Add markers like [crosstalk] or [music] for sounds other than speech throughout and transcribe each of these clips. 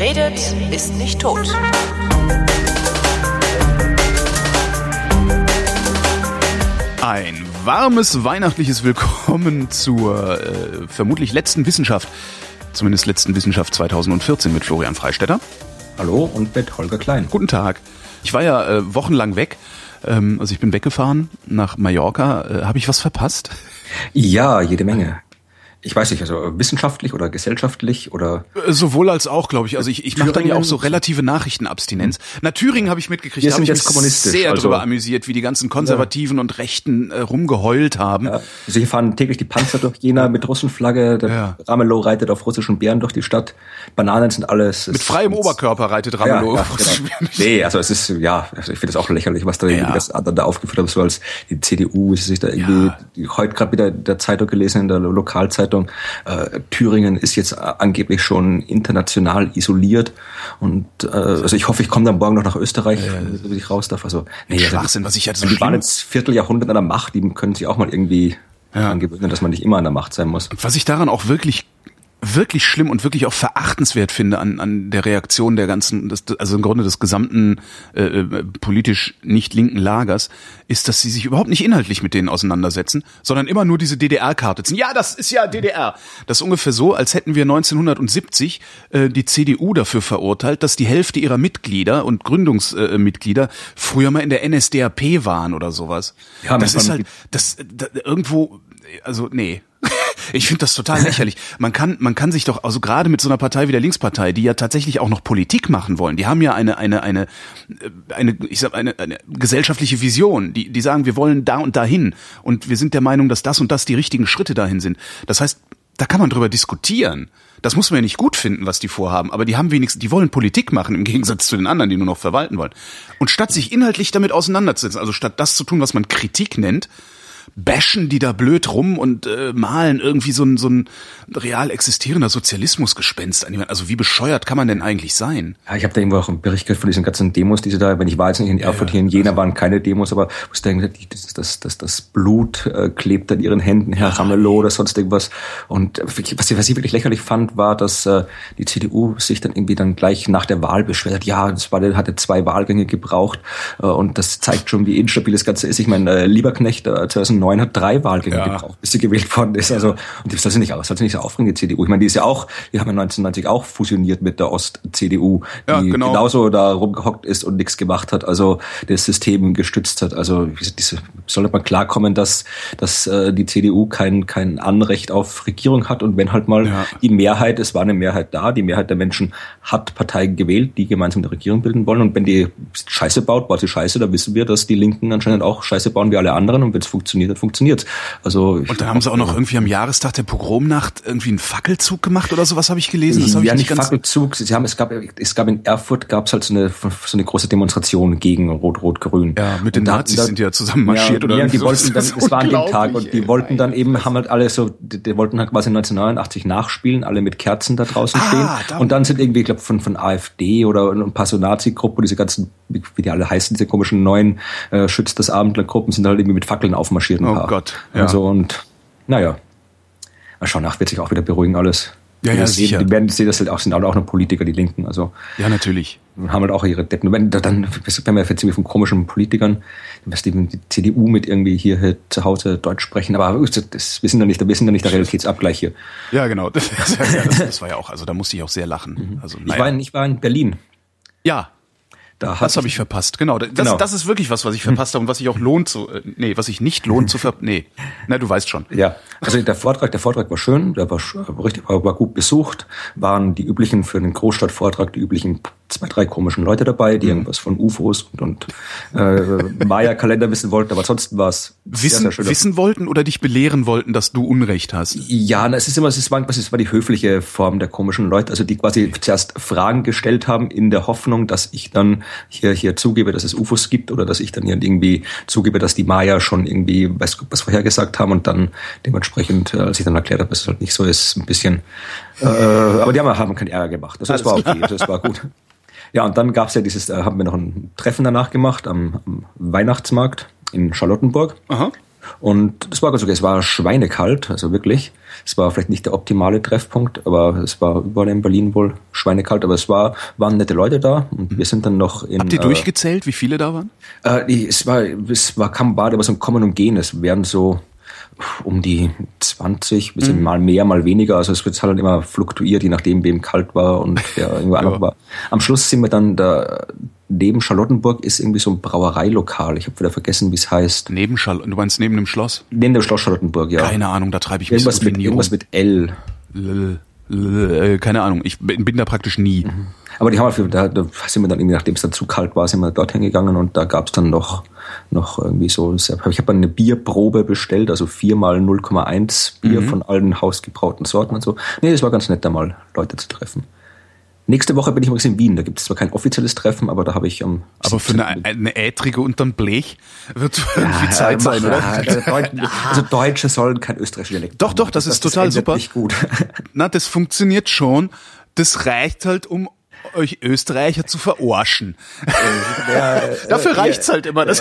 Wer redet, ist nicht tot. Ein warmes weihnachtliches Willkommen zur äh, vermutlich letzten Wissenschaft, zumindest letzten Wissenschaft 2014 mit Florian Freistetter. Hallo und mit Holger Klein. Guten Tag. Ich war ja äh, wochenlang weg. Ähm, also ich bin weggefahren nach Mallorca. Äh, Habe ich was verpasst? Ja, jede Menge. Ich weiß nicht, also wissenschaftlich oder gesellschaftlich oder Äh, Sowohl als auch, glaube ich. Also ich, ich mache dann ja auch so relative Nachrichtenabstinenz. Na, Thüringen habe ich mitgekriegt, Wir da habe sind ich jetzt mich sehr also- drüber amüsiert, wie die ganzen Konservativen und Rechten äh, rumgeheult haben. ja, also hier fahren täglich die Panzer durch Jena mit Russenflagge, der Ja. Ramelow reitet auf russischen Bären durch die Stadt, Bananen sind alles. Mit freiem Oberkörper reitet Ja, Ramelow. ja, genau. Nee, also es ist, ja, also ich finde das auch lächerlich, was da Ja. das andere da aufgeführt haben, so als die CDU, sie sich da irgendwie, Ja. heute gerade wieder in der Zeitung gelesen, in der Lo- Lokalzeitung, äh, Thüringen ist jetzt äh, angeblich schon international isoliert und äh, also ich hoffe, ich komme dann morgen noch nach Österreich, wenn ich raus darf. Also nee, Schwachsinn, was ich halt so die waren jetzt Vierteljahrhundert an der Macht, die können sich auch mal irgendwie Ja. angewöhnen, dass man nicht immer an der Macht sein muss. Was ich daran auch wirklich wirklich schlimm und wirklich auch verachtenswert finde an, an der Reaktion der ganzen, des, also im Grunde des gesamten äh, äh, politisch nicht linken Lagers, ist, dass sie sich überhaupt nicht inhaltlich mit denen auseinandersetzen, sondern immer nur diese DDR-Karte ziehen. Ja, das ist ja DDR. Das ist ungefähr so, als hätten wir 1970 äh, die CDU dafür verurteilt, dass die Hälfte ihrer Mitglieder und Gründungsmitglieder äh, früher mal in der NSDAP waren oder sowas. Ja, das ist halt, das da, irgendwo, also nee. Ich finde das total lächerlich. Man kann, man kann sich doch, also gerade mit so einer Partei wie der Linkspartei, die ja tatsächlich auch noch Politik machen wollen, die haben ja eine, eine, eine, äh, eine, ich sag, eine, eine gesellschaftliche Vision. Die, die sagen, wir wollen da und dahin. Und wir sind der Meinung, dass das und das die richtigen Schritte dahin sind. Das heißt, da kann man drüber diskutieren. Das muss man ja nicht gut finden, was die vorhaben, aber die haben wenigstens, die wollen Politik machen im Gegensatz zu den anderen, die nur noch verwalten wollen. Und statt sich inhaltlich damit auseinanderzusetzen, also statt das zu tun, was man Kritik nennt, bashen die da blöd rum und äh, malen irgendwie so ein, so ein real existierender Sozialismusgespenst an jemand. Also wie bescheuert kann man denn eigentlich sein? Ja, ich habe da irgendwo auch einen Bericht gehört von diesen ganzen Demos, die sie da, wenn ich war jetzt nicht in Erfurt, hier in Jena waren keine Demos, aber wo ich denke, die- das, das, das, das Blut äh, klebt an ihren Händen, Herr Ramelow oder sonst irgendwas. Und was ich, was ich wirklich lächerlich fand, war, dass äh, die CDU sich dann irgendwie dann gleich nach der Wahl beschwert hat, ja, das war, hatte zwei Wahlgänge gebraucht äh, und das zeigt schon, wie instabil das Ganze ist. Ich meine, äh, Lieberknecht äh, 2009 hat drei Wahlgänge Ja. gebraucht, bis sie gewählt worden ist. Also und das soll sie nicht aus, soll sie nicht so aufregen, die CDU. Ich meine, die ist ja auch, die haben ja 1990 auch fusioniert mit der Ost-CDU, die Ja, genau. genauso da rumgehockt ist und nichts gemacht hat, also das System gestützt hat. Also diese, sollte man klarkommen, dass, dass äh, die CDU kein, kein Anrecht auf Regierung hat und wenn halt mal Ja. die Mehrheit, es war eine Mehrheit da, die Mehrheit der Menschen hat Parteien gewählt, die gemeinsam eine Regierung bilden wollen und wenn die Scheiße baut, baut sie Scheiße, da wissen wir, dass die Linken anscheinend auch Scheiße bauen wie alle anderen und wenn es funktioniert, dann funktioniert Also Und dann haben sie auch noch irgendwie am Jahrestag der Pogromnacht irgendwie einen Fackelzug gemacht oder sowas, habe ich gelesen. Das habe ja, ich nicht nicht. Fackelzug. Sie haben, es gab, es gab in Erfurt gab es halt so eine, so eine große Demonstration gegen Rot-Rot-Grün. Ja, mit den da- Nazis da- sind die ja zusammen marschiert ja, oder ja, die so. wollten dann, es war an dem Tag und die ey. wollten dann eben, haben halt alle so, die, die wollten halt quasi 1989 nachspielen, alle mit Kerzen da draußen Ah, stehen. Und dann sind irgendwie, ich glaube, von, von AfD oder ein paar so Nazi-Gruppen, diese ganzen, wie wie die alle heißen, diese komischen neuen äh, Schütz des Abendler-Gruppen sind halt irgendwie mit Fackeln aufmarschiert. Ein Oh paar. Gott, ja. Und so und, naja. Mal schauen nach, wird sich auch wieder beruhigen alles. Ja, ja, sicher. Die werden sehen, das halt auch, sind alle auch noch Politiker, die Linken. Also Ja, natürlich. haben halt auch ihre Deppen. Wenn, dann wenn wir jetzt von komischen Politikern, dass die, die CDU mit irgendwie hier, hier zu Hause Deutsch sprechen, aber das, wir sind ja nicht, wir sind ja nicht der Realitätsabgleich hier. Ja, genau. Das, [laughs] das, das, das war ja auch, also da musste ich auch sehr lachen. Also, Ich, naja. war in, ich war in Berlin. ja, Da das habe ich verpasst. Genau. Das, Genau. das ist wirklich was, was ich verpasst habe und was sich auch lohnt zu, äh, nee, was sich nicht lohnt zu ver, nee. Na, du weißt schon. Ja, also der Vortrag, der Vortrag war schön, der war, richtig, war, war gut besucht, waren die üblichen für den Großstadtvortrag die üblichen zwei, drei komischen Leute dabei, Mhm. die irgendwas von UFOs und, und äh, Maya-Kalender wissen wollten, aber ansonsten war es sehr, Wissen, sehr schön. wissen wollten oder dich belehren wollten, dass du Unrecht hast. Ja, na, es ist immer, es ist, manchmal- es war die höfliche Form der komischen Leute, also die quasi zuerst Fragen gestellt haben in der Hoffnung, dass ich dann hier, hier zugebe, dass es UFOs gibt oder dass ich dann hier irgendwie zugebe, dass die Maya schon irgendwie weiß was vorhergesagt haben und dann dementsprechend, äh, als ich dann erklärt habe, dass es halt nicht so ist, ein bisschen, äh, aber die haben, haben keinen Ärger gemacht. Also das war okay, das war gut. [laughs] Ja, und dann gab's ja dieses, äh, haben wir noch ein Treffen danach gemacht am, am Weihnachtsmarkt in Charlottenburg. Aha. Und das war ganz okay. Es war schweinekalt, also wirklich. Es war vielleicht nicht der optimale Treffpunkt, aber es war überall in Berlin wohl schweinekalt. Aber es war, waren nette Leute da und wir sind dann noch in. Habt ihr durchgezählt, wie viele da waren? Äh, es war, es war kaum Bade, aber so ein Kommen und Gehen. Es werden so um die 20, bisschen mhm. mal mehr, mal weniger. Also es wird halt immer fluktuiert, je nachdem, wem kalt war und wer [laughs] irgendwo ja. war. Am Schluss sind wir dann da, neben Charlottenburg ist irgendwie so ein Brauereilokal. Ich habe wieder vergessen, wie es heißt. Neben Charlottenburg, du meinst neben dem Schloss? Neben dem Schloss Charlottenburg, ja. Keine Ahnung, da treibe ich mich irgendwas so mit, Irgendwas mit L. L. L. Äh, keine Ahnung, ich bin, bin da praktisch nie. Mhm. Aber die haben wir, da, da sind wir dann irgendwie, nachdem es dann zu kalt war, sind wir dorthin gegangen und da gab es dann noch, noch irgendwie so, ich habe eine Bierprobe bestellt, also viermal 0,1 Bier mhm. von allen hausgebrauten Sorten und so. Nee, das war ganz nett, da mal Leute zu treffen. Nächste Woche bin ich übrigens in Wien. Da gibt es zwar kein offizielles Treffen, aber da habe ich am. aber für eine, eine Ätrige unterm Blech wird ja, irgendwie Zeit sein, oder? Also, also Deutsche sollen kein österreichisches Dialekt Doch, doch, das, das ist total das super. Gut. [laughs] Na, das funktioniert schon. Das reicht halt, um euch Österreicher zu verarschen. Ja, [laughs] Dafür äh, reicht's halt immer. Das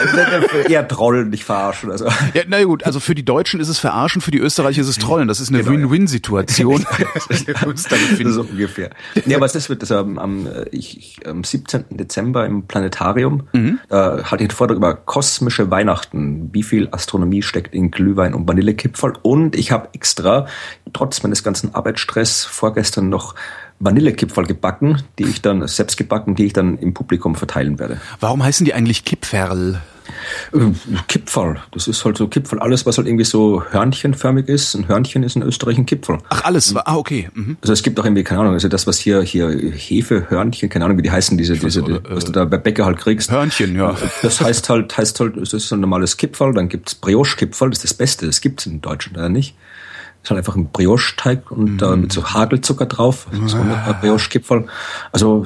eher trollen, nicht verarschen. Also. [laughs] Ja, na gut, also für die Deutschen ist es verarschen, für die Österreicher ist es trollen. Das ist eine genau, Win-Win-Situation. [laughs] so ungefähr. Nee, aber das wird das am, am, ich, ich, am 17. Dezember im Planetarium. Mhm. Da hatte ich einen Vortrag über kosmische Weihnachten. Wie viel Astronomie steckt in Glühwein und Vanillekipferl? Und ich habe extra, trotz meines ganzen Arbeitsstress, vorgestern noch Vanillekipferl gebacken, die ich dann selbst gebacken, die ich dann im Publikum verteilen werde. Warum heißen die eigentlich Kipferl? Äh, Kipferl, das ist halt so Kipferl, alles was halt irgendwie so hörnchenförmig ist. Ein Hörnchen ist in Österreich ein Kipferl. Ach, alles, ah, okay. Mhm. Also es gibt auch irgendwie, keine Ahnung, also das, was hier, hier Hefe, Hörnchen, keine Ahnung, wie die heißen, diese, diese, also, was du da bei Bäcker halt kriegst. Hörnchen, ja. Das heißt halt, heißt halt, das ist ein normales Kipferl, dann gibt's Brioche-Kipferl, das ist das Beste, das gibt's in Deutschland leider nicht ist halt einfach ein Brioche-Teig und mm. äh, mit so Hagelzucker drauf. So ein Brioche-Kipferl. Also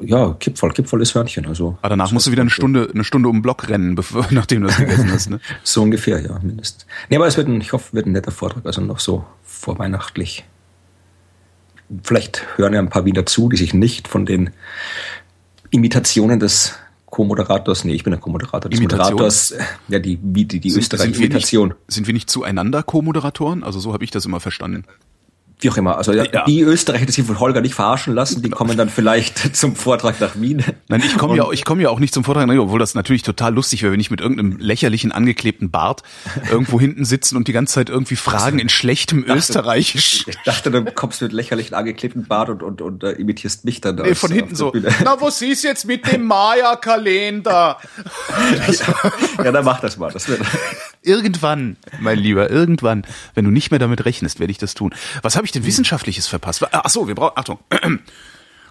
ja, Kipferl, Kipferl ist Hörnchen. Also, Aber danach musst du wieder eine Stunde, eine Stunde um den Block rennen, bevor, [laughs] nachdem du das gegessen hast, ne? [laughs] so ungefähr, ja, mindestens. Nee, aber es wird ein, ich hoffe, wird ein netter Vortrag, also noch so vorweihnachtlich. Vielleicht hören ja ein paar wieder zu, die sich nicht von den Imitationen des Co-Moderators, nee, ich bin der Co-Moderator des Imitation? Moderators, ja, die, die, die, die Österreich-Imitation. Sind wir nicht zueinander Co-Moderatoren? Also so habe ich das immer verstanden wie auch immer. Also ja. die Österreicher, die sich von Holger nicht verarschen lassen, die kommen dann vielleicht [laughs] zum Vortrag nach Wien. Nein, ich komme ja, ich komme ja auch nicht zum Vortrag, obwohl das natürlich total lustig wäre, wenn ich mit irgendeinem lächerlichen angeklebten Bart [laughs] irgendwo hinten sitzen und die ganze Zeit irgendwie Fragen in schlechtem dachte, Österreichisch. [laughs] Ich dachte, du kommst mit lächerlichen angeklebten Bart und und und uh, imitierst mich dann. Nee, von hinten so. Na, was ist jetzt mit dem Maya-Kalender? ja, ja, dann mach das mal. Das wird irgendwann, mein Lieber, irgendwann, wenn du nicht mehr damit rechnest, werde ich das tun. Was habe ich denn Wissenschaftliches verpasst? Ach so, wir brauchen, Achtung. [clears throat]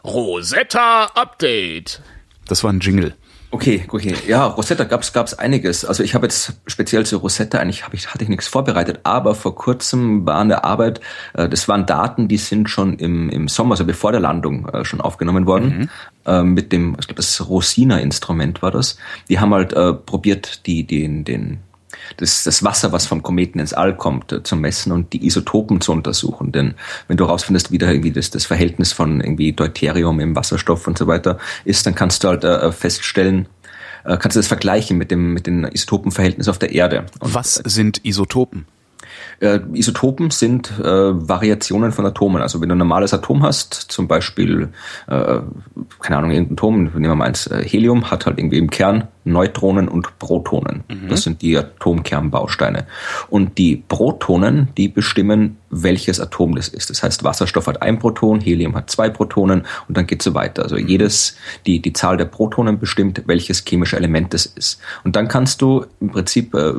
Rosetta Update. Das war ein Jingle. Okay, okay. Ja, Rosetta gab's gab's einiges. Also ich habe jetzt speziell zu Rosetta eigentlich hab ich, hatte ich nichts vorbereitet, aber vor kurzem war an der Arbeit, äh, das waren Daten, die sind schon im, im Sommer, also bevor der Landung äh, schon aufgenommen worden, mhm. äh, mit dem, ich glaube das Rosina-Instrument war das. Die haben halt äh, probiert, die, den, den das, das Wasser, was vom Kometen ins All kommt, äh, zu messen und die Isotopen zu untersuchen. Denn wenn du herausfindest, wie da irgendwie das, das Verhältnis von irgendwie Deuterium im Wasserstoff und so weiter ist, dann kannst du halt äh, feststellen, äh, kannst du das vergleichen mit dem mit den Isotopenverhältnis auf der Erde. Und, was sind Isotopen? Äh, Isotopen sind äh, Variationen von Atomen. Also wenn du ein normales Atom hast, zum Beispiel, äh, keine Ahnung, irgendein Atom, nehmen wir mal eins, äh, Helium, hat halt irgendwie im Kern Neutronen und Protonen. Mhm. Das sind die Atomkernbausteine. Und die Protonen, die bestimmen, welches Atom das ist. Das heißt, Wasserstoff hat ein Proton, Helium hat zwei Protonen und dann geht so weiter. Also mhm. jedes, die, die Zahl der Protonen bestimmt, welches chemische Element das ist. Und dann kannst du im Prinzip äh,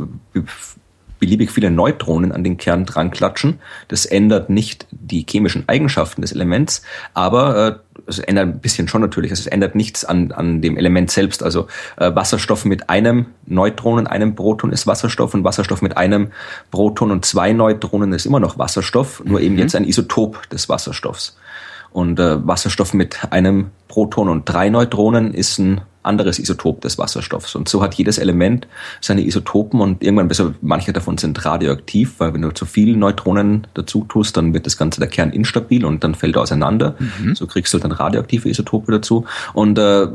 beliebig viele Neutronen an den Kern dran klatschen. Das ändert nicht die chemischen Eigenschaften des Elements, aber äh, es ändert ein bisschen schon natürlich. Also es ändert nichts an, an dem Element selbst. Also äh, Wasserstoff mit einem Neutron und einem Proton ist Wasserstoff und Wasserstoff mit einem Proton und zwei Neutronen ist immer noch Wasserstoff, nur mhm. eben jetzt ein Isotop des Wasserstoffs. Und äh, Wasserstoff mit einem Proton und drei Neutronen ist ein anderes Isotop des Wasserstoffs. Und so hat jedes Element seine Isotopen und irgendwann, besser, manche davon sind radioaktiv, weil wenn du zu viele Neutronen dazu tust, dann wird das Ganze der Kern instabil und dann fällt er auseinander. Mhm. So kriegst du dann radioaktive Isotope dazu. Und äh,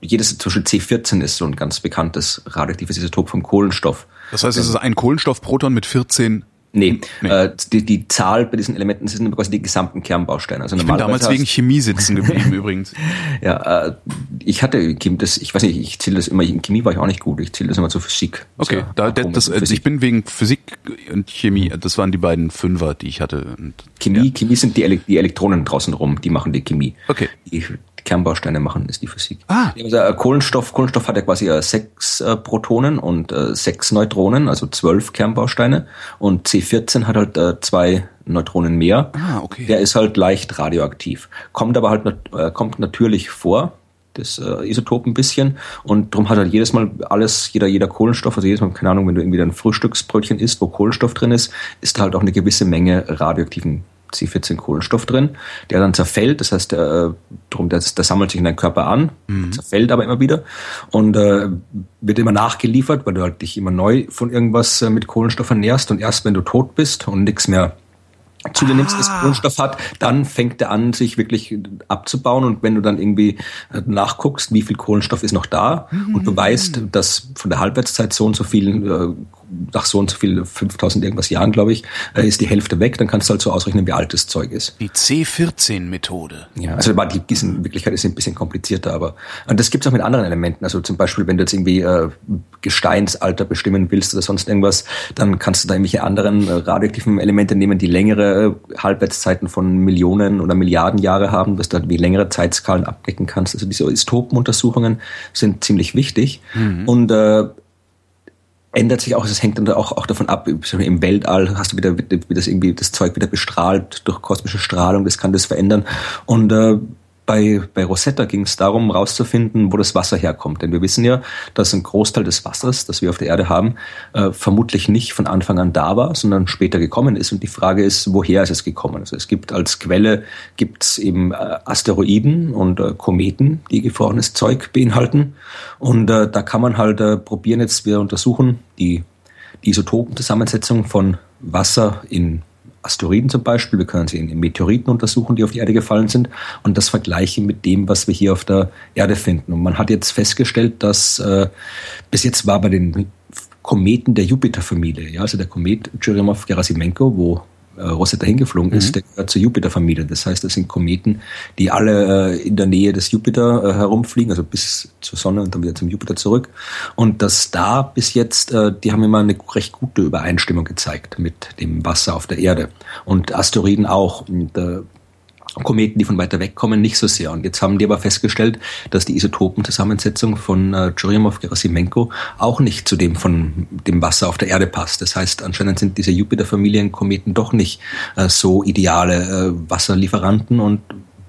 jedes, zum Beispiel C14 ist so ein ganz bekanntes radioaktives Isotop vom Kohlenstoff. Das heißt, es ist ein Kohlenstoffproton mit 14 Nee, nee. Äh, die, die Zahl bei diesen Elementen sind quasi die gesamten Kernbausteine. Also ich bin damals wegen Chemie sitzen geblieben [laughs] übrigens. Ja, äh, ich hatte das, ich weiß nicht, ich zähle das immer, in Chemie war ich auch nicht gut, ich zähle das immer zur Physik. Okay, da, das, das, ich bin wegen Physik und Chemie, das waren die beiden Fünfer, die ich hatte. Und, Chemie, ja. Chemie sind die, die Elektronen draußen rum, die machen die Chemie. Okay. Die, Kernbausteine machen, ist die Physik. Ah. Also, äh, Kohlenstoff, Kohlenstoff hat ja quasi äh, sechs äh, Protonen und sechs Neutronen, also zwölf Kernbausteine. Und C14 hat halt zwei Neutronen mehr. Ah, okay. Der ist halt leicht radioaktiv. Kommt aber halt kommt natürlich vor das äh, Isotop ein bisschen und darum hat halt jedes Mal alles, jeder, jeder Kohlenstoff, also jedes Mal, keine Ahnung, wenn du irgendwie ein Frühstücksbrötchen isst, wo Kohlenstoff drin ist, ist da halt auch eine gewisse Menge radioaktiven C14 Kohlenstoff drin, der dann zerfällt. Das heißt, äh, drum, das, das sammelt sich in deinem Körper an, mhm. zerfällt aber immer wieder und äh, wird immer nachgeliefert, weil du halt dich immer neu von irgendwas äh, mit Kohlenstoff ernährst und erst wenn du tot bist und nichts mehr zu dir nimmst, das ah. Kohlenstoff hat, dann fängt er an, sich wirklich abzubauen. Und wenn du dann irgendwie äh, nachguckst, wie viel Kohlenstoff ist noch da mhm. und du weißt, dass von der Halbwertszeit so und so viel äh, nach so und so viel, 5000 irgendwas Jahren, glaube ich, äh, ist die Hälfte weg, dann kannst du halt so ausrechnen, wie alt das Zeug ist. Die C14-Methode. Ja, also die, die in Wirklichkeit ist ein bisschen komplizierter, aber und das gibt's auch mit anderen Elementen. Also zum Beispiel, wenn du jetzt irgendwie äh, Gesteinsalter bestimmen willst oder sonst irgendwas, dann kannst du da irgendwelche anderen äh, radioaktiven Elemente nehmen, die längere äh, Halbwertszeiten von Millionen oder Milliarden Jahre haben, dass du halt wie längere Zeitskalen abdecken kannst. Also diese Isotopenuntersuchungen sind ziemlich wichtig. Mhm. Und äh, ändert sich auch, es hängt dann auch, auch davon ab, im Weltall hast du wieder, wie das irgendwie das Zeug wieder bestrahlt durch kosmische Strahlung, das kann das verändern. Und äh, bei, bei Rosetta ging es darum, herauszufinden, wo das Wasser herkommt. Denn wir wissen ja, dass ein Großteil des Wassers, das wir auf der Erde haben, äh, vermutlich nicht von Anfang an da war, sondern später gekommen ist. Und die Frage ist, woher ist es gekommen? Also es gibt als Quelle gibt's eben äh, Asteroiden und äh, Kometen, die gefrorenes Zeug beinhalten. Und äh, da kann man halt äh, probieren, jetzt wir untersuchen die, die Isotopenzusammensetzung von Wasser in Asteroiden zum Beispiel, wir können sie in Meteoriten untersuchen, die auf die Erde gefallen sind und das vergleichen mit dem, was wir hier auf der Erde finden. Und man hat jetzt festgestellt, dass äh, bis jetzt war bei den Kometen der Jupiterfamilie, ja, also der Komet Churyumov-Gerasimenko, wo Rosetta hingeflogen mhm. ist, der gehört zur Jupiter-Familie. Das heißt, das sind Kometen, die alle äh, in der Nähe des Jupiter äh, herumfliegen, also bis zur Sonne und dann wieder zum Jupiter zurück. Und das da bis jetzt, äh, die haben immer eine recht gute Übereinstimmung gezeigt mit dem Wasser auf der Erde. Und Asteroiden auch. Und, äh, Kometen, die von weiter weg kommen, nicht so sehr. Und jetzt haben die aber festgestellt, dass die Isotopenzusammensetzung von äh, Churyumov-Gerasimenko auch nicht zu dem von dem Wasser auf der Erde passt. Das heißt, anscheinend sind diese Jupiter-Familienkometen doch nicht äh, so ideale äh, Wasserlieferanten und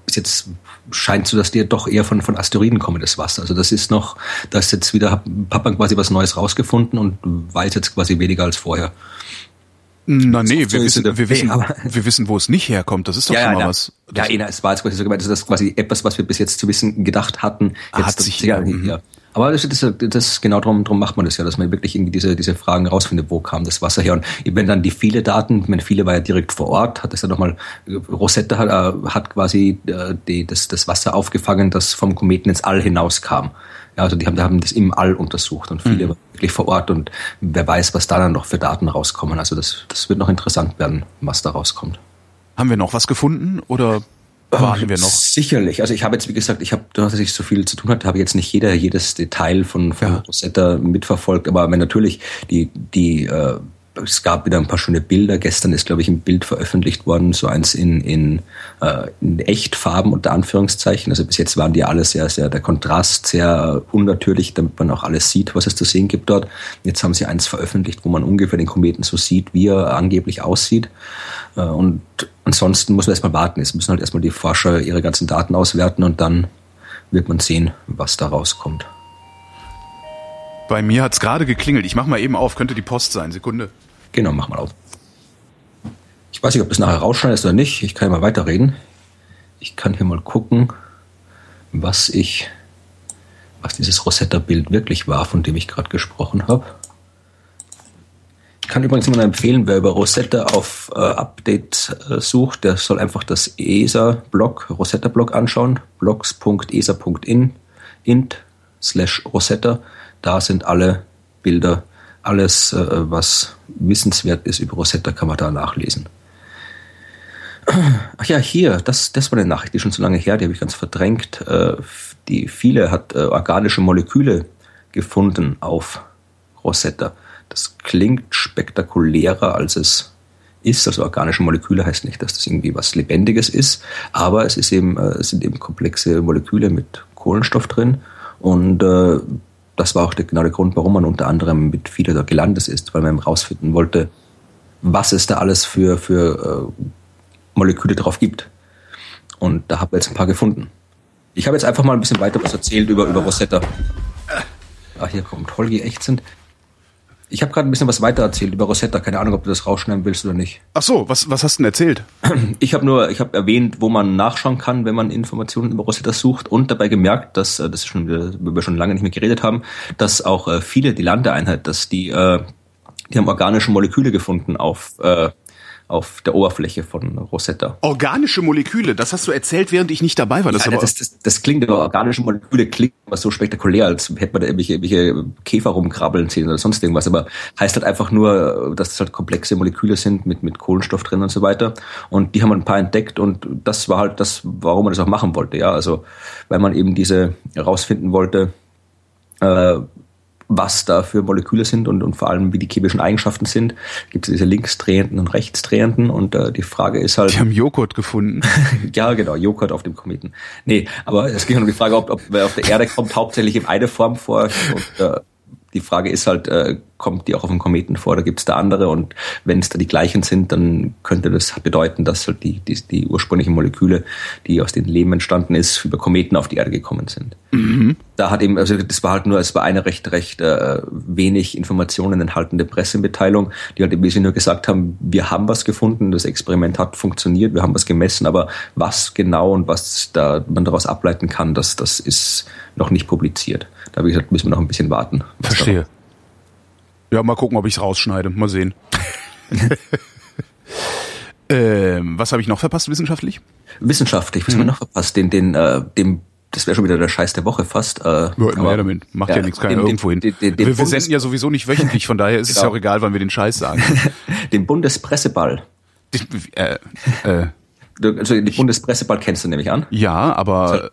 bis jetzt scheint so, dass die doch eher von, von Asteroiden kommen, das Wasser. Also das ist noch, da ist jetzt wieder, hat man quasi was Neues rausgefunden und weiß jetzt quasi weniger als vorher. Na nee, wir wissen, wir wissen, wir wissen, wo es nicht herkommt. Das ist doch ja, schon mal ja, was. Das ja, es war jetzt quasi so gemeint, das quasi etwas, was wir bis jetzt zu wissen gedacht hatten. Jetzt Hat sich ja, mhm. ja. Aber das, das, das genau darum, darum macht man das ja, dass man wirklich irgendwie diese, diese Fragen rausfindet, wo kam das Wasser her. Und wenn dann die viele Daten, ich meine, viele war ja direkt vor Ort, hat das ja nochmal, Rosetta hat, äh, hat quasi äh, die, das, das Wasser aufgefangen, das vom Kometen ins All hinauskam. Ja, also die haben, die haben das im All untersucht und viele mhm. wirklich vor Ort und wer weiß, was da dann noch für Daten rauskommen. Also das, das wird noch interessant werden, was da rauskommt. Haben wir noch was gefunden oder warten wir noch? Sicherlich. Also ich habe jetzt, wie gesagt, ich habe, dass ich so viel zu tun hatte, habe jetzt nicht jeder jedes Detail von, von ja. Rosetta mitverfolgt, aber wenn natürlich die, die äh, es gab wieder ein paar schöne Bilder. Gestern ist, glaube ich, ein Bild veröffentlicht worden, so eins in, in, äh, in Echtfarben unter Anführungszeichen. Also bis jetzt waren die alle sehr, sehr, der Kontrast sehr unnatürlich, damit man auch alles sieht, was es zu sehen gibt dort. Jetzt haben sie eins veröffentlicht, wo man ungefähr den Kometen so sieht, wie er angeblich aussieht. Äh, und ansonsten muss man erstmal warten. Es müssen halt erstmal die Forscher ihre ganzen Daten auswerten und dann wird man sehen, was da rauskommt. Bei mir hat's gerade geklingelt. Ich mach mal eben auf, könnte die Post sein. Sekunde. Genau, mach mal auf. Ich weiß nicht, ob das nachher rausschneidest oder nicht. Ich kann ja mal weiterreden. Ich kann hier mal gucken, was ich, was dieses Rosetta-Bild wirklich war, von dem ich gerade gesprochen habe. Ich kann übrigens immer empfehlen, wer über Rosetta auf äh, Update äh, sucht, der soll einfach das ESA-Blog, Rosetta-Blog anschauen, blogs.esa.in, int slash Rosetta. Da sind alle Bilder, alles, äh, was wissenswert ist über Rosetta, kann man da nachlesen. [clears throat] Ach ja, hier, das, das war eine Nachricht, die ist schon so lange her, die habe ich ganz verdrängt. Äh, die viele hat äh, organische Moleküle gefunden auf Rosetta. Das klingt spektakulärer, als es ist. Also organische Moleküle heißt nicht, dass das irgendwie was Lebendiges ist, aber es ist eben, es sind eben komplexe Moleküle mit Kohlenstoff drin und äh, das war auch der, genau der Grund, warum man unter anderem mit FIDA da gelandet ist, weil man herausfinden wollte, was es da alles für, für äh, Moleküle drauf gibt. Und da habe ich jetzt ein paar gefunden. Ich habe jetzt einfach mal ein bisschen weiter was erzählt über, über Rosetta. Ah, hier kommt Holgi echt sind. Ich habe gerade ein bisschen was weiter erzählt über Rosetta. Keine Ahnung, ob du das rausschneiden willst oder nicht. Ach so, was, was hast du denn erzählt? [clears throat] Ich habe nur, ich habe erwähnt, wo man nachschauen kann, wenn man Informationen über Rosetta sucht und dabei gemerkt, dass, äh, das ist schon, wo wir schon lange nicht mehr geredet haben, dass auch äh, viele, die Landeeinheit, dass die, äh, die haben organische Moleküle gefunden auf äh, auf der Oberfläche von Rosetta. Organische Moleküle, das hast du erzählt, während ich nicht dabei war. Das, ja, das, das, das klingt organische Moleküle klingt immer so spektakulär, als hätte man da irgendwelche, irgendwelche Käfer rumkrabbeln sehen oder sonst irgendwas. Aber heißt halt einfach nur, dass das halt komplexe Moleküle sind mit, mit Kohlenstoff drin und so weiter. Und die haben ein paar entdeckt und das war halt das, warum man das auch machen wollte. Ja, also weil man eben diese herausfinden wollte, äh, was da für Moleküle sind und, und vor allem wie die chemischen Eigenschaften sind. Gibt es diese linksdrehenden und rechtsdrehenden und äh, die Frage ist halt. Die haben Joghurt gefunden. [laughs] ja, genau, Joghurt auf dem Kometen. Nee, aber es ging um die Frage, ob, ob wer auf der Erde kommt hauptsächlich in eine Form vor und äh, die Frage ist halt, äh, kommt die auch auf dem Kometen vor, da gibt es da andere und wenn es da die gleichen sind, dann könnte das bedeuten, dass halt die, die, die ursprünglichen Moleküle, die aus dem Leben entstanden ist, über Kometen auf die Erde gekommen sind. Mhm. Da hat eben, also das war halt nur, es war eine recht, recht äh, wenig Informationen enthaltende Pressemitteilung, die halt ein bisschen nur gesagt haben, wir haben was gefunden, das Experiment hat funktioniert, wir haben was gemessen, aber was genau und was da man daraus ableiten kann, das, das ist noch nicht publiziert. Da wie gesagt, müssen wir noch ein bisschen warten. Verstehe. Ja, mal gucken, ob ich es rausschneide. Mal sehen. [laughs] ähm, was habe ich noch verpasst wissenschaftlich? Wissenschaftlich, was hm. haben wir noch verpasst? Den, den, äh, dem das wäre schon wieder der Scheiß der Woche fast. Äh, ja, damit. Macht ja, ja nichts, keiner irgendwo hin. Den, den, den wir, wir senden ja sowieso nicht wöchentlich, von daher ist genau. es ja auch egal, wann wir den Scheiß sagen. [laughs] den Bundespresseball. äh, äh. Also den Bundespresseball kennst du nämlich an. Ja, aber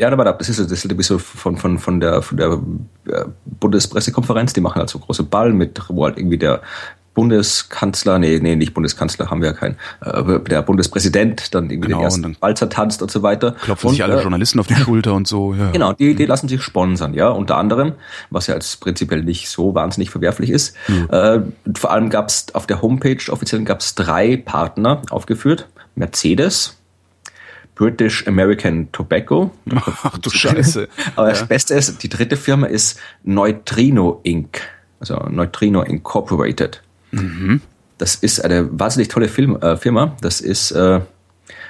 ja, aber das ist das ist so von von von der von der äh, Bundespressekonferenz, die machen halt so große Ball mit, wo halt irgendwie der Bundeskanzler, nee, nee, nicht Bundeskanzler, haben wir ja keinen, äh, der Bundespräsident dann irgendwie genau, den ersten Walzer tanzt und so weiter. Klopfen und, sich alle äh, Journalisten auf die [laughs] Schulter und so. Ja. Genau, die, die lassen sich sponsern, ja, unter anderem, was ja als prinzipiell nicht so wahnsinnig verwerflich ist. Mhm. Äh, vor allem gab es auf der Homepage offiziell gab es drei Partner aufgeführt. Mercedes, British American Tobacco. Ach du Scheiße. Aber ja. das Beste ist, die dritte Firma ist Neutrino Inc., also Neutrino Incorporated. Mhm. Das ist eine wahnsinnig tolle Film, äh, Firma. Das ist äh,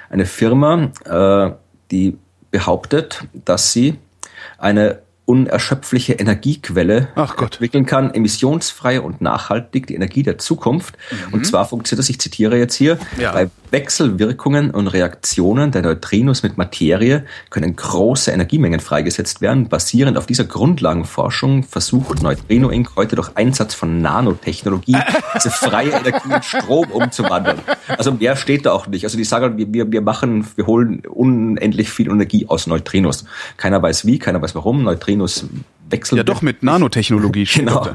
eine Firma, äh, die behauptet, dass sie eine unerschöpfliche Energiequelle entwickeln kann, emissionsfrei und nachhaltig, die Energie der Zukunft. Mhm. Und zwar funktioniert das, ich zitiere jetzt hier, ja. bei Wechselwirkungen und Reaktionen der Neutrinos mit Materie können große Energiemengen freigesetzt werden. Basierend auf dieser Grundlagenforschung versucht Neutrino Inc. heute durch Einsatz von Nanotechnologie [laughs] diese freie Energie in Strom umzuwandeln. Also mehr steht da auch nicht. Also die sagen, wir, wir machen, wir holen unendlich viel Energie aus Neutrinos. Keiner weiß wie, keiner weiß warum. Neutrinos Neutrinos wechseln. Ja, doch mit Nanotechnologie. [laughs] genau.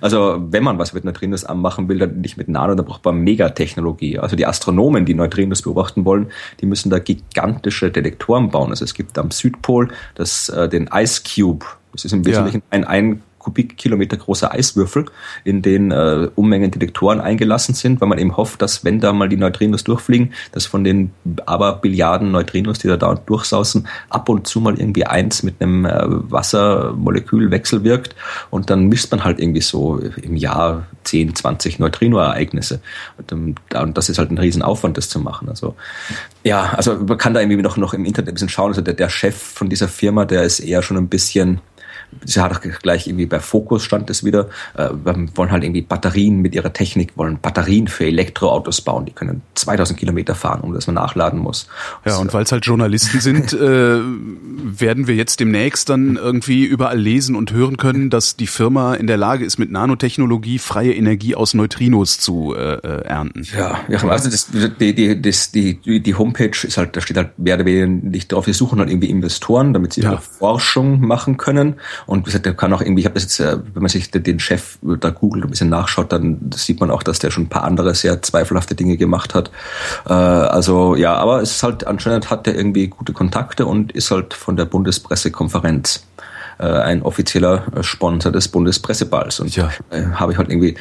Also wenn man was mit Neutrinos anmachen will, dann nicht mit Nano, dann braucht man Megatechnologie. Also die Astronomen, die Neutrinos beobachten wollen, die müssen da gigantische Detektoren bauen. Also es gibt am Südpol das, äh, den Ice Cube. Das ist im Wesentlichen ja. ein, ein Kubikkilometer große Eiswürfel, in denen äh, Unmengen Detektoren eingelassen sind, weil man eben hofft, dass wenn da mal die Neutrinos durchfliegen, dass von den aber Billiarden Neutrinos, die da dauernd durchsausen, ab und zu mal irgendwie eins mit einem äh, Wassermolekül wechselwirkt und dann misst man halt irgendwie so im Jahr 10, 20 Neutrino-Ereignisse. Und, ähm, und das ist halt ein Riesenaufwand, das zu machen. Also ja, also man kann da irgendwie noch, noch im Internet ein bisschen schauen. Also der, der Chef von dieser Firma, der ist eher schon ein bisschen sie hat auch gleich irgendwie bei Fokus stand es wieder, äh, wir wollen halt irgendwie Batterien mit ihrer Technik, wollen Batterien für Elektroautos bauen, die können 2000 Kilometer fahren, um dass man nachladen muss. Ja, und weil es halt Journalisten sind, [laughs] äh, werden wir jetzt demnächst dann irgendwie überall lesen und hören können, dass die Firma in der Lage ist, mit Nanotechnologie freie Energie aus Neutrinos zu äh, äh ernten. Ja, ja also das, die, die, das, die, die Homepage ist halt, da steht halt mehr oder weniger nicht drauf, wir suchen halt irgendwie Investoren, damit sie ja. halt Forschung machen können. Und wie gesagt, der kann auch irgendwie, ich habe das jetzt, äh, wenn man sich den Chef da googelt und ein bisschen nachschaut, dann sieht man auch, dass der schon ein paar andere sehr zweifelhafte Dinge gemacht hat. Äh, also ja, aber es ist halt, anscheinend hat der irgendwie gute Kontakte und ist halt von der Bundespressekonferenz äh, ein offizieller Sponsor des Bundespresseballs. Und ja. habe ich halt irgendwie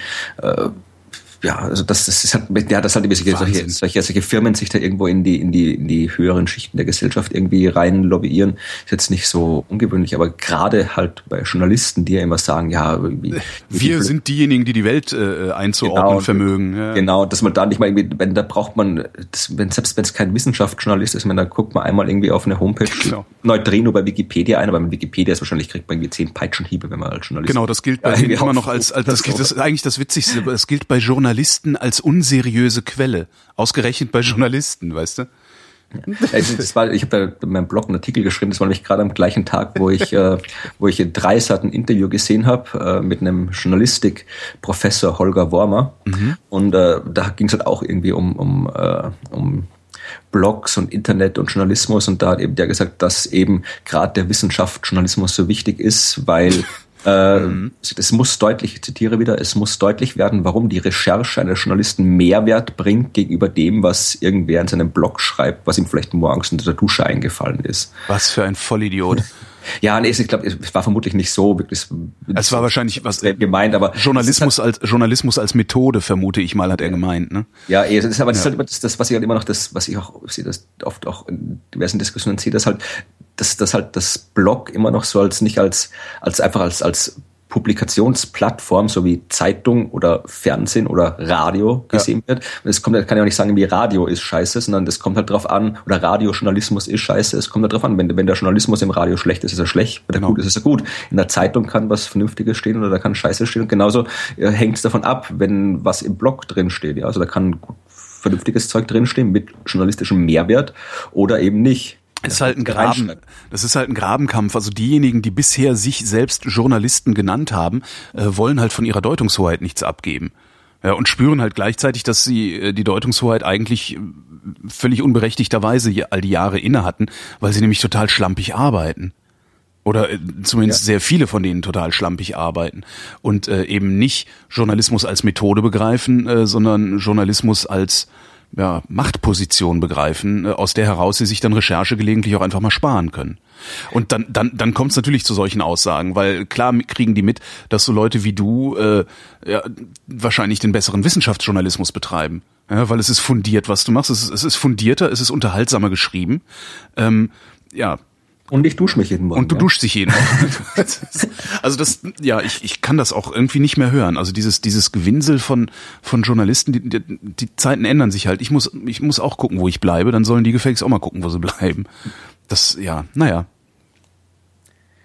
ja, also das, das ist halt, ja, das halt solche, solche, solche Firmen sich da irgendwo in die, in die, in die höheren Schichten der Gesellschaft irgendwie rein lobbyieren, ist jetzt nicht so ungewöhnlich, aber gerade halt bei Journalisten, die ja immer sagen, ja, wie, wir die, sind diejenigen, die die Welt äh, einzuordnen genau, vermögen. Ja. Genau, dass man da nicht mal irgendwie, wenn da braucht man, das, wenn, selbst wenn es kein Wissenschaftsjournalist ist, man, dann guckt man einmal irgendwie auf eine Homepage [laughs] genau. Neutrino bei Wikipedia ein, aber mit Wikipedia ist wahrscheinlich kriegt man irgendwie zehn Peitschenhiebe, wenn man als Journalist. Genau, das gilt bei [laughs] ja, immer noch als, als das, das, das ist eigentlich das Witzigste, das gilt bei Journalisten Journalisten als unseriöse Quelle. Ausgerechnet bei Journalisten, weißt du? Das war, ich habe da in meinem Blog einen Artikel geschrieben, das war nämlich gerade am gleichen Tag, wo ich, äh, wo ich drei Seiten Interview gesehen habe äh, mit einem Journalistik-Professor Holger Wormer. Mhm. Und äh, da ging es halt auch irgendwie um, um, äh, um Blogs und Internet und Journalismus. Und da hat eben der gesagt, dass eben gerade der Wissenschaft Journalismus so wichtig ist, weil Äh, mhm. Es muss deutlich, ich zitiere wieder, es muss deutlich werden, warum die Recherche eines Journalisten Mehrwert bringt gegenüber dem, was irgendwer in seinem Blog schreibt, was ihm vielleicht morgens unter der Dusche eingefallen ist. Was für ein Vollidiot. [laughs] Ja, nee, ich glaube, es war vermutlich nicht so wirklich. Es war wahrscheinlich was gemeint, aber Journalismus halt, als Journalismus als Methode vermute ich mal, hat er gemeint, ne? Ja, eh, das ist aber das ja. ist halt das, das, was ich halt immer noch das, was ich auch sehe, das oft auch in diversen Diskussionen sehe, dass halt dass das halt das Blog immer noch so als nicht als als einfach als als Publikationsplattform, so wie Zeitung oder Fernsehen oder Radio gesehen ja. wird. Und es kommt, kann ja auch nicht sagen, wie Radio ist scheiße, sondern das kommt halt drauf an, oder Radiojournalismus ist scheiße, es kommt halt drauf an, wenn, wenn der Journalismus im Radio schlecht ist, ist er schlecht, wenn genau. er gut ist, ist er gut. In der Zeitung kann was Vernünftiges stehen oder da kann Scheiße stehen und genauso äh, hängt es davon ab, wenn was im Blog drin steht. Ja? Also da kann vernünftiges Zeug drinstehen mit journalistischem Mehrwert oder eben nicht. Das ist halt ein Graben, das ist halt ein Grabenkampf. Also diejenigen, die bisher sich selbst Journalisten genannt haben, äh, wollen halt von ihrer Deutungshoheit nichts abgeben. Ja, und spüren halt gleichzeitig, dass sie äh, die Deutungshoheit eigentlich äh, völlig unberechtigterweise all die Jahre inne hatten, weil sie nämlich total schlampig arbeiten. Oder äh, zumindest ja. sehr viele von denen total schlampig arbeiten. Und eben nicht Journalismus als Methode begreifen, sondern Journalismus als ja, Machtposition begreifen, äh, aus der heraus sie sich dann Recherche gelegentlich auch einfach mal sparen können. Und dann, dann, dann kommt es natürlich zu solchen Aussagen, weil klar kriegen die mit, dass so Leute wie du äh, ja, wahrscheinlich den besseren Wissenschaftsjournalismus betreiben. Ja, weil es ist fundiert, was du machst. Es ist, es ist fundierter, es ist unterhaltsamer geschrieben. Ähm, ja, und ich dusche mich jeden Morgen. Und du ja? duschst dich jeden Morgen. [laughs] also das, ja, ich, ich kann das auch irgendwie nicht mehr hören. Also dieses, dieses Gewinsel von, von Journalisten, die, die, die Zeiten ändern sich halt. Ich muss, ich muss auch gucken, wo ich bleibe. Dann sollen die gefälligst auch mal gucken, wo sie bleiben. Das, ja, naja.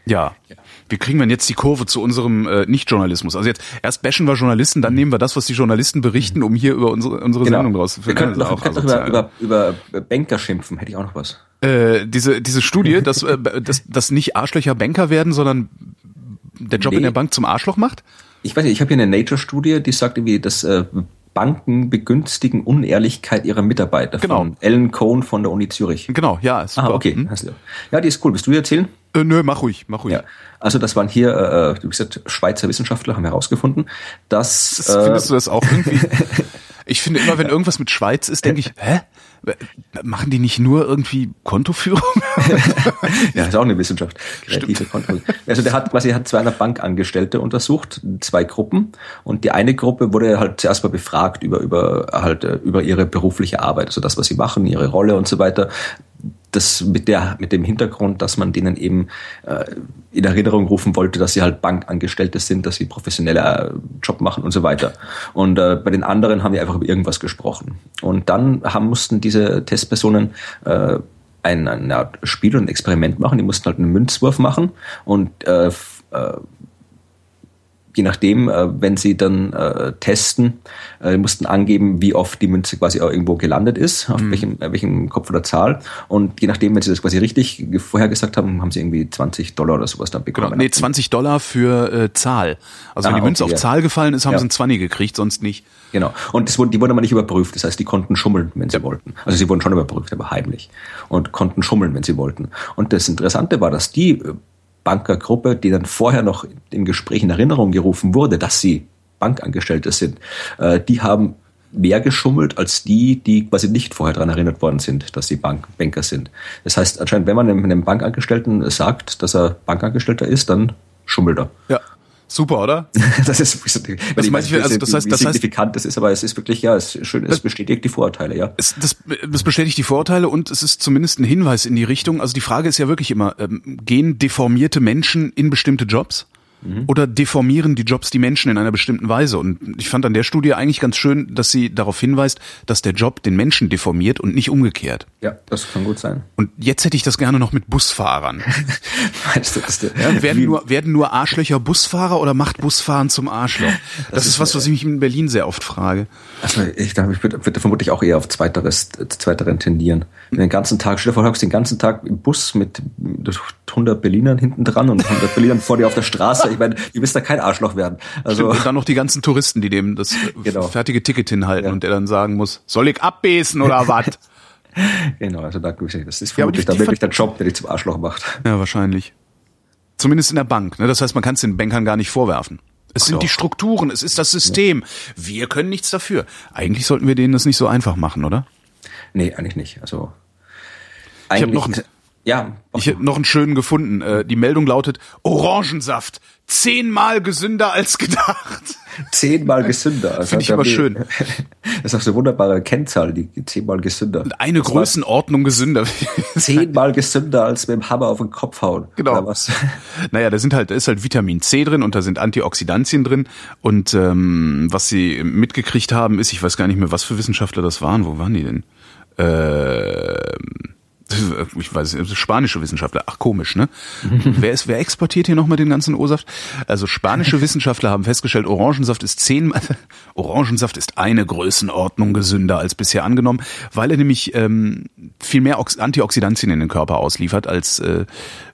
Ja. ja. Wie kriegen wir denn jetzt die Kurve zu unserem äh, Nicht-Journalismus? Also jetzt erst bashen wir Journalisten, dann nehmen wir das, was die Journalisten berichten, um hier über unsere, unsere genau. Sendung rauszufinden. Wir könnten noch, also über, über, über Banker schimpfen, hätte ich auch noch was. Äh, diese, diese Studie, [laughs] dass, äh, dass, dass nicht Arschlöcher Banker werden, sondern der Job nee. in der Bank zum Arschloch macht? Ich weiß nicht, ich habe hier eine Nature-Studie, die sagt irgendwie, dass äh, Banken begünstigen Unehrlichkeit ihrer Mitarbeiter. Genau. Von Ellen Cohn von der Uni Zürich. Genau, ja. Ist ah, okay. Hm? Ja, die ist cool. Willst du erzählen? Äh, nö, mach ruhig, mach ruhig. Ja. Also das waren hier, äh, wie gesagt, Schweizer Wissenschaftler haben herausgefunden, dass... Das, äh, findest du das auch irgendwie? [laughs] ich finde immer, wenn irgendwas mit Schweiz ist, denke ich, [laughs] hä? Machen die nicht nur irgendwie Kontoführung? [laughs] ja, ist auch eine Wissenschaft. Kreative. Also der hat quasi hat 200 Bankangestellte untersucht, zwei Gruppen. Und die eine Gruppe wurde halt zuerst mal befragt über, über, halt, äh, über ihre berufliche Arbeit, also das, was sie machen, ihre Rolle und so weiter das mit der mit dem Hintergrund, dass man denen eben äh, in Erinnerung rufen wollte, dass sie halt Bankangestellte sind, dass sie professioneller äh, Job machen und so weiter. Und äh, bei den anderen haben wir einfach über irgendwas gesprochen. Und dann haben mussten diese Testpersonen äh, ein, ein Spiel und ein Experiment machen. Die mussten halt einen Münzwurf machen und äh, äh, je nachdem, äh, wenn sie dann äh, testen, äh, mussten angeben, wie oft die Münze quasi auch irgendwo gelandet ist, auf mhm. welchem, äh, welchem Kopf oder Zahl. Und je nachdem, wenn sie das quasi richtig vorher gesagt haben, haben sie irgendwie 20 Dollar oder sowas dann bekommen. Genau, nee, 20 Dollar für äh, Zahl. Also ah, wenn die Münze okay, auf ja. Zahl gefallen ist, haben ja. sie ein 20 gekriegt, sonst nicht. Genau. Und das wurde, die wurden aber nicht überprüft. Das heißt, die konnten schummeln, wenn sie wollten. Also sie wurden schon überprüft, aber heimlich. Und konnten schummeln, wenn sie wollten. Und das Interessante war, dass die äh, Bankergruppe, die dann vorher noch im Gespräch in Erinnerung gerufen wurde, dass sie Bankangestellte sind, äh, die haben mehr geschummelt als die, die quasi nicht vorher daran erinnert worden sind, dass sie Bank Banker sind. Das heißt, anscheinend, wenn man einem Bankangestellten sagt, dass er Bankangestellter ist, dann schummelt er. Ja. Super, oder? [laughs] das ist, das, ich weiß, also das heißt, wie das signifikant heißt, das ist, aber es ist wirklich, ja, es ist schön, es bestätigt die Vorurteile, ja. Es, das, das bestätigt die Vorurteile und es ist zumindest ein Hinweis in die Richtung. Also die Frage ist ja wirklich immer, ähm, gehen deformierte Menschen in bestimmte Jobs? Mhm. Oder deformieren die Jobs die Menschen in einer bestimmten Weise? Und ich fand an der Studie eigentlich ganz schön, dass sie darauf hinweist, dass der Job den Menschen deformiert und nicht umgekehrt. Ja, das kann gut sein. Und jetzt hätte ich das gerne noch mit Busfahrern. [laughs] Meinst du, das ja, werden, nur, werden nur Arschlöcher Busfahrer oder macht Busfahren zum Arschloch? Das, das ist, ist was, was ich mich in Berlin sehr oft frage. Also ich glaube, ich würde, würde vermutlich auch eher auf zweiteres, zweiteren tendieren. Den ganzen Tag, stell dir vor, du den ganzen Tag im Bus mit 100 Berlinern hinten dran und 100 Berlinern vor dir auf der Straße. Ich meine, ihr wisst da kein Arschloch werden. Also Stimmt, und dann noch die ganzen Touristen, die dem das genau. fertige Ticket hinhalten ja. und der dann sagen muss, soll ich abbesen oder [laughs] was? genau, also da, das ist vermutlich ja, dann wirklich der Job, der dich zum Arschloch macht. Ja, wahrscheinlich. Zumindest in der Bank. Ne? Das heißt, man kann es den Bankern gar nicht vorwerfen. Es sind die Strukturen, es ist das System. Wir können nichts dafür. Eigentlich sollten wir denen das nicht so einfach machen, oder? Nee, eigentlich nicht. Also eigentlich, ich habe noch, ja, ich habe noch einen schönen gefunden. Äh, die Meldung lautet Orangensaft zehnmal gesünder als gedacht. Zehnmal gesünder. Also Finde ich aber schön. [laughs] Das ist auch so eine wunderbare Kennzahl, die zehnmal gesünder. Und eine das Größenordnung gesünder. [laughs] Zehnmal gesünder als mit dem Hammer auf den Kopf hauen. Genau. was? [laughs] Naja, da sind halt, da ist halt Vitamin C drin und da sind Antioxidantien drin. Und ähm, was sie mitgekriegt haben, ist, ich weiß gar nicht mehr, was für Wissenschaftler das waren. Wo waren die denn? Ähm [laughs] ich weiß, spanische Wissenschaftler, ach komisch, ne? [laughs] wer ist, wer exportiert hier nochmal den ganzen O-Saft? Also spanische [laughs] Wissenschaftler haben festgestellt, Orangensaft ist zehnmal, Orangensaft ist eine Größenordnung gesünder als bisher angenommen, weil er nämlich ähm, viel mehr Ox Antioxidantien in den Körper ausliefert, als äh,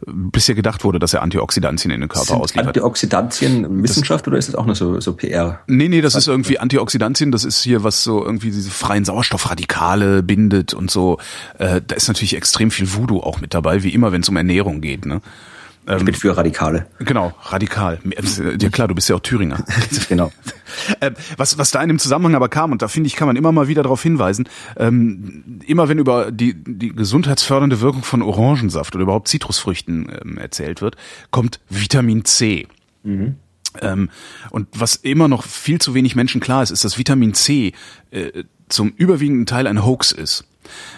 bisher gedacht wurde, dass er Antioxidantien in den Körper Sind ausliefert. Antioxidantien Wissenschaft das, oder ist das auch nur so, so PR? Nee, nee, das ist irgendwie Antioxidantien, das ist hier was so irgendwie diese freien Sauerstoffradikale bindet und so. Äh, da ist natürlich extrem viel Voodoo auch mit dabei, wie immer, wenn es um Ernährung geht. Ne? Ich bin für Radikale. Genau, radikal. Ja klar, du bist ja auch Thüringer. [laughs] genau. Ähm, was, was da in dem Zusammenhang aber kam, und da finde ich, kann man immer mal wieder darauf hinweisen, ähm, immer wenn über die, die gesundheitsfördernde Wirkung von Orangensaft oder überhaupt Zitrusfrüchten ähm, erzählt wird, kommt Vitamin C. Mhm. Ähm, und was immer noch viel zu wenig Menschen klar ist, ist, dass Vitamin C äh, zum überwiegenden Teil ein Hoax ist.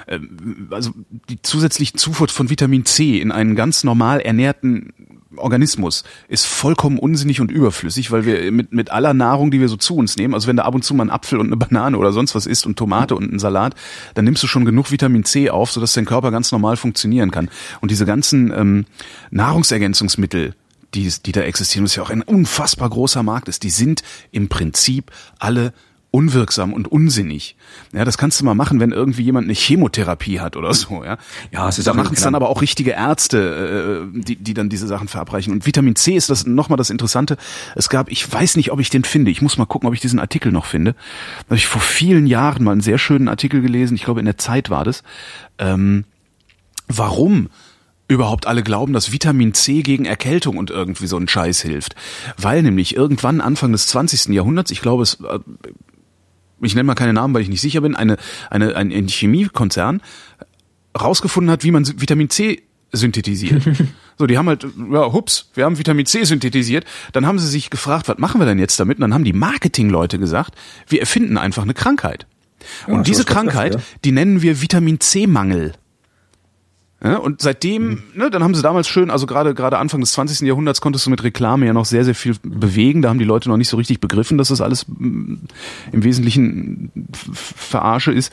Ähm, also die zusätzliche Zufuhr von Vitamin C in einen ganz normal ernährten Organismus ist vollkommen unsinnig und überflüssig, weil wir mit, mit aller Nahrung, die wir so zu uns nehmen, also wenn du ab und zu mal einen Apfel und eine Banane oder sonst was isst und Tomate und einen Salat, dann nimmst du schon genug Vitamin C auf, sodass dein Körper ganz normal funktionieren kann. Und diese ganzen ähm, Nahrungsergänzungsmittel, die, die da existieren, was ja auch ein unfassbar großer Markt ist, die sind im Prinzip alle unwirksam und unsinnig. Ja, das kannst du mal machen, wenn irgendwie jemand eine Chemotherapie hat oder so, ja. Ja, es ist da machen es dann aber auch richtige Ärzte, äh, die, die dann diese Sachen verabreichen. Und Vitamin C ist das nochmal das Interessante. Es gab, ich weiß nicht, ob ich den finde. Ich muss mal gucken, ob ich diesen Artikel noch finde. Da habe ich vor vielen Jahren mal einen sehr schönen Artikel gelesen. Ich glaube, in der Zeit war das. Ähm, warum überhaupt alle glauben, dass Vitamin C gegen Erkältung und irgendwie so ein Scheiß hilft. Weil nämlich irgendwann Anfang des 20. Jahrhunderts, ich glaube, es äh, ich nenne mal keine Namen, weil ich nicht sicher bin, eine, eine, ein, ein Chemiekonzern rausgefunden hat, wie man Vitamin C synthetisiert. [laughs] so, die haben halt, ja, hups, wir haben Vitamin C synthetisiert. Dann haben sie sich gefragt, was machen wir denn jetzt damit? Und dann haben die Marketingleute gesagt, wir erfinden einfach eine Krankheit. Und ja, diese Krankheit, das, ja. die nennen wir Vitamin C-Mangel. Ja, und seitdem, mhm. ne, dann haben sie damals schön, also gerade gerade Anfang des 20. Jahrhunderts konntest du mit Reklame ja noch sehr, sehr viel bewegen. Da haben die Leute noch nicht so richtig begriffen, dass das alles mm, im Wesentlichen Verarsche ist.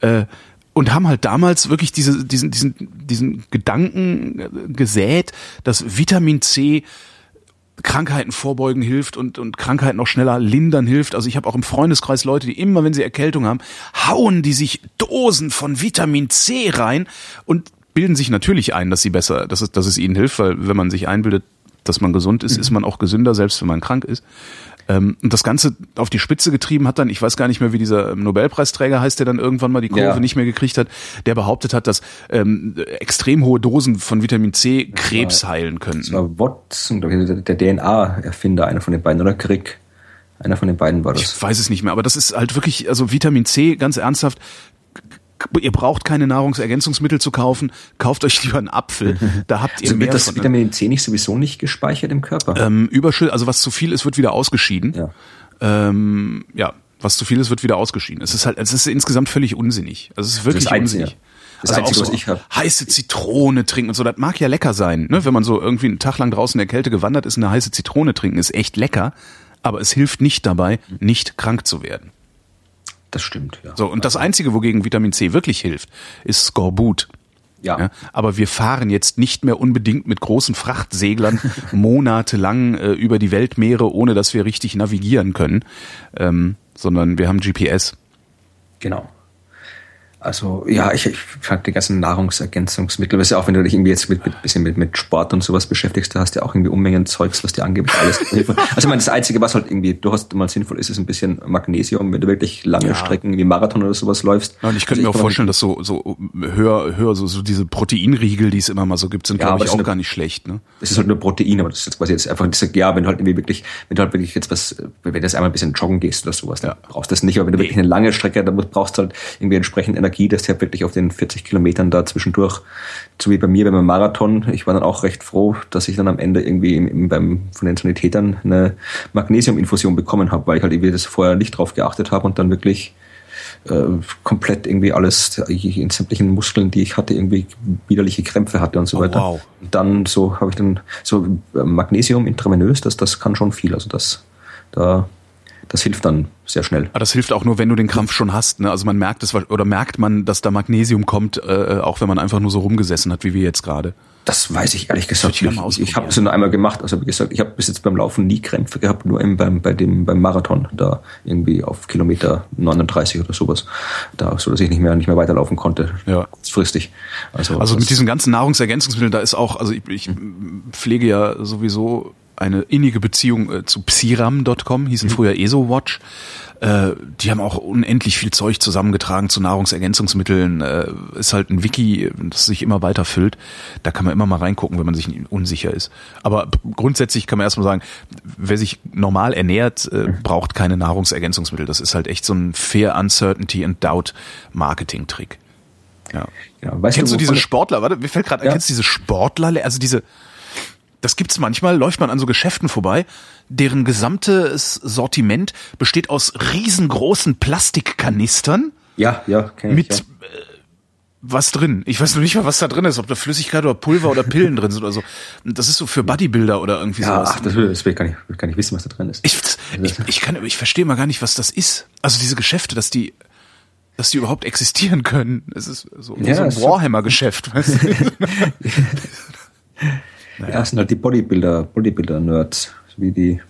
Äh, und haben halt damals wirklich diese, diesen, diesen, diesen Gedanken gesät, dass Vitamin C Krankheiten vorbeugen hilft und, und Krankheiten noch schneller lindern hilft. Also ich habe auch im Freundeskreis Leute, die immer, wenn sie Erkältung haben, hauen die sich Dosen von Vitamin C rein und bilden sich natürlich ein, dass sie besser, dass es, dass es ihnen hilft, weil wenn man sich einbildet, dass man gesund ist, mhm. ist man auch gesünder, selbst wenn man krank ist. Ähm, und das Ganze auf die Spitze getrieben hat dann, ich weiß gar nicht mehr, wie dieser Nobelpreisträger heißt, der dann irgendwann mal die Kurve ja. nicht mehr gekriegt hat, der behauptet hat, dass ähm, extrem hohe Dosen von Vitamin C Krebs war, heilen könnten. Das war Watson, der DNA-Erfinder, einer von den beiden, oder Crick? Einer von den beiden war das. Ich weiß es nicht mehr, aber das ist halt wirklich, also Vitamin C, ganz ernsthaft, ihr braucht keine Nahrungsergänzungsmittel zu kaufen, kauft euch lieber einen Apfel. [laughs] Da habt ihr also mehr wird das ne? Vitamin C nicht sowieso nicht gespeichert im Körper? Ähm, Überschütt, also was zu viel ist, wird wieder ausgeschieden. Ja. Ähm, ja, was zu viel ist, wird wieder ausgeschieden. Es ist halt, es ist insgesamt völlig unsinnig. Also es ist wirklich das unsinnig. Das also Einzige, auch so was ich hab. heiße Zitrone trinken und so, das mag ja lecker sein, ne? Wenn man so irgendwie einen Tag lang draußen in der Kälte gewandert ist, eine heiße Zitrone trinken, ist echt lecker, aber es hilft nicht dabei, nicht krank zu werden. Das stimmt, ja. So, und das Einzige, wogegen Vitamin C wirklich hilft, ist Skorbut. Ja. ja. Aber wir fahren jetzt nicht mehr unbedingt mit großen Frachtseglern [laughs] monatelang äh, über die Weltmeere, ohne dass wir richtig navigieren können, ähm, sondern wir haben GPS. Genau. Also ja, ich, ich fand die ganzen Nahrungsergänzungsmittel, was ja auch, wenn du dich irgendwie jetzt mit, mit bisschen mit, mit Sport und sowas beschäftigst, da hast du ja auch irgendwie Unmengen Zeugs, was dir angeblich alles [laughs] hilft. Also ich meine, das Einzige, was halt irgendwie durchaus mal sinnvoll ist, ist ein bisschen Magnesium, wenn du wirklich lange ja. Strecken wie Marathon oder sowas läufst. Ja, und ich könnte also mir auch vorstellen, dass so, so höher, höher, so, so diese Proteinriegel, die es immer mal so gibt, sind, ja, glaube ich, auch eine, gar nicht schlecht. Ne? Das ist halt nur Protein, aber das ist jetzt quasi jetzt einfach dieser, ja, wenn du halt irgendwie wirklich, wenn du halt wirklich jetzt was, wenn du jetzt einmal ein bisschen joggen gehst oder sowas, dann ja. brauchst du das nicht, aber wenn du wirklich eine lange Strecke, dann brauchst du halt irgendwie entsprechend Energie, dass du halt wirklich auf den 40 Kilometern da zwischendurch, so wie bei mir beim Marathon. Ich war dann auch recht froh, dass ich dann am Ende irgendwie im, beim, von den Sanitätern eine Magnesiuminfusion bekommen habe, weil ich halt irgendwie das vorher nicht drauf geachtet habe und dann wirklich äh, komplett irgendwie alles in sämtlichen Muskeln, die ich hatte, irgendwie widerliche Krämpfe hatte und so oh, weiter. Wow. Und dann so habe ich dann so äh, Magnesium intravenös, das, das kann schon viel. Also das, da das hilft dann sehr schnell. Aber das hilft auch nur, wenn du den Krampf schon hast. Ne? Also man merkt es oder merkt man, dass da Magnesium kommt, äh, auch wenn man einfach nur so rumgesessen hat, wie wir jetzt gerade. Das weiß ich ehrlich gesagt nicht. Ich, ich habe es nur einmal gemacht. Also wie gesagt, ich habe bis jetzt beim Laufen nie Krämpfe gehabt, nur im, beim, bei dem, beim Marathon, da irgendwie auf Kilometer 39 oder sowas. Da, so dass ich nicht mehr, nicht mehr weiterlaufen konnte. Ja. Kurzfristig. Also, also mit diesen ganzen Nahrungsergänzungsmitteln, da ist auch, also ich, ich pflege ja sowieso eine innige Beziehung äh, zu Psiram.com, hießen mhm. früher ESO-Watch. Äh, die haben auch unendlich viel Zeug zusammengetragen zu Nahrungsergänzungsmitteln. Äh, ist halt ein Wiki, das sich immer weiter füllt. Da kann man immer mal reingucken, wenn man sich unsicher ist. Aber grundsätzlich kann man erstmal sagen, wer sich normal ernährt, äh, mhm. braucht keine Nahrungsergänzungsmittel. Das ist halt echt so ein Fair Uncertainty and Doubt Marketing-Trick. Ja. ja kennst du, du diese Sportler? Warte, mir fällt gerade, ja. kennst du diese Sportler, also diese das gibt's manchmal, läuft man an so Geschäften vorbei, deren gesamtes Sortiment besteht aus riesengroßen Plastikkanistern. Ja, ja, kenn ich, Mit ja. Äh, was drin. Ich weiß noch nicht mal, was da drin ist, ob da Flüssigkeit oder Pulver oder Pillen drin sind oder so. Das ist so für Bodybuilder oder irgendwie ja, sowas. Ach, das will, das will ich, gar nicht, will gar nicht wissen, was da drin ist. Ich, ich, ich, kann, ich verstehe mal gar nicht, was das ist. Also diese Geschäfte, dass die, dass die überhaupt existieren können. Es ist so, ja, so ein Warhammer-Geschäft. Weißt du? [laughs] [laughs] Naja. Ja, sind halt die Bodybuilder, Bodybuilder-Nerds, wie die,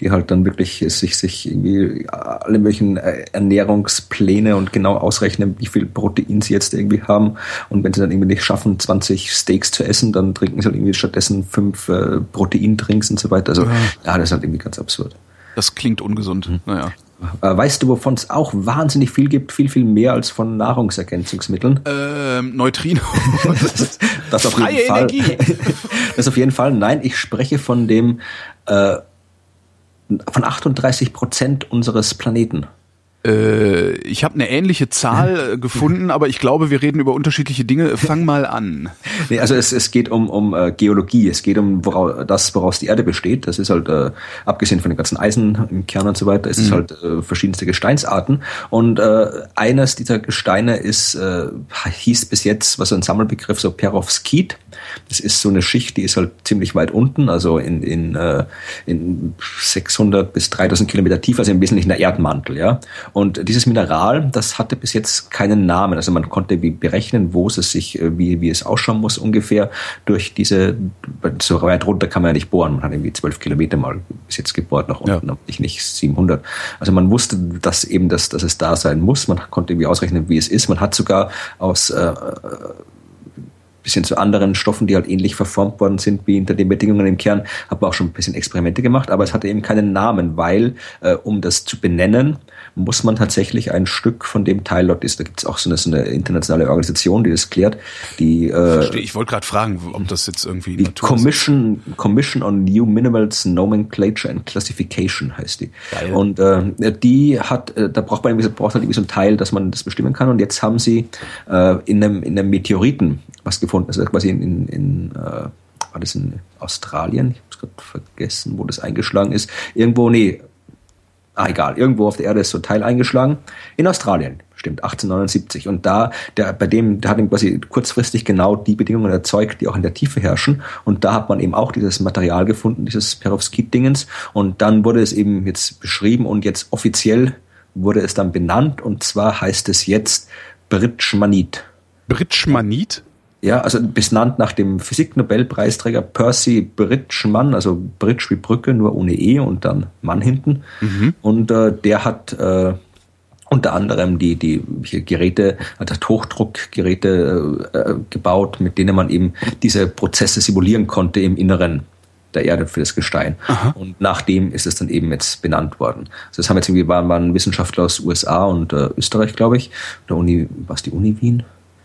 die halt dann wirklich sich, sich irgendwie alle möglichen äh, Ernährungspläne und genau ausrechnen, wie viel Protein sie jetzt irgendwie haben. Und wenn sie dann irgendwie nicht schaffen, 20 Steaks zu essen, dann trinken sie halt irgendwie stattdessen fünf äh, Proteindrinks und so weiter. Also, ja. ja, das ist halt irgendwie ganz absurd. Das klingt ungesund. Mhm. Naja. Äh, weißt du, wovon es auch wahnsinnig viel gibt? Viel, viel mehr als von Nahrungsergänzungsmitteln? Ähm, Neutrino. das, [laughs] das auf jeden Fall. Energie. [laughs] das auf jeden Fall. Nein, ich spreche von dem äh, von 38 Prozent unseres Planeten. Äh, ich habe eine ähnliche Zahl [laughs] äh, gefunden, aber ich glaube, wir reden über unterschiedliche Dinge. Fang mal an. [laughs] Nee, also es, es geht um, um äh, Geologie, es geht um woraus, das, woraus die Erde besteht. Das ist halt, äh, abgesehen von den ganzen Eisen im Kern und so weiter, ist es mhm. halt äh, verschiedenste Gesteinsarten. Und äh, eines dieser Gesteine ist, äh, hieß bis jetzt, was so ein Sammelbegriff, so Perovskit. Das ist so eine Schicht, die ist halt ziemlich weit unten, also in, in, äh, in 600 bis 3000 Kilometer tief, also im Wesentlichen der Erdmantel, ja. Und dieses Mineral, das hatte bis jetzt keinen Namen. Also man konnte wie berechnen, wo es sich, äh, wie, wie es ausschauen muss ungefähr durch diese, so weit runter kann man ja nicht bohren. Man hat irgendwie zwölf Kilometer mal bis jetzt gebohrt nach unten, ja. nicht, nicht 700. Also man wusste, dass eben, das, dass es da sein muss. Man konnte irgendwie ausrechnen, wie es ist. Man hat sogar aus äh, bisschen zu anderen Stoffen, die halt ähnlich verformt worden sind wie hinter den Bedingungen im Kern, hat man auch schon ein bisschen Experimente gemacht, aber es hatte eben keinen Namen, weil äh, um das zu benennen, muss man tatsächlich ein Stück von dem Teil dort ist. Da gibt es auch so eine, so eine, internationale Organisation, die das klärt. Die, äh, ich wollte gerade fragen, ob das jetzt irgendwie die Commission, Commission on New Minerals Nomenclature and Classification heißt die. Geil. Und äh, die hat, äh, da braucht man irgendwie, braucht halt irgendwie so ein Teil, dass man das bestimmen kann. Und jetzt haben sie äh, in, einem, in einem Meteoriten was gefunden. Also quasi in, in, in äh, war das in Australien? Ich habe es gerade vergessen, wo das eingeschlagen ist. Irgendwo, nee, ah, egal, irgendwo auf der Erde ist so ein Teil eingeschlagen. In Australien, stimmt, 1879. Und da, der, bei dem, der hat quasi kurzfristig genau die Bedingungen erzeugt, die auch in der Tiefe herrschen. Und da hat man eben auch dieses Material gefunden, dieses Perovskit-Dingens. Und dann wurde es eben jetzt beschrieben und jetzt offiziell wurde es dann benannt. Und zwar heißt es jetzt Britschmanit. Britschmanit? Ja, also benannt nach dem Physiknobelpreisträger Percy Bridgman, also Bridge wie Brücke, nur ohne E und dann Mann hinten. Mhm. Und äh, der hat äh, unter anderem die, die Geräte, hat Hochdruckgeräte äh, gebaut, mit denen man eben diese Prozesse simulieren konnte im Inneren der Erde für das Gestein. Aha. Und nachdem ist es dann eben jetzt benannt worden. Also das haben jetzt irgendwie waren, waren Wissenschaftler aus USA und äh, Österreich, glaube ich, der Uni, was die Uni Wien?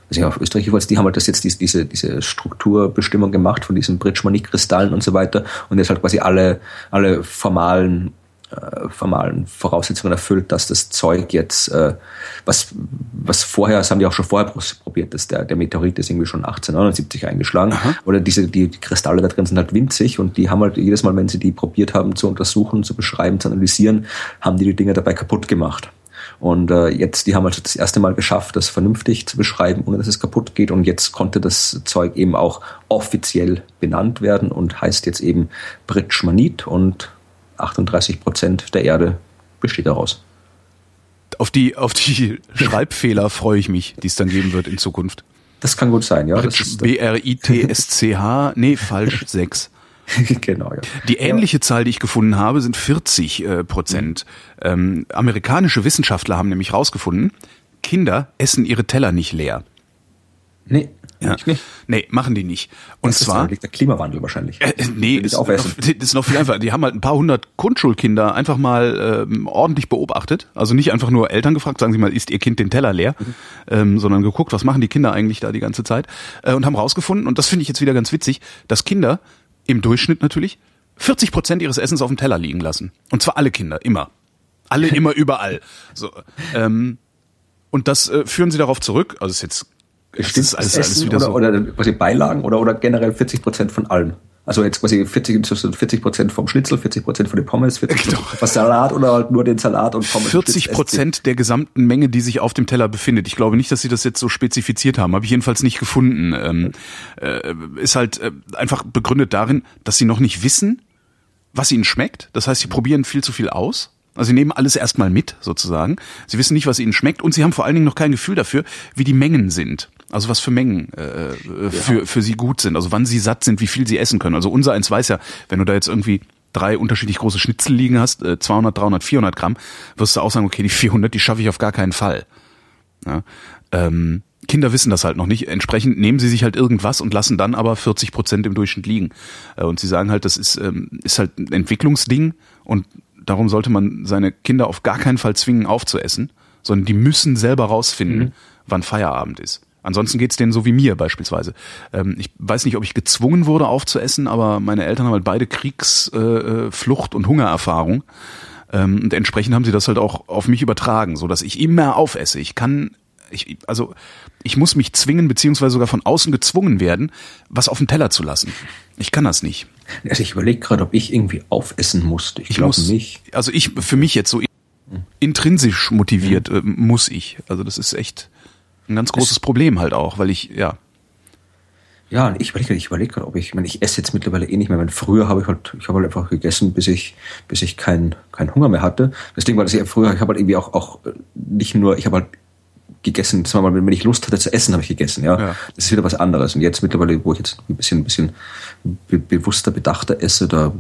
Also ja, auf Österreich jeweils, die haben halt das jetzt diese, diese Strukturbestimmung gemacht von diesen Bridge-Manik-Kristallen und so weiter und jetzt halt quasi alle, alle formalen äh, formalen Voraussetzungen erfüllt, dass das Zeug jetzt, äh, was, was vorher, das haben die auch schon vorher probiert, dass der, der Meteorit ist irgendwie schon 1879 eingeschlagen. Aha. Oder diese, die, die Kristalle da drin sind halt winzig und die haben halt jedes Mal, wenn sie die probiert haben zu untersuchen, zu beschreiben, zu analysieren, haben die die Dinge dabei kaputt gemacht. Und äh, jetzt, die haben also das erste Mal geschafft, das vernünftig zu beschreiben, ohne dass es kaputt geht. Und jetzt konnte das Zeug eben auch offiziell benannt werden und heißt jetzt eben Britschmanit und 38 Prozent der Erde besteht daraus. Auf die, auf die [laughs] Schreibfehler freue ich mich, die es dann geben wird in Zukunft. Das kann gut sein, ja. B-R-I-T-S-C-H, nee, falsch, [laughs] 6. [laughs] genau, ja. Die ähnliche ja. Zahl, die ich gefunden habe, sind 40 äh, Prozent. Ähm, amerikanische Wissenschaftler haben nämlich rausgefunden, Kinder essen ihre Teller nicht leer. Nee. Ja. Nicht. Nee, machen die nicht. Und das zwar liegt der Klimawandel wahrscheinlich. Äh, nee, ist noch, [laughs] das ist noch viel einfacher. Die haben halt ein paar hundert Grundschulkinder einfach mal ähm, ordentlich beobachtet. Also nicht einfach nur Eltern gefragt, sagen Sie mal, ist Ihr Kind den Teller leer, mhm. ähm, sondern geguckt, was machen die Kinder eigentlich da die ganze Zeit äh, und haben rausgefunden. Und das finde ich jetzt wieder ganz witzig, dass Kinder im Durchschnitt natürlich, 40 Prozent ihres Essens auf dem Teller liegen lassen. Und zwar alle Kinder, immer. Alle, [laughs] immer, überall. So, ähm, und das äh, führen sie darauf zurück. Also ist jetzt ist das alles, alles wieder oder, so. Oder quasi Beilagen oder, oder generell 40 Prozent von allem. Also jetzt quasi 40, 40 Prozent vom Schnitzel, 40 Prozent von den Pommes, 40 genau. vom Salat oder halt nur den Salat und Pommes. 40 Prozent der gesamten Menge, die sich auf dem Teller befindet. Ich glaube nicht, dass sie das jetzt so spezifiziert haben. Habe ich jedenfalls nicht gefunden. Ähm, äh, ist halt äh, einfach begründet darin, dass sie noch nicht wissen, was ihnen schmeckt. Das heißt, sie probieren viel zu viel aus. Also sie nehmen alles erstmal mit, sozusagen. Sie wissen nicht, was ihnen schmeckt und sie haben vor allen Dingen noch kein Gefühl dafür, wie die Mengen sind. Also was für Mengen äh, ja. für, für sie gut sind. Also wann sie satt sind, wie viel sie essen können. Also unser eins weiß ja, wenn du da jetzt irgendwie drei unterschiedlich große Schnitzel liegen hast, äh, 200, 300, 400 Gramm, wirst du auch sagen, okay, die 400, die schaffe ich auf gar keinen Fall. Ja, ähm, Kinder wissen das halt noch nicht. Entsprechend nehmen sie sich halt irgendwas und lassen dann aber 40 Prozent im Durchschnitt liegen. Äh, und sie sagen halt, das ist, ähm, ist halt ein Entwicklungsding und darum sollte man seine Kinder auf gar keinen Fall zwingen, aufzuessen, sondern die müssen selber rausfinden, mhm. wann Feierabend ist. Ansonsten geht's denen so wie mir beispielsweise. Ähm, ich weiß nicht, ob ich gezwungen wurde aufzuessen, aber meine Eltern haben halt beide Kriegs-, äh, äh, Flucht- und Hungererfahrung. Ähm, und entsprechend haben sie das halt auch auf mich übertragen, so dass ich immer aufesse. Ich kann, ich, also ich muss mich zwingen, beziehungsweise sogar von außen gezwungen werden, was auf dem Teller zu lassen. Ich kann das nicht. Also ich überlege gerade, ob ich irgendwie aufessen musste. Ich, ich glaube nicht. Also ich, für mich jetzt so intrinsisch motiviert mhm. muss ich. Also das ist echt ein ganz großes Problem halt auch, weil ich, ja. Ja, ich überlege ich überleg gerade, ob ich, ich meine, ich esse jetzt mittlerweile eh nicht mehr. Meine, früher habe ich halt, ich habe halt einfach gegessen, bis ich, bis ich keinen keinen Hunger mehr hatte. Deswegen war das ja früher, ich habe halt irgendwie auch, auch nicht nur, ich habe halt gegessen, das war mal, wenn ich Lust hatte zu essen, habe ich gegessen, ja. ja. Das ist wieder was anderes. Und jetzt mittlerweile, wo ich jetzt ein bisschen, ein bisschen be bewusster, bedachter esse, da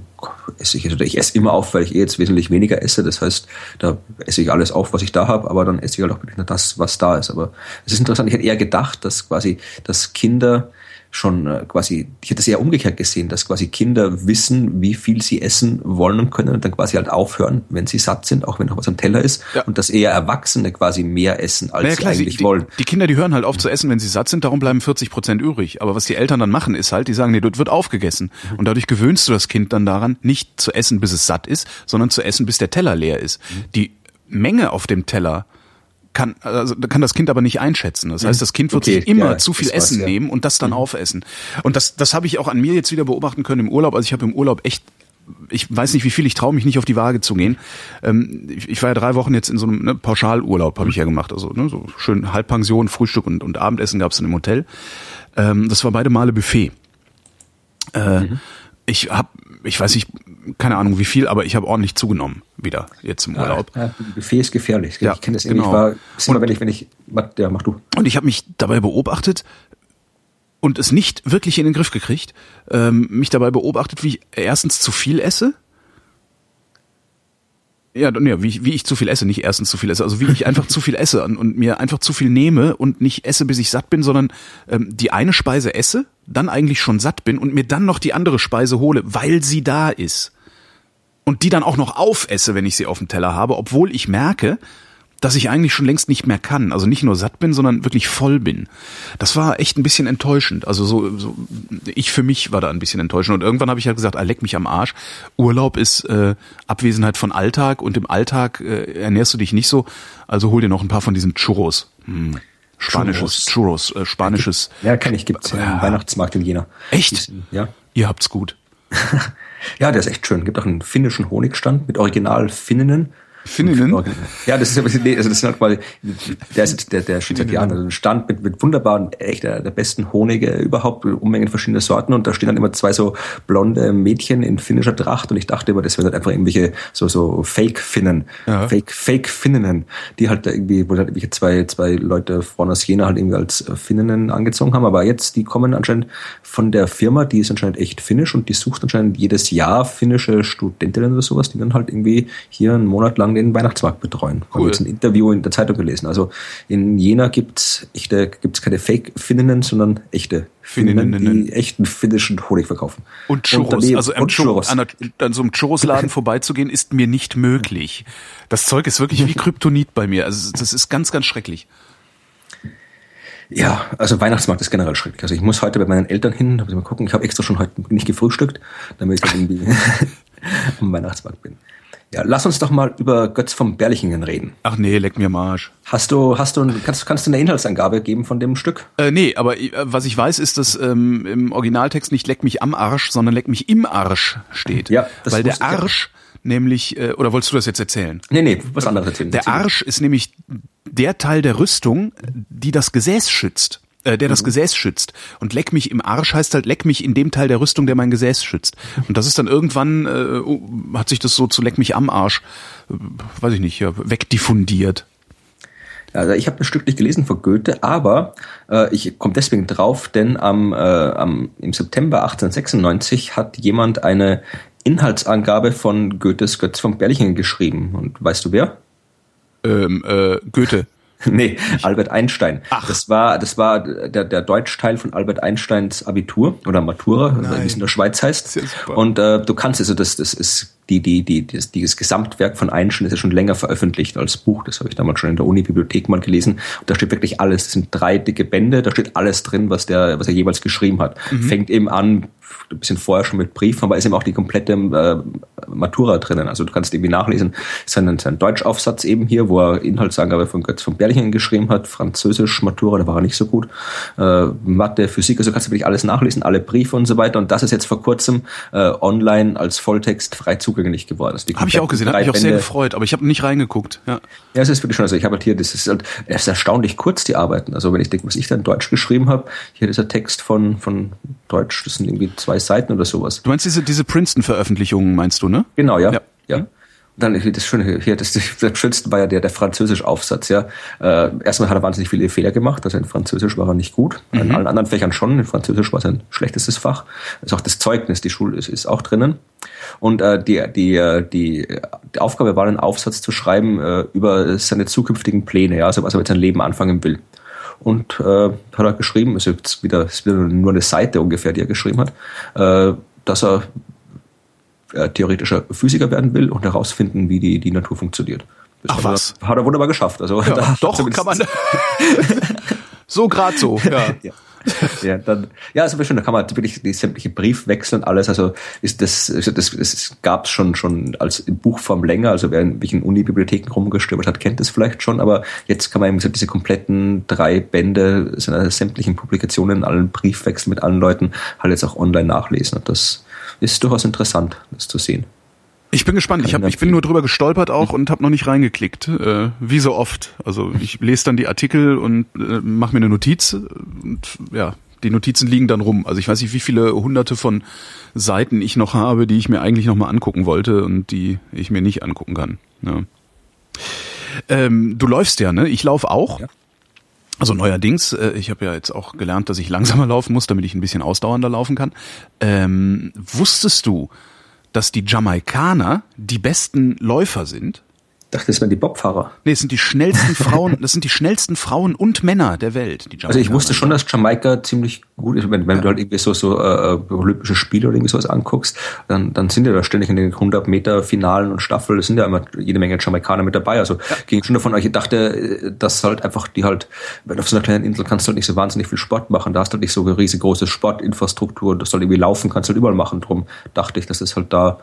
esse ich, oder ich esse immer auf, weil ich eh jetzt wesentlich weniger esse. Das heißt, da esse ich alles auf, was ich da habe, aber dann esse ich halt auch nur das, was da ist. Aber es ist interessant, ich hätte eher gedacht, dass quasi, dass Kinder schon äh, quasi, ich hätte das eher umgekehrt gesehen, dass quasi Kinder wissen, wie viel sie essen wollen und können und dann quasi halt aufhören, wenn sie satt sind, auch wenn noch was am Teller ist ja. und dass eher Erwachsene quasi mehr essen, als naja, klar, sie eigentlich die, wollen. Die Kinder, die hören halt auf zu essen, wenn sie satt sind, darum bleiben 40 Prozent übrig. Aber was die Eltern dann machen, ist halt, die sagen, nee, das wird aufgegessen. Mhm. Und dadurch gewöhnst du das Kind dann daran, nicht zu essen, bis es satt ist, sondern zu essen, bis der Teller leer ist. Mhm. Die Menge auf dem Teller kann, also kann das Kind aber nicht einschätzen. Das heißt, das Kind wird okay, sich immer ja, zu viel Essen was, ja. nehmen und das dann mhm. aufessen. Und das, das habe ich auch an mir jetzt wieder beobachten können im Urlaub. Also ich habe im Urlaub echt ich weiß nicht, wie viel, ich traue mich nicht auf die Waage zu gehen. Ähm, ich, war ja drei Wochen jetzt in so einem ne, Pauschalurlaub, habe ich ja gemacht. Also ne, so schön Halbpension, Frühstück und, und Abendessen gab's dann im Hotel. Ähm, das war beide Male Buffet. Äh, mhm. Ich habe, ich weiß nicht, keine Ahnung wie viel, aber ich habe ordentlich zugenommen wieder jetzt im Urlaub. Ja, Buffet ist gefährlich. Ja, ich kenne das genau. Ich war, immer, wenn ich, wenn ich, ja, mach du. Und ich habe mich dabei beobachtet und es nicht wirklich in den Griff gekriegt, ähm, mich dabei beobachtet, wie ich erstens zu viel esse ja, ja wie, wie ich zu viel esse, nicht erstens zu viel esse, also wie ich einfach [laughs] zu viel esse und, und, mir einfach zu viel nehme und nicht esse, bis ich satt bin, sondern ähm, die eine Speise esse, dann eigentlich schon satt bin und mir dann noch die andere Speise hole, weil sie da ist. Und die dann auch noch aufesse, wenn ich sie auf dem Teller habe, obwohl ich merke, dass ich eigentlich schon längst nicht mehr kann. Also nicht nur satt bin, sondern wirklich voll bin. Das war echt ein bisschen enttäuschend. Also so, so ich für mich war da ein bisschen enttäuschend. Und irgendwann habe ich halt gesagt, ah, leck mich am Arsch. Urlaub ist äh, Abwesenheit von Alltag und im Alltag äh, ernährst du dich nicht so. Also hol dir noch ein paar von diesen Churros. Hm. Spanisches Churros, Churros äh, spanisches. Ja, kann ich, gibt's ja im Weihnachtsmarkt in Jena. Echt? Ja. Ihr habt's gut. [laughs] ja, der ist echt schön. Gibt auch einen finnischen Honigstand mit Original Finninnen Finninnen? Ja, das ist ja, also das ist halt quasi, der ist der, der steht seit Jahren, also ein Stand mit, mit wunderbaren, echt der, der besten Honige überhaupt, Unmengen verschiedener Sorten und da stehen dann immer zwei so blonde Mädchen in finnischer Tracht und ich dachte immer, das wären halt einfach irgendwelche so, so Fake-Finnen, ja. Fake, Fake-Finninnen, die halt irgendwie, wo halt irgendwelche zwei, zwei Leute vorne aus Jena halt irgendwie als Finninnen angezogen haben, aber jetzt, die kommen anscheinend von der Firma, die ist anscheinend echt finnisch und die sucht anscheinend jedes Jahr finnische Studentinnen oder sowas, die dann halt irgendwie hier einen Monat lang den Weihnachtsmarkt betreuen. Cool. Habe jetzt ein Interview in der Zeitung gelesen. Also in Jena gibt's echte, gibt's keine Fake-Finninnen, sondern echte Finninnen, die echten finnischen Honig verkaufen. Und Churros. Und daneben, also und Churros. An, an so einem Churros-Laden [laughs] vorbeizugehen ist mir nicht möglich. Das Zeug ist wirklich wie [laughs] Kryptonit bei mir. Also das ist ganz, ganz schrecklich. Ja, also Weihnachtsmarkt ist generell schrecklich. Also ich muss heute bei meinen Eltern hin, muss ich mal gucken. Ich habe extra schon heute nicht gefrühstückt, damit ich irgendwie [laughs] am Weihnachtsmarkt bin. Ja, lass uns doch mal über Götz vom Berlichingen reden. Ach nee, leck mir Marsch. Hast du, hast du, kannst, kannst du eine Inhaltsangabe geben von dem Stück? Äh, nee, aber äh, was ich weiß, ist, dass ähm, im Originaltext nicht leck mich am Arsch, sondern leck mich im Arsch steht. Ja, das Weil der Arsch nämlich, äh, oder wolltest du das jetzt erzählen? Nee, nee, was anderes erzählen. Der Arsch ist nämlich der Teil der Rüstung, die das Gesäß schützt äh, der das mhm. Gesäß schützt. Und leck mich im Arsch heißt halt leck mich in dem Teil der Rüstung, der mein Gesäß schützt. Und das ist dann irgendwann, äh, oh, hat sich das so zu leck mich am Arsch, äh, weiß ich nicht, ja, wegdiffundiert. Also ich habe ein Stück nicht gelesen von Goethe, aber äh, ich komme deswegen drauf, denn am, äh, am, im September 1896 hat jemand eine Inhaltsangabe von Goethes Götz von Berlichingen geschrieben. Und weißt du wer? Ähm, äh, Goethe. [laughs] nee, Albert Einstein. Ach. Das war, das war der, der Deutschteil von Albert Einsteins Abitur oder Matura, wie es in der Schweiz heißt. Und äh, du kannst also das, das ist die, die, die, das, dieses Gesamtwerk von Einstein ist ja schon länger veröffentlicht als Buch. Das habe ich damals schon in der Uni-Bibliothek mal gelesen. Und da steht wirklich alles. Das sind drei dicke Bände. Da steht alles drin, was der, was er jeweils geschrieben hat. Mhm. Fängt eben an ein bisschen vorher schon mit Briefen, aber ist eben auch die komplette äh, Matura drinnen. Also du kannst irgendwie nachlesen, ist ein, ist ein Deutschaufsatz eben hier, wo er Inhaltsangabe von Götz von Berlingen geschrieben hat, Französisch, Matura, da war er nicht so gut, äh, Mathe, Physik, also kannst du wirklich alles nachlesen, alle Briefe und so weiter. Und das ist jetzt vor kurzem äh, online als Volltext frei zugänglich geworden. Also habe ich auch gesehen, habe mich auch sehr gefreut, aber ich habe nicht reingeguckt. Ja, ja es ist wirklich schon, also ich habe halt hier, das ist halt, es ist erstaunlich kurz, die Arbeiten. Also wenn ich denke, was ich dann Deutsch geschrieben habe, hier dieser Text von, von Deutsch, das sind irgendwie zwei Seiten oder sowas. Du meinst diese, diese Princeton-Veröffentlichungen, meinst du, ne? Genau, ja. ja. ja. Dann das Schöne hier, das, das Schönste war ja der, der Französisch-Aufsatz, ja. Äh, erstmal hat er wahnsinnig viele Fehler gemacht, also in Französisch war er nicht gut. Mhm. In allen anderen Fächern schon. In Französisch war sein schlechtestes Fach. ist auch das Zeugnis, die Schule ist, ist auch drinnen. Und äh, die, die, äh, die, die Aufgabe war, einen Aufsatz zu schreiben äh, über seine zukünftigen Pläne, ja, also was er mit seinem Leben anfangen will und äh, hat er geschrieben, also jetzt wieder, ist wieder nur eine Seite ungefähr, die er geschrieben hat, äh, dass er äh, theoretischer Physiker werden will und herausfinden, wie die, die Natur funktioniert. Das Ach was? hat er wunderbar geschafft. Also ja, [laughs] da doch kann man. [laughs] so grad so. [laughs] Ja. ja. ja, dann, ja, also schon, da kann man wirklich die sämtliche Briefwechsel und alles, also ist das, also das, das gab es schon, schon als in Buchform länger, also wer in welchen Unibibliotheken rumgestöbert hat, kennt das vielleicht schon, aber jetzt kann man eben so diese kompletten drei Bände seiner sämtlichen Publikationen, allen Briefwechsel mit allen Leuten halt jetzt auch online nachlesen und das ist durchaus interessant, das zu sehen. Ich bin gespannt. Ich, hab, ich bin nur drüber gestolpert auch und habe noch nicht reingeklickt. Äh, wie so oft. Also ich lese dann die Artikel und äh, mache mir eine Notiz und ja, die Notizen liegen dann rum. Also ich weiß nicht, wie viele hunderte von Seiten ich noch habe, die ich mir eigentlich noch mal angucken wollte und die ich mir nicht angucken kann. Ja. Ähm, du läufst ja, ne? Ich laufe auch. Ja. Also neuerdings, äh, ich habe ja jetzt auch gelernt, dass ich [laughs] langsamer laufen muss, damit ich ein bisschen ausdauernder laufen kann. Ähm, wusstest du, dass die Jamaikaner die besten Läufer sind? Dachte, das wären die Bobfahrer. Nee, es sind die schnellsten Frauen, das sind die schnellsten Frauen und Männer der Welt. also ich wusste schon, dass Jamaika ziemlich gut ist. Wenn, wenn ja. du halt irgendwie so, so äh, Olympische Spiele oder irgendwie sowas anguckst, dann, dann sind ja da ständig in den 100 Meter Finalen und Staffel, es sind ja immer jede Menge Jamaikaner mit dabei. Also ja. ging schon davon, ich dachte, dass halt einfach die halt, wenn auf so einer kleinen Insel kannst du halt nicht so wahnsinnig viel Sport machen, da hast du halt nicht so eine riesengroße Sportinfrastruktur, dass du halt irgendwie laufen kannst, halt überall machen. Drum dachte ich, dass es halt da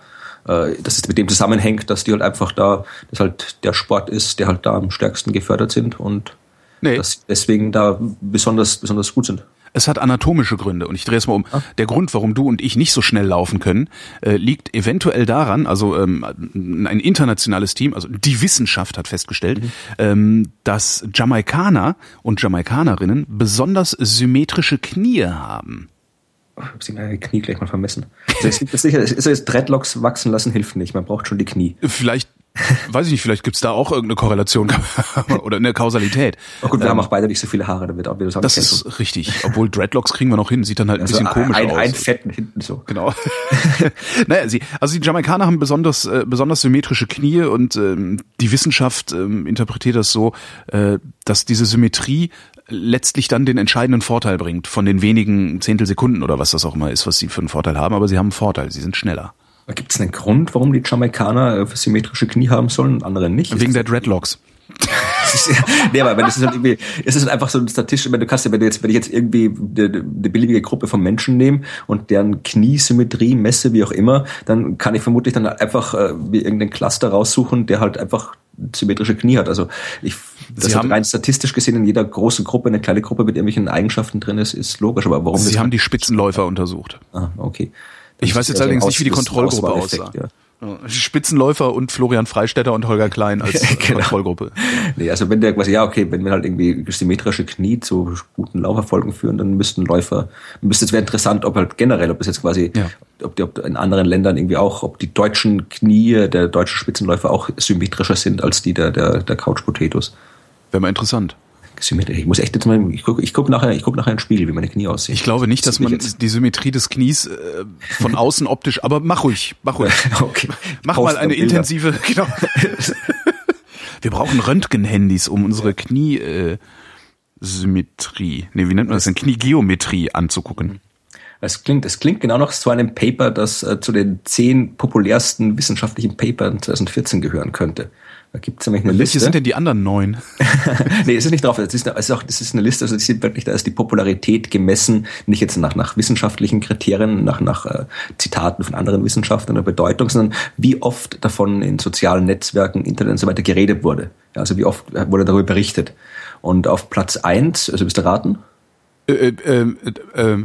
äh, dass es mit dem zusammenhängt, dass die halt einfach da, dass halt der Sport ist, der halt da am stärksten gefördert sind und nee. dass deswegen da besonders, besonders gut sind. Es hat anatomische Gründe und ich drehe es mal um. Ah. Der Grund, warum du und ich nicht so schnell laufen können, äh, liegt eventuell daran, also ähm, ein internationales Team, also die Wissenschaft hat festgestellt, mhm. ähm, dass Jamaikaner und Jamaikanerinnen besonders symmetrische Knie haben. Ich habe sie meine Knie gleich mal vermessen. Also es ist sicher, ist jetzt Dreadlocks wachsen lassen hilft nicht. Man braucht schon die Knie. Vielleicht weiß ich nicht, vielleicht gibt's da auch irgendeine Korrelation [laughs] oder eine Kausalität. Oh gut, wir ähm, haben auch beide nicht so viele Haare, damit auch wieder sagen. Das ist richtig. Obwohl Dreadlocks kriegen wir noch hin, sieht dann halt ein also bisschen komisch ein, aus. Ein Fetten hinten so. Genau. [laughs] naja, sie, also die Jamaikaner haben besonders, äh, besonders symmetrische Knie und ähm, die Wissenschaft ähm, interpretiert das so, äh, dass diese Symmetrie letztlich dann den entscheidenden Vorteil bringt von den wenigen Zehntelsekunden oder was das auch immer ist, was sie für einen Vorteil haben, aber sie haben einen Vorteil, sie sind schneller. Gibt es einen Grund, warum die Jamaikaner äh, symmetrische Knie haben sollen und andere nicht? Wegen der Dreadlocks. [laughs] nee, aber wenn es ist halt irgendwie, es ist einfach so ein statistisch, wenn du kannst, wenn du jetzt, wenn ich jetzt irgendwie eine, beliebige Gruppe von Menschen nehme und deren Kniesymmetrie messe, wie auch immer, dann kann ich vermutlich dann einfach äh, wie irgendeinen Cluster raussuchen, der halt einfach symmetrische Knie hat. Also ich, das hat rein statistisch gesehen in jeder großen Gruppe eine kleine Gruppe mit irgendwelchen Eigenschaften drin ist, ist logisch. Aber warum? Sie haben die Spitzenläufer untersucht. Ah, okay. Das ich weiß jetzt also allerdings nicht, wie die Kontrollgruppe aussah. Ja. Spitzenläufer und Florian Freistetter und Holger Klein als [laughs] genau. Kontrollgruppe. Nee, also wenn der quasi, ja, okay, wenn wir halt irgendwie symmetrische Knie zu guten Lauferfolgen führen, dann müssten Läufer, müsste es wäre interessant, ob halt generell, ob es jetzt quasi, ja. ob die ob in anderen Ländern irgendwie auch, ob die deutschen Knie der deutschen Spitzenläufer auch symmetrischer sind als die der, der, der Couch Potatoes. Wäre mal interessant. Symmetrie. Ich muss echt jetzt mal, ich gucke ich guck nachher, ich guck nachher in den Spiegel, wie meine Knie aussehen. Ich glaube nicht, dass man die Symmetrie des Knies äh, von [laughs] außen optisch, aber mach ruhig, mach ruhig. [laughs] okay. Mach mal eine intensive, [laughs] genau. Wir brauchen Röntgenhandys, um unsere Knie äh, Symmetrie, nee, wie nennt man das denn, Kniegeometrie anzugucken. Es klingt, es klingt genau noch zu einem Paper, das äh, zu den zehn populärsten wissenschaftlichen Papern 2014 gehören könnte Da gibt es nämlich eine Welche Liste. sind denn die anderen neun? [laughs] nee, es ist nicht drauf. Es ist, es ist auch, das ist eine Liste, also die sind wirklich, da ist die Popularität gemessen, nicht jetzt nach, nach wissenschaftlichen Kriterien, nach, nach äh, Zitaten von anderen Wissenschaftlern oder Bedeutung, sondern wie oft davon in sozialen Netzwerken, Internet und so weiter geredet wurde. Ja, also wie oft wurde darüber berichtet. Und auf Platz eins, also bist du raten? Äh, äh, äh,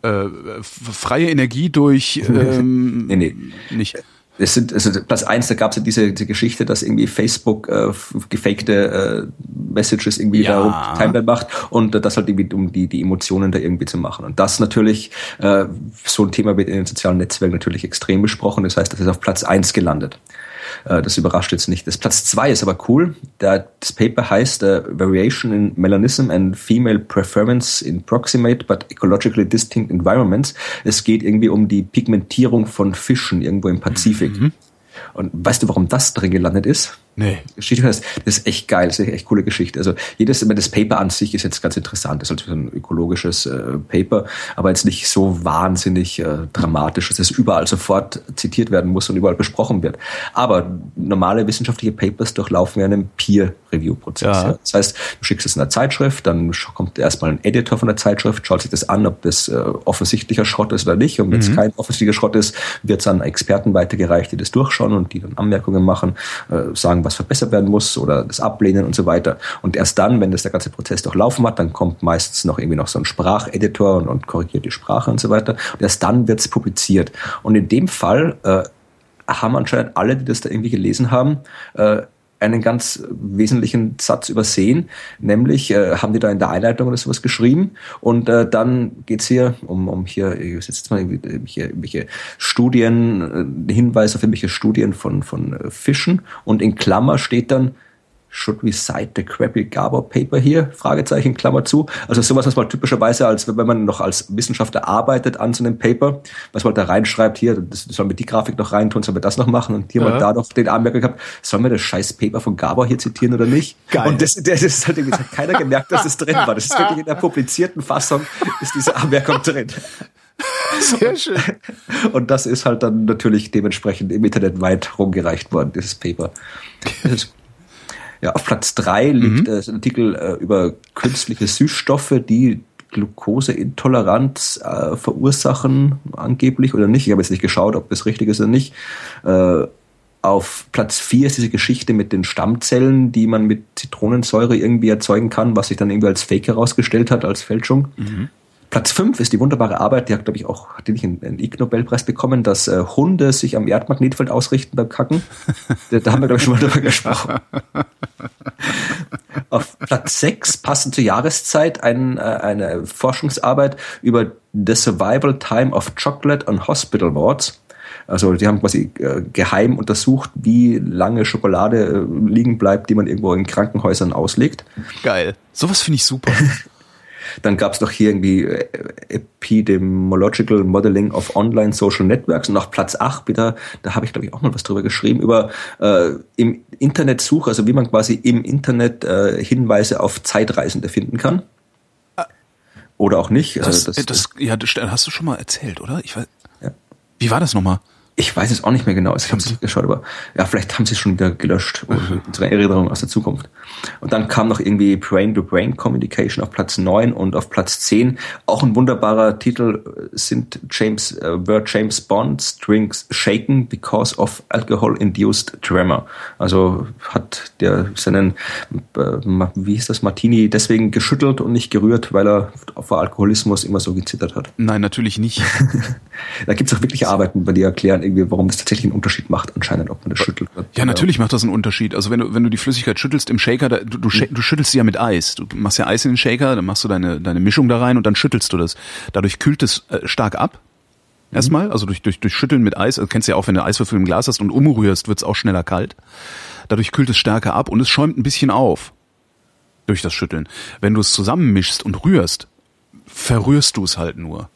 äh, freie Energie durch ähm, [laughs] nee, nee. nicht. Es sind, also Platz eins, da gab es ja diese, diese Geschichte, dass irgendwie Facebook äh, gefakte äh, Messages irgendwie Ja. da Timeline macht und äh, das halt irgendwie, um die, die Emotionen da irgendwie zu machen. Und das natürlich, äh, so ein Thema wird in den sozialen Netzwerken natürlich extrem besprochen. Das heißt, das ist auf Platz eins gelandet. Äh, Das überrascht jetzt nicht. Das Platz zwei ist aber cool. Da, das Paper heißt äh, Variation in Melanism and Female Preference in Proximate but Ecologically Distinct Environments. Es geht irgendwie um die Pigmentierung von Fischen irgendwo im Pazifik. Und weißt du, warum das drin gelandet ist? Nee. Geschichte heißt, das ist echt geil, das ist eine echt coole Geschichte. Also jedes, das Paper an sich ist jetzt ganz interessant, das ist halt so ein ökologisches äh, Paper, aber jetzt nicht so wahnsinnig äh, dramatisch, dass es überall sofort zitiert werden muss und überall besprochen wird. Aber normale wissenschaftliche Papers durchlaufen ja einen Peer-Review-Prozess. Ja. Ja. Das heißt, du schickst es in einer Zeitschrift, dann kommt erstmal ein Editor von der Zeitschrift, schaut sich das an, ob das äh, offensichtlicher Schrott ist oder nicht. Und wenn es kein offensichtlicher Schrott ist, wird es an Experten weitergereicht, die das durchschauen und die dann Anmerkungen machen, äh, sagen, was verbessert werden muss oder das ablehnen und so weiter. Und erst dann, wenn das der ganze Prozess durchlaufen hat, dann kommt meistens noch irgendwie noch so ein Spracheditor und, und korrigiert die Sprache und so weiter. Und erst dann wird es publiziert. Und in dem Fall äh, haben anscheinend alle, die das da irgendwie gelesen haben, äh, einen ganz wesentlichen Satz übersehen, nämlich äh, haben die da in der Einleitung oder sowas geschrieben? Und äh, dann geht's hier um, um hier, ich jetzt mal irgendwie, äh, irgendwelche Studien, äh, Hinweise auf irgendwelche Studien von, von äh, Fischen. Und in Klammer steht dann Should we cite the crappy Gabor Paper here? Fragezeichen, Klammer zu. Also sowas, was man typischerweise als, wenn man noch als Wissenschaftler arbeitet an so einem Paper, was man da reinschreibt, hier, das sollen wir die Grafik noch reintun, sollen wir das noch machen und hier Ja. mal da noch den Anmerkung gehabt, sollen wir das scheiß Paper von Gabor hier zitieren oder nicht? Geil. Und das, das ist halt irgendwie, das hat keiner gemerkt, dass das drin war. Das ist wirklich in der publizierten Fassung, ist diese Anmerkung drin. Sehr schön. Und das ist halt dann natürlich dementsprechend im Internet weit rumgereicht worden, dieses Paper. Das [laughs] ist, ja, auf Platz drei liegt äh, ein Artikel äh, über künstliche Süßstoffe, die Glukoseintoleranz äh, verursachen, angeblich oder nicht. Ich habe jetzt nicht geschaut, ob das richtig ist oder nicht. Äh, auf Platz vier ist diese Geschichte mit den Stammzellen, die man mit Zitronensäure irgendwie erzeugen kann, was sich dann irgendwie als Fake herausgestellt hat, als Fälschung. Platz fünf ist die wunderbare Arbeit, die hat, glaube ich, auch, hat die nicht einen, einen Ig Nobelpreis bekommen, dass äh, Hunde sich am Erdmagnetfeld ausrichten beim Kacken. da, da haben wir, glaube ich, schon mal drüber gesprochen. [laughs] Auf Platz sechs passend zur Jahreszeit ein, äh, eine Forschungsarbeit über The Survival Time of Chocolate on Hospital Wards. Also die haben quasi äh, geheim untersucht, wie lange Schokolade äh, liegen bleibt, die man irgendwo in Krankenhäusern auslegt. Geil. Sowas finde ich super. [laughs] Dann gab es noch hier irgendwie äh, Epidemiological Modeling of Online Social Networks und auf Platz 8 wieder, da habe ich glaube ich auch mal was drüber geschrieben, über äh, im Internet Suche, also wie man quasi im Internet äh, Hinweise auf Zeitreisende finden kann. Oder auch nicht. Das, also das, ja, das hast du schon mal erzählt, oder? Ich weiß, Ja. Wie war das nochmal? Ich weiß es auch nicht mehr genau, ich habe es nicht geschaut, aber ja, vielleicht haben sie es schon wieder gelöscht. Unsere Erinnerung aus der Zukunft. Und dann kam noch irgendwie Brain-to-Brain Communication auf Platz 9 und auf Platz 10 auch ein wunderbarer Titel äh, sind James, äh, were James Bond's drinks shaken because of alcohol-induced tremor. Also hat der seinen, äh, wie hieß das, Martini deswegen geschüttelt und nicht gerührt, weil er vor Alkoholismus immer so gezittert hat. Nein, natürlich nicht. [laughs] Da gibt es auch wirkliche Arbeiten, bei die erklären, irgendwie, warum das tatsächlich einen Unterschied macht, anscheinend, ob man das schüttelt. Ja, natürlich macht das einen Unterschied. Also wenn du, wenn du die Flüssigkeit schüttelst im Shaker, da, du, du, du schüttelst sie ja mit Eis. Du machst ja Eis in den Shaker, dann machst du deine, deine Mischung da rein und dann schüttelst du das. Dadurch kühlt es äh, stark ab. Erstmal, also durch, durch, durch Schütteln mit Eis, also kennst du ja auch, wenn du Eiswürfel im Glas hast und umrührst, wird's auch schneller kalt. Dadurch kühlt es stärker ab und es schäumt ein bisschen auf. Durch das Schütteln. Wenn du es zusammenmischst und rührst, verrührst du es halt nur.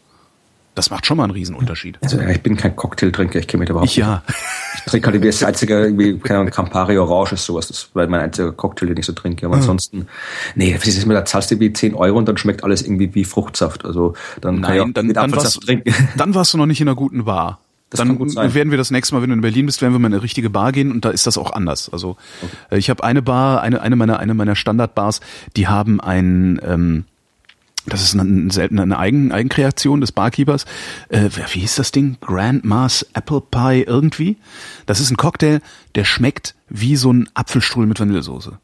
Das macht schon mal einen Riesenunterschied. Also ja, ich bin kein Cocktailtrinker, ich kenne mich überhaupt Ich ja. nicht. Ich trinke halt irgendwie das einzige, irgendwie, keine Ahnung, Campari Orange ist sowas, das ist mein einziger Cocktail, den ich so trinke. Aber ansonsten, nee, was ist das mit, da zahlst du irgendwie 10 Euro und dann schmeckt alles irgendwie wie Fruchtsaft. Also dann kann ich Nein, dann, mit dann, warst, trinken. [laughs] dann warst du noch nicht in einer guten Bar. Das dann kann werden wir das nächste Mal, wenn du in Berlin bist, werden wir mal in eine richtige Bar gehen und da ist das auch anders. Also äh, ich habe eine Bar, eine eine meiner eine meiner Standardbars, die haben ein ähm, das ist eine, selten eine Eigen, Eigenkreation des Barkeepers. Äh, wie hieß das Ding? Grandma's Apple Pie irgendwie? Das ist ein Cocktail, der schmeckt wie so ein Apfelstrudel mit Vanillesoße.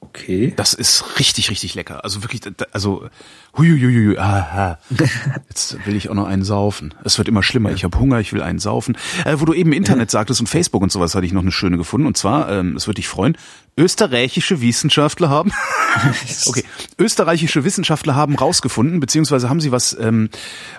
Okay. Das ist richtig, richtig lecker. Also wirklich, also huiuiui, aha. Jetzt will ich auch noch einen saufen. Es wird immer schlimmer. Ich habe Hunger, ich will einen saufen. Äh, wo du eben Internet sagtest und Facebook und sowas, hatte ich noch eine schöne gefunden. Und zwar, ähm, es würde dich freuen, österreichische Wissenschaftler haben. [laughs] okay, österreichische Wissenschaftler haben rausgefunden, beziehungsweise haben sie was ähm,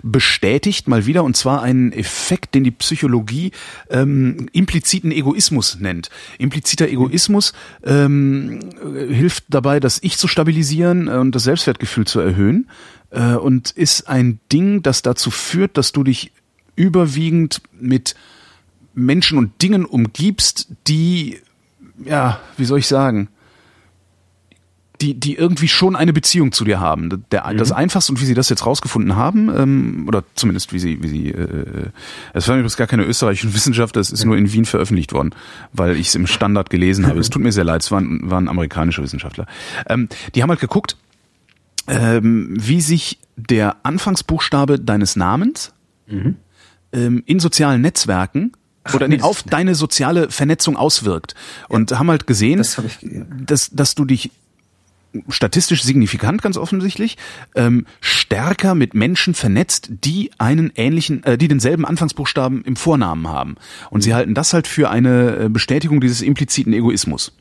bestätigt, mal wieder, und zwar einen Effekt, den die Psychologie ähm, impliziten Egoismus nennt. Impliziter Egoismus ähm, äh, hilft dabei, das Ich zu stabilisieren äh, und das Selbstwertgefühl zu erhöhen äh, und ist ein Ding, das dazu führt, dass du dich überwiegend mit Menschen und Dingen umgibst, die, ja, wie soll ich sagen, die, die irgendwie schon eine Beziehung zu dir haben. Der, Das Einfachste und wie sie das jetzt rausgefunden haben, ähm, oder zumindest wie sie, wie sie, äh, es waren übrigens gar keine österreichischen [laughs] Wissenschaftler, es ist nur in Wien veröffentlicht worden, weil ich es im Standard gelesen habe. Es tut mir sehr leid, es waren, waren amerikanische Wissenschaftler. Ähm, die haben halt geguckt, ähm, wie sich der Anfangsbuchstabe deines Namens ähm, in sozialen Netzwerken oder nee, das- auf deine soziale Vernetzung auswirkt. Und haben halt gesehen, Das habe ich. dass, dass du dich statistisch signifikant ganz offensichtlich ähm, stärker mit Menschen vernetzt, die einen ähnlichen, äh, die denselben Anfangsbuchstaben im Vornamen haben. Und sie halten das halt für eine äh, Bestätigung dieses impliziten Egoismus.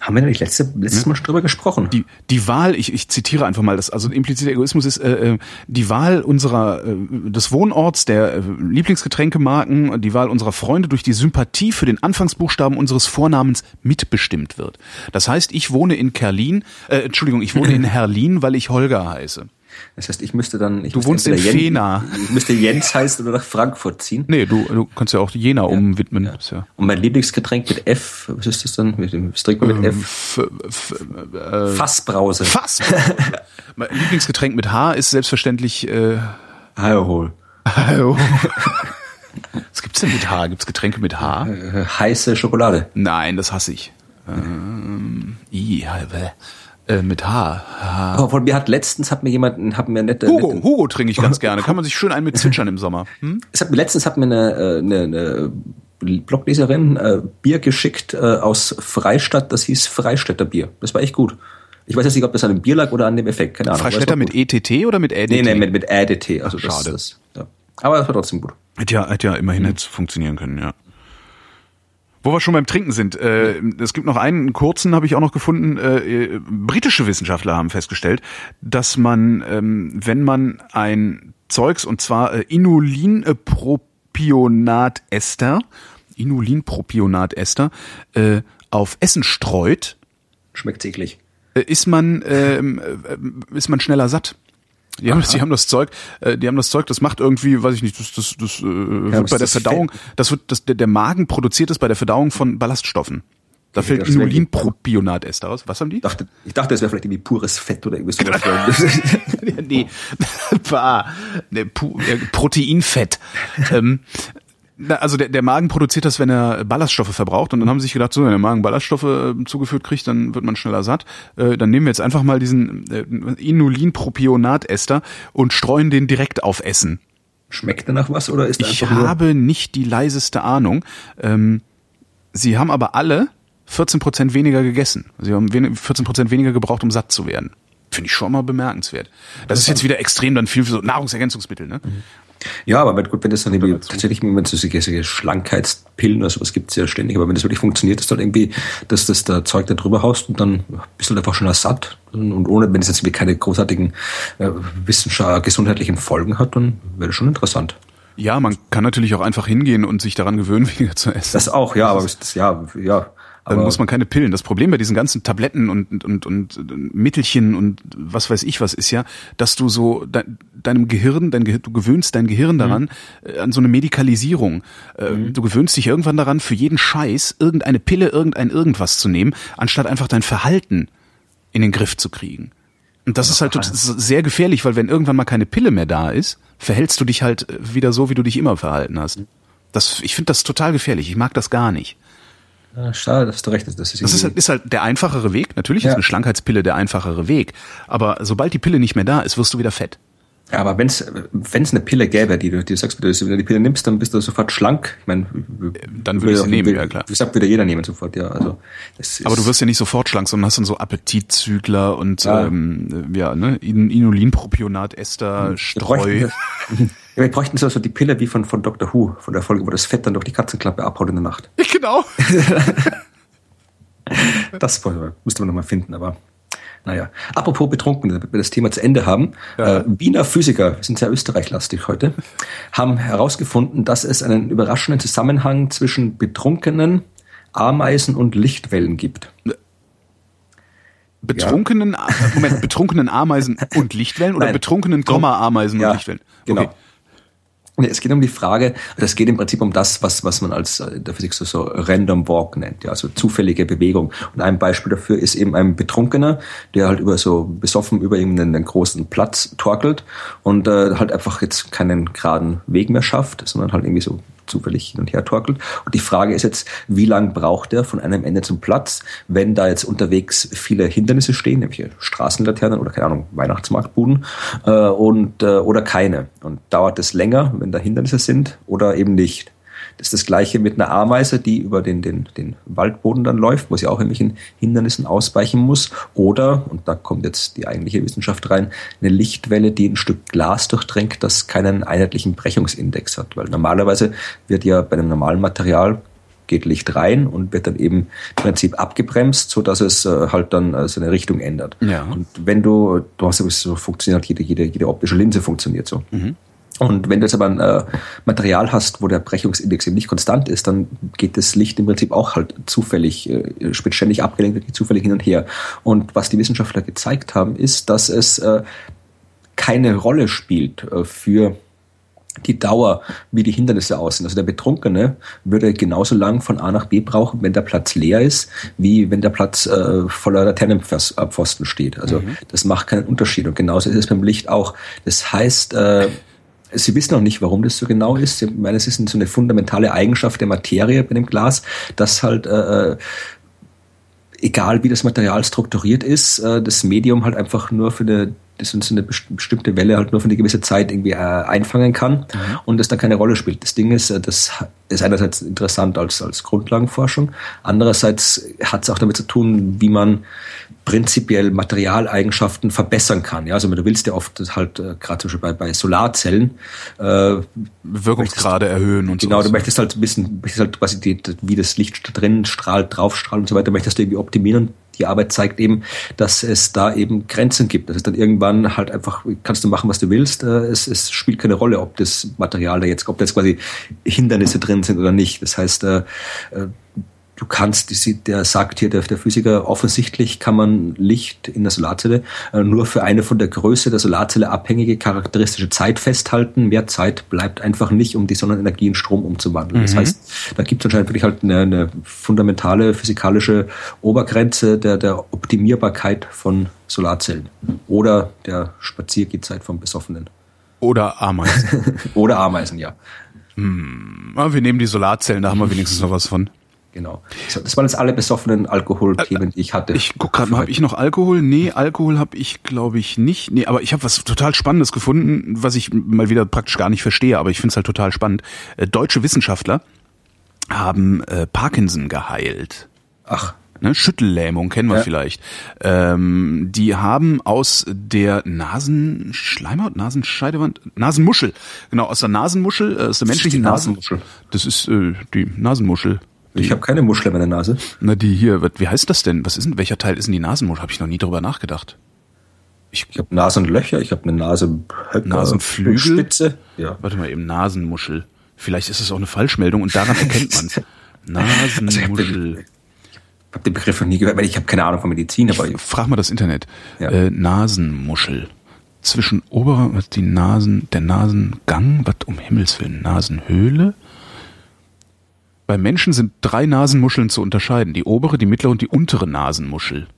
Haben wir nicht letzte, letztes Mal schon drüber gesprochen? Die, die Wahl, ich, ich zitiere einfach mal, das, also impliziter Egoismus ist äh, äh, die Wahl unserer äh, des Wohnorts, der äh, Lieblingsgetränkemarken, die Wahl unserer Freunde durch die Sympathie für den Anfangsbuchstaben unseres Vornamens mitbestimmt wird. Das heißt, ich wohne in Kerlin, äh, Entschuldigung, ich wohne [clears throat] in Herlin, weil ich Holger heiße. Das heißt, ich müsste dann. Ich Du müsste wohnst in Jen-. Ich müsste Jens heißen oder nach Frankfurt ziehen. Nee, du, du kannst ja auch Jena umwidmen. Ist ja. Und mein Lieblingsgetränk mit F, was ist das dann? Was trinkt man mit F? F, f, äh, Fassbrause. Fass. [laughs] mein Lieblingsgetränk mit H ist selbstverständlich äh, Alkohol. Hallo. [laughs] Was gibt's denn mit H? Gibt's Getränke mit H? Äh, heiße Schokolade. Nein, das hasse ich. Ähm, i, bäh. Äh, mit H. H. Oh, von mir hat letztens hat mir jemand, hat mir nette, Hugo, nette Hugo trinke ich ganz [laughs] gerne. Kann man sich schön einen mit zwitschern im Sommer. Hm? es hat mir letztens hat mir eine, äh, eine, eine Blogleserin äh, Bier geschickt äh, aus Freistadt, das hieß Freistädter Bier. Das war echt gut. Ich weiß jetzt nicht, ob das an dem Bier lag oder an dem Effekt, keine Ahnung. Freistädter mit. ETT oder mit EDT? Nee, nee, mit, mit ADT. Also Ach, das, schade. Das, ja. Aber das war trotzdem gut. Hätte ja, hätte ja immerhin hätte funktionieren können, ja. Wo wir schon beim Trinken sind, äh, es gibt noch einen kurzen, habe ich auch noch gefunden. Äh, äh, britische Wissenschaftler haben festgestellt, dass man, ähm, wenn man ein Zeugs, und zwar äh, Inulinpropionatester, Inulinpropionatester, äh, auf Essen streut, Schmeckt eklig. äh, ist man ähm, äh, ist man schneller satt. Die haben, die haben das Zeug, äh, die haben das Zeug, das macht irgendwie, weiß ich nicht, das, das, das äh, wird was bei der Verdauung, das wird, das, der, der Magen produziert es bei der Verdauung von Ballaststoffen. Da fällt Inulinpropionatester aus. Was haben die? Ich dachte, ich dachte, das wäre vielleicht irgendwie pures Fett oder irgendwie sowas. Ja, [laughs] nee, [laughs] bah, ne, Pu äh, Proteinfett. ähm, also der, der Magen produziert das, wenn er Ballaststoffe verbraucht. Und dann haben sie sich gedacht, so, wenn der Magen Ballaststoffe äh, zugeführt kriegt, dann wird man schneller satt. Äh, dann nehmen wir jetzt einfach mal diesen äh, Inulinpropionatester und streuen den direkt auf Essen. Schmeckt danach was oder ist Ich habe nicht die leiseste Ahnung. Ähm, sie haben aber alle 14% weniger gegessen. Sie haben wen- 14% weniger gebraucht, um satt zu werden. Finde ich schon mal bemerkenswert. Das ist jetzt wieder extrem dann viel für so Nahrungsergänzungsmittel, ne? Ja, aber gut, wenn das dann irgendwie tatsächlich, wenn es so solche, Schlankheitspillen oder sowas gibt es ja ständig, aber wenn das wirklich funktioniert, ist dann irgendwie, dass das da Zeug da drüber haust und dann bist du halt einfach schon satt und ohne, wenn es jetzt irgendwie keine großartigen äh, wissenschaftlichen, gesundheitlichen Folgen hat, dann wäre das schon interessant. Ja, man kann natürlich auch einfach hingehen und sich daran gewöhnen, [laughs] weniger zu essen. Das auch, ja, aber das, ja, ja. Dann Aber muss man keine Pillen. Das Problem bei diesen ganzen Tabletten und, und, und, und Mittelchen und was weiß ich was ist ja, dass du so de, deinem Gehirn, dein Gehir, du gewöhnst dein Gehirn daran äh, an so eine Medikalisierung. Äh, Du gewöhnst dich irgendwann daran, für jeden Scheiß irgendeine Pille, irgendein irgendwas zu nehmen, anstatt einfach dein Verhalten in den Griff zu kriegen. Und das ist halt das ist sehr gefährlich, weil wenn irgendwann mal keine Pille mehr da ist, verhältst du dich halt äh, wieder so, wie du dich immer verhalten hast. Das, ich finde das total gefährlich. Ich mag das gar nicht. Ja, schade, dass du recht hast. Das ist, das ist, halt, ist halt der einfachere Weg. Natürlich ja. ist eine Schlankheitspille der einfachere Weg. Aber sobald die Pille nicht mehr da ist, wirst du wieder fett. Ja, aber wenn es eine Pille gäbe, die du, die du sagst, wenn du die Pille nimmst, dann bist du sofort schlank. Ich meine, dann würde ich sie nehmen, ja klar. Wie gesagt, würde jeder nehmen sofort, ja. Also aber du wirst ja nicht sofort schlank, sondern hast dann so Appetitzügler und ja, ähm, ja ne, Inulinpropionat, Ester, Streu. [laughs] Ja, wir bräuchten so, so die Pille wie von, von Dr. Who, von der Folge, wo das Fett dann durch die Katzenklappe abhaut in der Nacht. Genau. [laughs] das müsste man nochmal finden, aber naja. Apropos betrunken, damit wir das Thema zu Ende haben. Ja. Äh, Wiener Physiker, wir sind sehr österreichlastig heute, haben herausgefunden, dass es einen überraschenden Zusammenhang zwischen betrunkenen Ameisen und Lichtwellen gibt. Betrunkenen, ja. Moment, betrunkenen Ameisen und Lichtwellen oder Nein. betrunkenen Komma Ameisen ja, und Lichtwellen? Genau. Es geht um die Frage, es geht im Prinzip um das, was, was man als äh, in der Physik so, so Random Walk nennt, ja, also zufällige Bewegung. Und ein Beispiel dafür ist eben ein Betrunkener, der halt über so besoffen über irgendeinen großen Platz torkelt und äh, halt einfach jetzt keinen geraden Weg mehr schafft, sondern halt irgendwie so zufällig hin und her torkelt. Und die Frage ist jetzt, wie lang braucht er von einem Ende zum Platz, wenn da jetzt unterwegs viele Hindernisse stehen, nämlich Straßenlaternen oder keine Ahnung, Weihnachtsmarktbuden äh, und äh, oder keine. Und dauert es länger, wenn da Hindernisse sind oder eben nicht? Das ist das gleiche mit einer Ameise, die über den, den, den Waldboden dann läuft, wo sie auch irgendwelchen Hindernissen ausweichen muss. Oder, und da kommt jetzt die eigentliche Wissenschaft rein, eine Lichtwelle, die ein Stück Glas durchdrängt, das keinen einheitlichen Brechungsindex hat. Weil normalerweise wird ja bei einem normalen Material geht Licht rein und wird dann eben im Prinzip abgebremst, so dass es äh, halt dann äh, seine Richtung ändert. Ja. Und wenn du, du hast ja so funktioniert, jede, jede, jede optische Linse funktioniert so. Mhm. Und wenn du jetzt aber ein äh, Material hast, wo der Brechungsindex eben nicht konstant ist, dann geht das Licht im Prinzip auch halt zufällig, äh, ständig abgelenkt, geht zufällig hin und her. Und was die Wissenschaftler gezeigt haben, ist, dass es äh, keine Rolle spielt äh, für die Dauer, wie die Hindernisse aussehen. Also der Betrunkene würde genauso lang von A nach B brauchen, wenn der Platz leer ist, wie wenn der Platz äh, voller Laternenpfosten steht. Also mhm. das macht keinen Unterschied. Und genauso ist es beim Licht auch. Das heißt, äh, Sie wissen noch nicht, warum das so genau ist. Ich meine, es ist so eine fundamentale Eigenschaft der Materie bei dem Glas, dass halt äh, äh, egal wie das Material strukturiert ist, äh, das Medium halt einfach nur für eine das uns eine bestimmte Welle halt nur für eine gewisse Zeit irgendwie äh, einfangen kann mhm. und das dann keine Rolle spielt. Das Ding ist, äh, das ist einerseits interessant als, als Grundlagenforschung, andererseits hat es auch damit zu tun, wie man prinzipiell Materialeigenschaften verbessern kann. Ja, also du willst ja oft halt äh, gerade zum Beispiel bei, bei Solarzellen äh, Wirkungsgrade möchtest, erhöhen und so. Genau, du möchtest halt wissen, möchtest halt quasi die, wie das Licht drin strahlt, draufstrahlt und so weiter, möchtest du irgendwie optimieren die Arbeit zeigt eben, dass es da eben Grenzen gibt. Das ist dann irgendwann halt einfach, kannst du machen, was du willst. Äh, es, es spielt keine Rolle, ob das Material da jetzt, ob da jetzt quasi Hindernisse drin sind oder nicht. Das heißt, äh, äh, du kannst, der sagt hier der, der Physiker, offensichtlich kann man Licht in der Solarzelle äh, nur für eine von der Größe der Solarzelle abhängige charakteristische Zeit festhalten. Mehr Zeit bleibt einfach nicht, um die Sonnenenergie in Strom umzuwandeln. Mhm. Das heißt, da gibt es anscheinend wirklich halt eine, eine fundamentale physikalische Obergrenze der, der Optimierbarkeit von Solarzellen oder der Spaziergehzeit vom Besoffenen. Oder Ameisen. [laughs] oder Ameisen, ja. Hm. Wir nehmen die Solarzellen, da haben wir wenigstens noch was von. Genau. Das waren jetzt alle besoffenen Alkoholthemen, die ich hatte. Ich guck gerade mal, habe ich noch Alkohol? Nee, Alkohol habe ich glaube ich nicht. Nee, aber ich habe was total Spannendes gefunden, was ich mal wieder praktisch gar nicht verstehe, aber ich finde es halt total spannend. Äh, deutsche Wissenschaftler haben äh, Parkinson geheilt. Ach. Ne, Schüttellähmung kennen wir ja. vielleicht. Ähm, die haben aus der Nasenschleimhaut, Nasenscheidewand, Nasenmuschel, genau, aus der Nasenmuschel, äh, aus der menschlichen Nasenmuschel. Das ist äh, die Nasenmuschel. Die, ich habe keine Muschel in meiner Nase. Na, die hier, wie heißt das denn? Was ist denn, welcher Teil ist denn die Nasenmuschel? Habe ich noch nie drüber nachgedacht. Ich, ich habe Nasenlöcher, ich habe eine Nase Nasenflügel. Spitze. Ja. Warte mal eben, Nasenmuschel. Vielleicht ist es auch eine Falschmeldung und daran erkennt man es. [laughs] Nasenmuschel. Also ich habe den Begriff noch nie gehört, weil ich habe keine Ahnung von Medizin, aber. Ich frag mal das Internet. Ja. Äh, Nasenmuschel. Zwischen Ober, was die Nasen, der Nasengang, was um Himmels Willen, Nasenhöhle? Bei Menschen sind drei Nasenmuscheln zu unterscheiden. Die obere, die mittlere und die untere Nasenmuschel.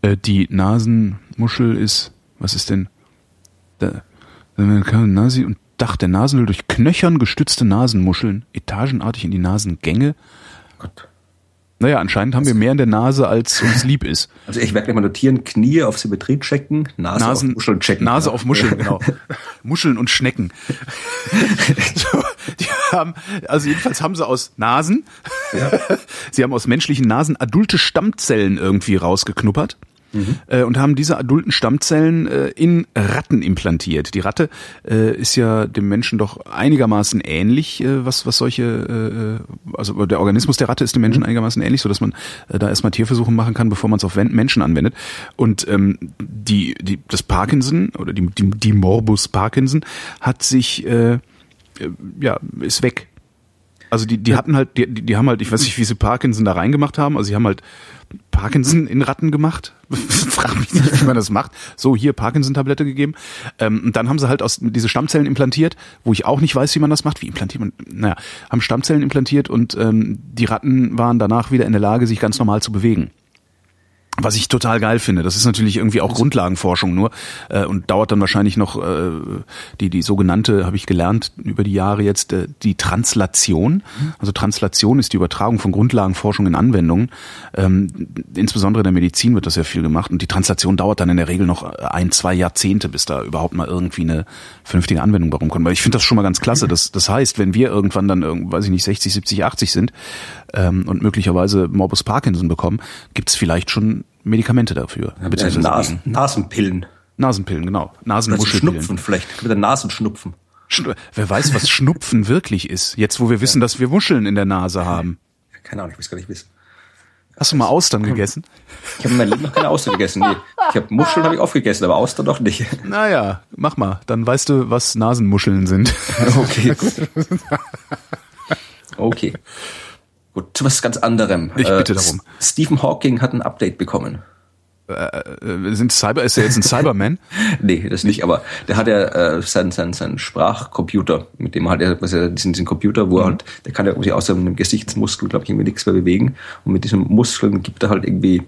Äh, die Nasenmuschel ist, was ist denn? Da, Nasi und Dach der Nasenhöhle durch knöchern gestützte Nasenmuscheln, etagenartig in die Nasengänge. Gott. Naja, anscheinend haben wir mehr in der Nase, als uns lieb ist. Also ich werde mal notieren, Knie auf Symmetrie checken, Nase Nasen, auf Muscheln checken. Nase auf Muscheln, genau. [laughs] Muscheln und Schnecken. [laughs] so, die haben, also jedenfalls haben sie aus Nasen, [laughs] sie haben aus menschlichen Nasen adulte Stammzellen irgendwie rausgeknuppert. Äh, und haben diese adulten Stammzellen äh, in Ratten implantiert. Die Ratte äh, ist ja dem Menschen doch einigermaßen ähnlich, äh, was was solche, äh, also der Organismus der Ratte ist dem Menschen einigermaßen ähnlich, so dass man äh, da erstmal Tierversuche machen kann, bevor man es auf Menschen anwendet. Und ähm, die die das Parkinson oder die die, die Morbus Parkinson hat sich äh, äh, ja ist weg. Also die, die hatten halt, die, die die haben halt, ich weiß nicht, wie sie Parkinson da reingemacht haben. Also sie haben halt Parkinson in Ratten gemacht. [laughs] Frag mich nicht, wie man das macht. So, hier Parkinson-Tablette gegeben. Ähm, und dann haben sie halt aus diese Stammzellen implantiert, wo ich auch nicht weiß, wie man das macht. Wie implantiert man? Naja, haben Stammzellen implantiert und ähm, die Ratten waren danach wieder in der Lage, sich ganz normal zu bewegen. Was ich total geil finde. Das ist natürlich irgendwie auch Grundlagenforschung nur äh, und dauert dann wahrscheinlich noch äh, die die sogenannte, habe ich gelernt über die Jahre jetzt, äh, die Translation. Also Translation ist die Übertragung von Grundlagenforschung in Anwendungen. Ähm, insbesondere in der Medizin wird das ja viel gemacht und die Translation dauert dann in der Regel noch ein, zwei Jahrzehnte, bis da überhaupt mal irgendwie eine vernünftige Anwendung bei rumkommt. Weil ich finde das schon mal ganz klasse. Das, das heißt, wenn wir irgendwann dann, weiß ich nicht, 60, 70, 80 sind ähm, und möglicherweise Morbus Parkinson bekommen, gibt's vielleicht schon Medikamente dafür. Äh, Nasen, Nasenpillen. Nasenpillen, genau. Nasenmuschelpillen. Schnupfen vielleicht. Mit der Nasenschnupfen. Schnu Wer weiß, was Schnupfen [laughs] wirklich ist, jetzt wo wir wissen, dass wir Muscheln in der Nase haben. Keine Ahnung, ich weiß gar nicht wissen. Hast du mal Austern gegessen? Ich habe in meinem Leben noch keine Austern gegessen. Nee. Ich habe Muscheln habe ich aufgegessen, aber Austern noch nicht. Naja, mach mal. Dann weißt du, was Nasenmuscheln sind. [laughs] Okay. [laughs] Okay. Gut, zu was ganz anderem. Ich bitte darum. Stephen Hawking hat ein Update bekommen. Äh, sind Cyber, ist er jetzt ein Cyberman? [laughs] Nee, das nicht, aber der hat ja äh, seinen sein, sein Sprachcomputer, mit dem hat er was er diesen, diesen Computer, wo er halt, der kann ja irgendwie außer einem Gesichtsmuskel, glaube ich, irgendwie nichts mehr bewegen. Und mit diesem Muskeln gibt er halt irgendwie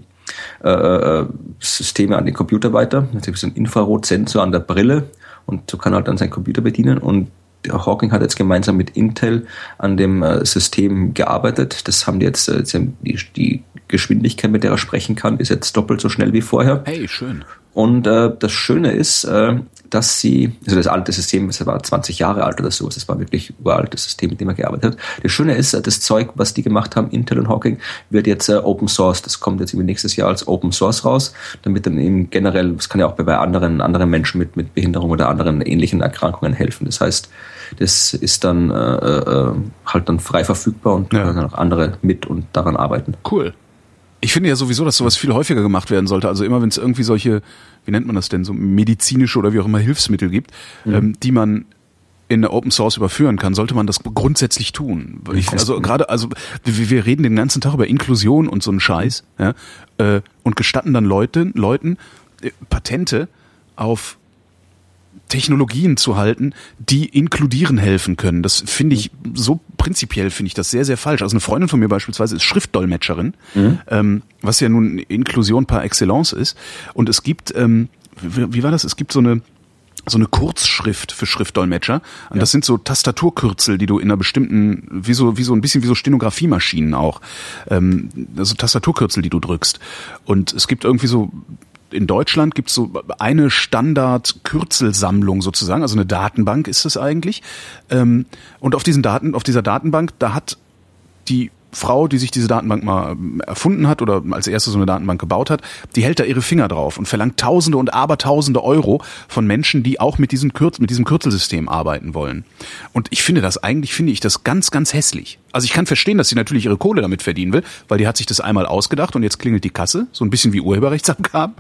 äh, äh, Systeme an den Computer weiter. Also so ein Infrarotsensor an der Brille und so kann er halt dann seinen Computer bedienen. Und Hawking hat jetzt gemeinsam mit Intel an dem äh, System gearbeitet. Das haben die jetzt, äh, haben die, die Geschwindigkeit, mit der er sprechen kann, ist jetzt doppelt so schnell wie vorher. Hey, schön. Und äh, das Schöne ist, äh, dass sie, also das alte System, das war 20 Jahre alt oder so, das war wirklich uraltes System, mit dem er gearbeitet hat. Das Schöne ist, äh, das Zeug, was die gemacht haben, Intel und Hawking, wird jetzt äh, Open Source. Das kommt jetzt irgendwie nächstes Jahr als Open Source raus, damit dann eben generell, das kann ja auch bei- anderen, anderen Menschen mit, mit Behinderung oder anderen ähnlichen Erkrankungen helfen. Das heißt, das ist dann äh, äh, halt dann frei verfügbar und Ja. können dann auch andere mit und daran arbeiten. Cool. Ich finde ja sowieso, dass sowas viel häufiger gemacht werden sollte. Also immer wenn es irgendwie solche, wie nennt man das denn, so medizinische oder wie auch immer Hilfsmittel gibt, ähm, die man in eine Open Source überführen kann, sollte man das grundsätzlich tun. Ich, also gerade, also wir, wir reden den ganzen Tag über Inklusion und so einen Scheiß, ja, äh, und gestatten dann Leute, Leuten äh, Patente auf Technologien zu halten, die inkludieren helfen können. Das finde ich so prinzipiell finde ich das sehr sehr falsch. Also eine Freundin von mir beispielsweise ist Schriftdolmetscherin, ähm, was ja nun Inklusion par excellence ist. Und es gibt, ähm, wie, wie war das? Es gibt so eine so eine Kurzschrift für Schriftdolmetscher. Und das sind so Tastaturkürzel, die du in einer bestimmten, wie so, wie so ein bisschen wie so Stenografiemaschinen auch, ähm, also Tastaturkürzel, die du drückst. Und es gibt irgendwie so in Deutschland gibt es so eine Standard-Kürzelsammlung sozusagen, also eine Datenbank ist es eigentlich. Ähm, und auf diesen Daten, auf dieser Datenbank, da hat die Frau, die sich diese Datenbank mal ähm, erfunden hat oder als erste so eine Datenbank gebaut hat, die hält da ihre Finger drauf und verlangt Tausende und Abertausende Euro von Menschen, die auch mit diesem, Kürz, mit diesem Kürzelsystem arbeiten wollen. Und ich finde das eigentlich, finde ich das ganz, ganz hässlich. Also ich kann verstehen, dass sie natürlich ihre Kohle damit verdienen will, weil die hat sich das einmal ausgedacht und jetzt klingelt die Kasse, so ein bisschen wie Urheberrechtsabgaben.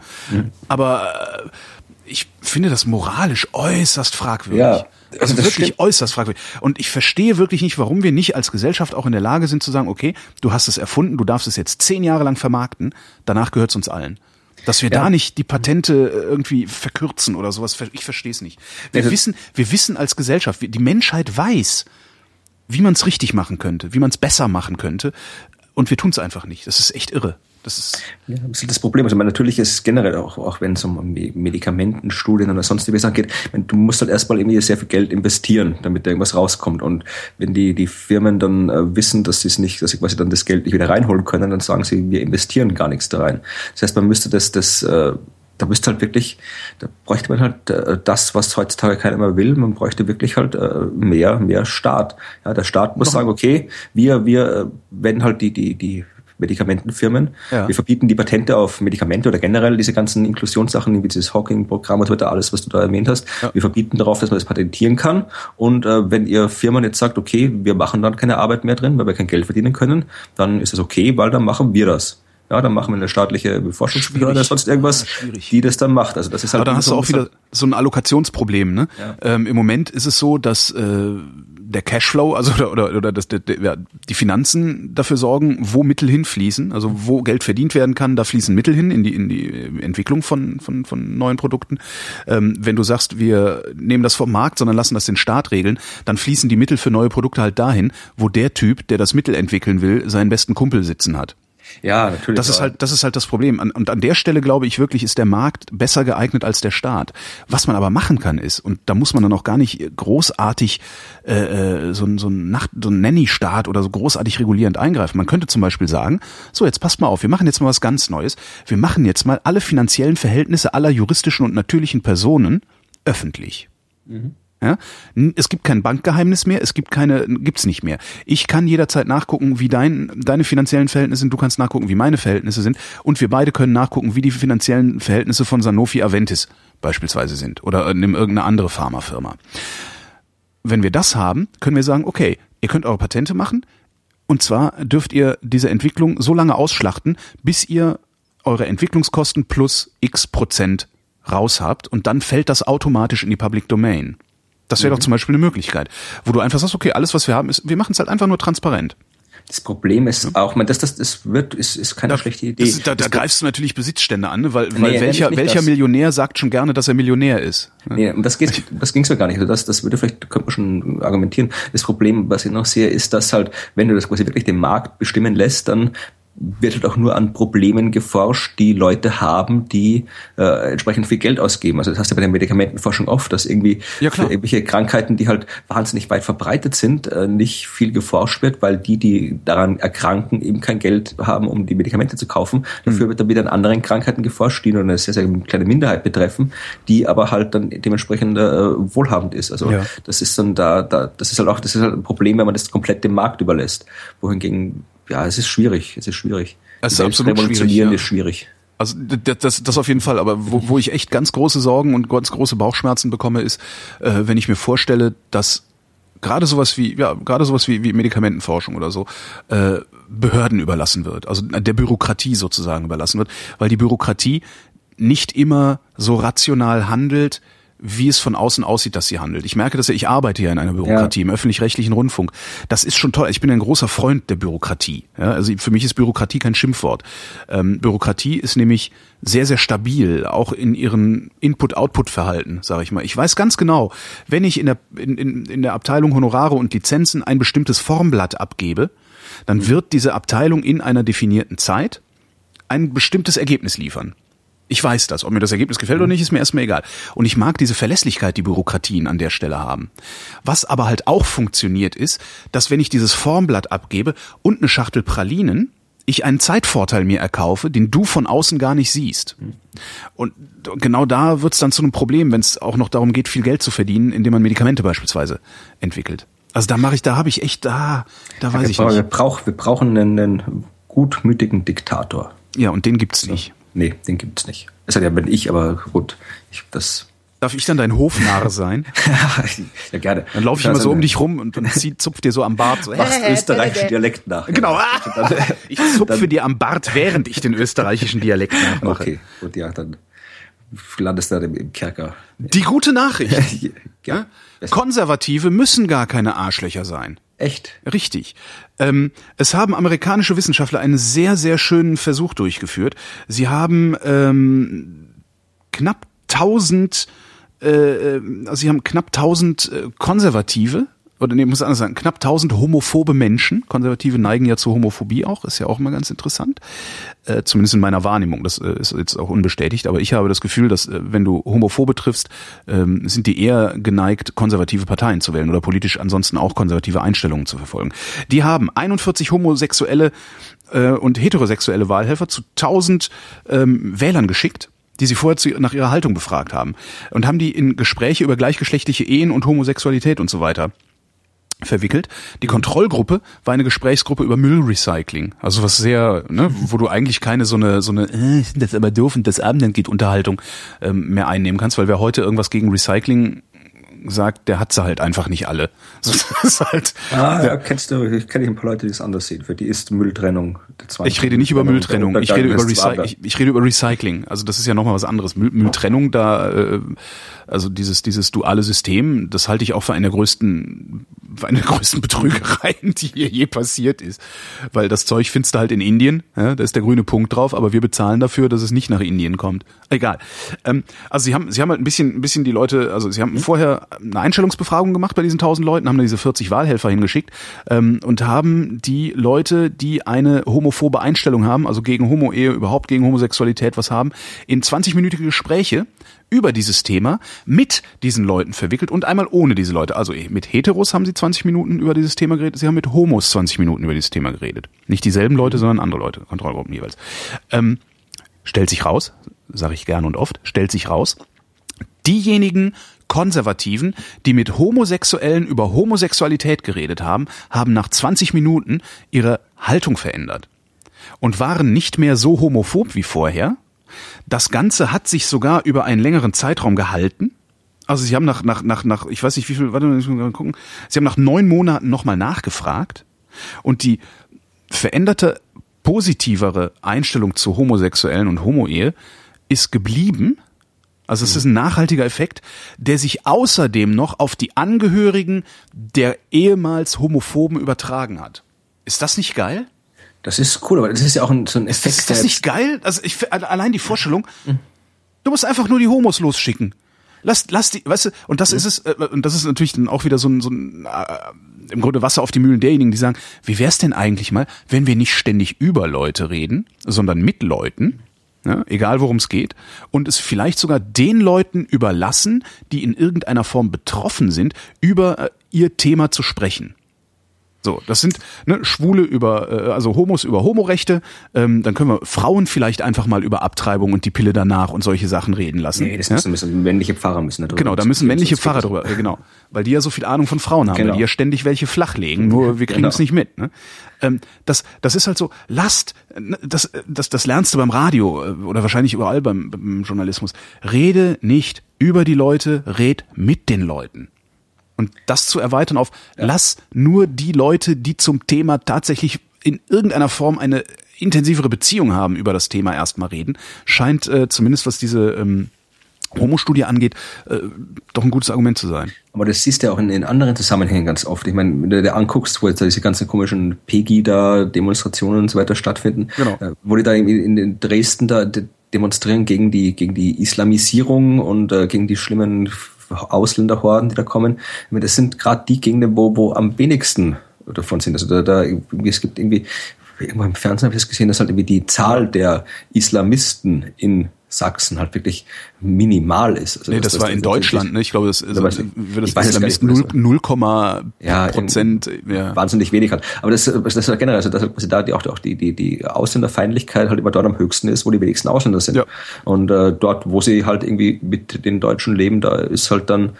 Aber äh, ich finde das moralisch äußerst fragwürdig. Ja, also das wirklich stimmt. äußerst fragwürdig. Und ich verstehe wirklich nicht, warum wir nicht als Gesellschaft auch in der Lage sind zu sagen, okay, du hast es erfunden, du darfst es jetzt zehn Jahre lang vermarkten, danach gehört es uns allen. Dass wir da nicht die Patente äh, irgendwie verkürzen oder sowas, ich verstehe es nicht. Wir Also- wissen, wir wissen als Gesellschaft, die Menschheit weiß, wie man es richtig machen könnte, wie man es besser machen könnte, und wir tun es einfach nicht. Das ist echt irre. Das ist ja, ein bisschen das Problem. Also, man, natürlich ist generell auch, auch wenn es um Medikamentenstudien oder sonstige Sachen geht, man, du musst halt erstmal irgendwie sehr viel Geld investieren, damit da irgendwas rauskommt. Und wenn die, die Firmen dann äh, wissen, dass sie es nicht, dass sie quasi dann das Geld nicht wieder reinholen können, dann sagen sie, wir investieren gar nichts da rein. Das heißt, man müsste das, das äh, da müsste halt wirklich, da bräuchte man halt äh, das, was heutzutage keiner mehr will. Man bräuchte wirklich halt äh, mehr, mehr Staat. Ja, der Staat muss sagen, okay, wir, wir, äh, wenn halt die, die, die Medikamentenfirmen. Ja. Wir verbieten die Patente auf Medikamente oder generell diese ganzen Inklusionssachen, wie dieses Hawking-Programm und so weiter, alles, was du da erwähnt hast. Ja. Wir verbieten darauf, dass man das patentieren kann. Und äh, wenn ihr Firma jetzt sagt, okay, wir machen dann keine Arbeit mehr drin, weil wir kein Geld verdienen können, dann ist das okay, weil dann machen wir das. Ja, dann machen wir eine staatliche Forschungsbehörde oder sonst irgendwas, die das dann macht. Also das ist halt Aber dann hast du auch wieder so ein Allokationsproblem. Ne? Ja. Ähm, Im Moment ist es so, dass äh, der Cashflow, also oder oder, oder das, der, der, die Finanzen dafür sorgen, wo Mittel hinfließen, also wo Geld verdient werden kann, da fließen Mittel hin in die in die Entwicklung von von von neuen Produkten. Ähm, wenn du sagst, wir nehmen das vom Markt, sondern lassen das den Staat regeln, dann fließen die Mittel für neue Produkte halt dahin, wo der Typ, der das Mittel entwickeln will, seinen besten Kumpel sitzen hat. Ja, natürlich. Das ist halt, das ist halt das Problem. Und an der Stelle glaube ich wirklich, ist der Markt besser geeignet als der Staat. Was man aber machen kann ist, und da muss man dann auch gar nicht großartig äh, äh so, so ein Nacht, so ein Nanny-Staat oder so großartig regulierend eingreifen. Man könnte zum Beispiel sagen, so jetzt passt mal auf, wir machen jetzt mal was ganz Neues. Wir machen jetzt mal alle finanziellen Verhältnisse aller juristischen und natürlichen Personen öffentlich. Mhm. Ja? Es gibt kein Bankgeheimnis mehr, es gibt keine, gibt's nicht mehr. Ich kann jederzeit nachgucken, wie dein, deine finanziellen Verhältnisse sind, du kannst nachgucken, wie meine Verhältnisse sind und wir beide können nachgucken, wie die finanziellen Verhältnisse von Sanofi Aventis beispielsweise sind oder nimm irgendeine andere Pharmafirma. Wenn wir das haben, können wir sagen, okay, ihr könnt eure Patente machen und zwar dürft ihr diese Entwicklung so lange ausschlachten, bis ihr eure Entwicklungskosten plus x Prozent raus habt und dann fällt das automatisch in die Public Domain. Das wäre mhm. doch zum Beispiel eine Möglichkeit, wo du einfach sagst, okay, alles, was wir haben, ist, wir machen es halt einfach nur transparent. Das Problem ist ja. auch, man, das, das, das wird, ist, ist keine da, schlechte Idee. Das, da, da greifst du natürlich Besitzstände an, ne? weil, nee, weil welcher, welcher das. Millionär sagt schon gerne, dass er Millionär ist? Ne? Nee, das geht, das ging's ja gar nicht. Also das, das würde vielleicht, könnte man schon argumentieren. Das Problem, was ich noch sehe, ist, dass halt, wenn du das quasi wirklich den Markt bestimmen lässt, dann wird halt auch nur an Problemen geforscht, die Leute haben, die äh, entsprechend viel Geld ausgeben. Also das heißt ja bei der Medikamentenforschung oft, dass irgendwie ja, für irgendwelche Krankheiten, die halt wahnsinnig weit verbreitet sind, äh, nicht viel geforscht wird, weil die, die daran erkranken, eben kein Geld haben, um die Medikamente zu kaufen. Dafür mhm. wird dann wieder an anderen Krankheiten geforscht, die nur eine sehr, sehr kleine Minderheit betreffen, die aber halt dann dementsprechend äh, wohlhabend ist. Also ja. das ist dann da, da, das ist halt auch, das ist halt ein Problem, wenn man das komplett dem Markt überlässt. Wohingegen ja, es ist schwierig. Es ist schwierig. Es ist absolut schwierig. Ja. ist schwierig. Also das, das, das auf jeden Fall, aber wo, wo ich echt ganz große Sorgen und ganz große Bauchschmerzen bekomme, ist, äh, wenn ich mir vorstelle, dass gerade sowas wie ja gerade sowas wie, wie Medikamentenforschung oder so äh, Behörden überlassen wird, also der Bürokratie sozusagen überlassen wird, weil die Bürokratie nicht immer so rational handelt, wie es von außen aussieht, dass sie handelt. Ich merke dass ich arbeite ja in einer Bürokratie, ja. im öffentlich-rechtlichen Rundfunk. Das ist schon toll. Ich bin ein großer Freund der Bürokratie. Ja, also für mich ist Bürokratie kein Schimpfwort. Ähm, Bürokratie ist nämlich sehr, sehr stabil, auch in ihren Input-Output-Verhalten, sage ich mal. Ich weiß ganz genau, wenn ich in der, in, in, in der Abteilung Honorare und Lizenzen ein bestimmtes Formblatt abgebe, dann mhm. wird diese Abteilung in einer definierten Zeit ein bestimmtes Ergebnis liefern. Ich weiß das. Ob mir das Ergebnis gefällt oder nicht, ist mir erstmal egal. Und ich mag diese Verlässlichkeit, die Bürokratien an der Stelle haben. Was aber halt auch funktioniert ist, dass wenn ich dieses Formblatt abgebe und eine Schachtel Pralinen, ich einen Zeitvorteil mir erkaufe, den du von außen gar nicht siehst. Und genau da wird es dann zu einem Problem, wenn es auch noch darum geht, viel Geld zu verdienen, indem man Medikamente beispielsweise entwickelt. Also da mache ich, da habe ich echt, da, da weiß ja, ich nicht. Wir, brauch, wir brauchen einen, einen gutmütigen Diktator. Ja, und den gibt's nicht. Nee, den gibt's nicht. Das hat ja bin ich, aber gut, ich, das. Darf ich dann dein Hofnarr sein? [laughs] ja, gerne. Dann laufe ich immer so um dich rum und, und zieh, zupf dir so am Bart. So, Machst österreichischen Dialekt nach. Genau. [laughs] ich zupfe dann, dir am Bart, während ich den österreichischen Dialekt nachmache. Okay, gut, ja, dann landest du dann im Kerker. Die gute Nachricht. [laughs] ja, Konservative müssen gar keine Arschlöcher sein. Echt? Richtig. Ähm, es haben amerikanische Wissenschaftler einen sehr, sehr schönen Versuch durchgeführt. Sie haben ähm, knapp 1000, äh, äh, also sie haben knapp 1000 äh, Konservative oder nee, muss anders sagen, knapp 1000 homophobe Menschen. Konservative neigen ja zur Homophobie auch, ist ja auch immer ganz interessant. Äh, zumindest in meiner Wahrnehmung. Das äh, ist jetzt auch unbestätigt, aber ich habe das Gefühl, dass äh, wenn du Homophobe triffst, ähm, sind die eher geneigt, konservative Parteien zu wählen oder politisch ansonsten auch konservative Einstellungen zu verfolgen. Die haben 41 homosexuelle äh, und heterosexuelle Wahlhelfer zu 1000 ähm, Wählern geschickt die sie vorher zu, nach ihrer Haltung befragt haben und haben die in Gespräche über gleichgeschlechtliche Ehen und Homosexualität und so weiter verwickelt. Die Kontrollgruppe war eine Gesprächsgruppe über Müllrecycling. Also was sehr, ne, wo du eigentlich keine so eine, so eine, äh, das aber doof und das Abend geht Unterhaltung ähm, mehr einnehmen kannst, weil wer heute irgendwas gegen Recycling sagt, der hat sie halt einfach nicht alle. [laughs] Das ist halt, ah, ja, kennst du, ich kenne ein paar Leute, die es anders sehen. Für die ist Mülltrennung. Ich rede nicht über Mülltrennung, ich rede über, ich, ich, rede über Recycling. Also das ist ja nochmal was anderes. Müll, Mülltrennung, da, äh, also dieses, dieses duale System, das halte ich auch für eine der größten, für eine der [laughs] größten Betrügereien, die hier je passiert ist. Weil das Zeug findest du halt in Indien, ja, da ist der grüne Punkt drauf, aber wir bezahlen dafür, dass es nicht nach Indien kommt. Egal. Ähm, also sie haben, sie haben halt ein bisschen, ein bisschen die Leute, also sie haben mhm. vorher eine Einstellungsbefragung gemacht bei diesen tausend Leuten, haben da diese 40 Wahlhelfer hingeschickt ähm, und haben die Leute, die eine homophobe Einstellung haben, also gegen Homo-Ehe, überhaupt gegen Homosexualität was haben, in 20-minütige Gespräche über dieses Thema mit diesen Leuten verwickelt und einmal ohne diese Leute. Also mit Heteros haben sie 20 Minuten über dieses Thema geredet, sie haben mit Homos 20 Minuten über dieses Thema geredet. Nicht dieselben Leute, sondern andere Leute, Kontrollgruppen jeweils. Ähm, stellt sich raus, sage ich gern und oft, stellt sich raus, diejenigen Konservativen, die mit Homosexuellen über Homosexualität geredet haben, haben nach 20 Minuten ihre Haltung verändert und waren nicht mehr so homophob wie vorher, das Ganze hat sich sogar über einen längeren Zeitraum gehalten. Also sie haben nach, nach, nach, nach, ich weiß nicht wie viel, warte mal, ich muss mal gucken. Sie haben nach neun Monaten nochmal nachgefragt und die veränderte, positivere Einstellung zu Homosexuellen und Homo-Ehe ist geblieben. Also es ist ein nachhaltiger Effekt, der sich außerdem noch auf die Angehörigen der ehemals Homophoben übertragen hat. Ist das nicht geil? Das ist cool, aber das ist ja auch ein, so ein Effekt. Ist das nicht geil? Also ich allein die Vorstellung, mhm. du musst einfach nur die Homos losschicken. Lass, lass die, weißt du, und das mhm. ist es, äh, und das ist natürlich dann auch wieder so ein, so ein äh, im Grunde Wasser auf die Mühlen derjenigen, die sagen, wie wär's denn eigentlich mal, wenn wir nicht ständig über Leute reden, sondern mit Leuten, ja, egal worum es geht, und es vielleicht sogar den Leuten überlassen, die in irgendeiner Form betroffen sind, über äh, ihr Thema zu sprechen. So, das sind ne, Schwule über, äh, also Homos über Homorechte. Ähm, dann können wir Frauen vielleicht einfach mal über Abtreibung und die Pille danach und solche Sachen reden lassen. Nee, das müssen, ja? müssen männliche Pfarrer müssen darüber. Genau, da müssen männliche Pfarrer drüber, äh, genau, weil die ja so viel Ahnung von Frauen haben, genau. weil die ja ständig welche flachlegen. Nur wir kriegen genau. es nicht mit. Ne? Ähm, das, das ist halt so. Lasst, ne, das, das, das lernst du beim Radio äh, oder wahrscheinlich überall beim, beim Journalismus. Rede nicht über die Leute, red mit den Leuten. Und das zu erweitern auf, ja. lass nur die Leute, die zum Thema tatsächlich in irgendeiner Form eine intensivere Beziehung haben, über das Thema erstmal reden, scheint äh, zumindest was diese ähm, Homo-Studie angeht, äh, doch ein gutes Argument zu sein. Aber das siehst du ja auch in, in anderen Zusammenhängen ganz oft. Ich meine, wenn du dir anguckst, wo jetzt diese ganzen komischen Pegida-Demonstrationen und so weiter stattfinden, genau. äh, wo die da in, in Dresden da demonstrieren gegen die, gegen die Islamisierung und äh, gegen die schlimmen Ausländerhorden, die da kommen. Das sind gerade die Gegenden, wo, wo am wenigsten davon sind. Also da, da es gibt irgendwie, irgendwo im Fernsehen habe ich das gesehen, dass halt irgendwie die Zahl der Islamisten in Sachsen halt wirklich minimal ist. Also nee, das, das war das in Deutschland, ne? Ich glaube, das, also, das würde das Islamist 0, 0, ja, Prozent ja. wahnsinnig wenig hat. Aber das, das ist ja generell, also dass quasi da die, auch, auch die, die, die Ausländerfeindlichkeit halt immer dort am höchsten ist, wo die wenigsten Ausländer sind. Ja. Und äh, dort, wo sie halt irgendwie mit den Deutschen leben, da ist halt dann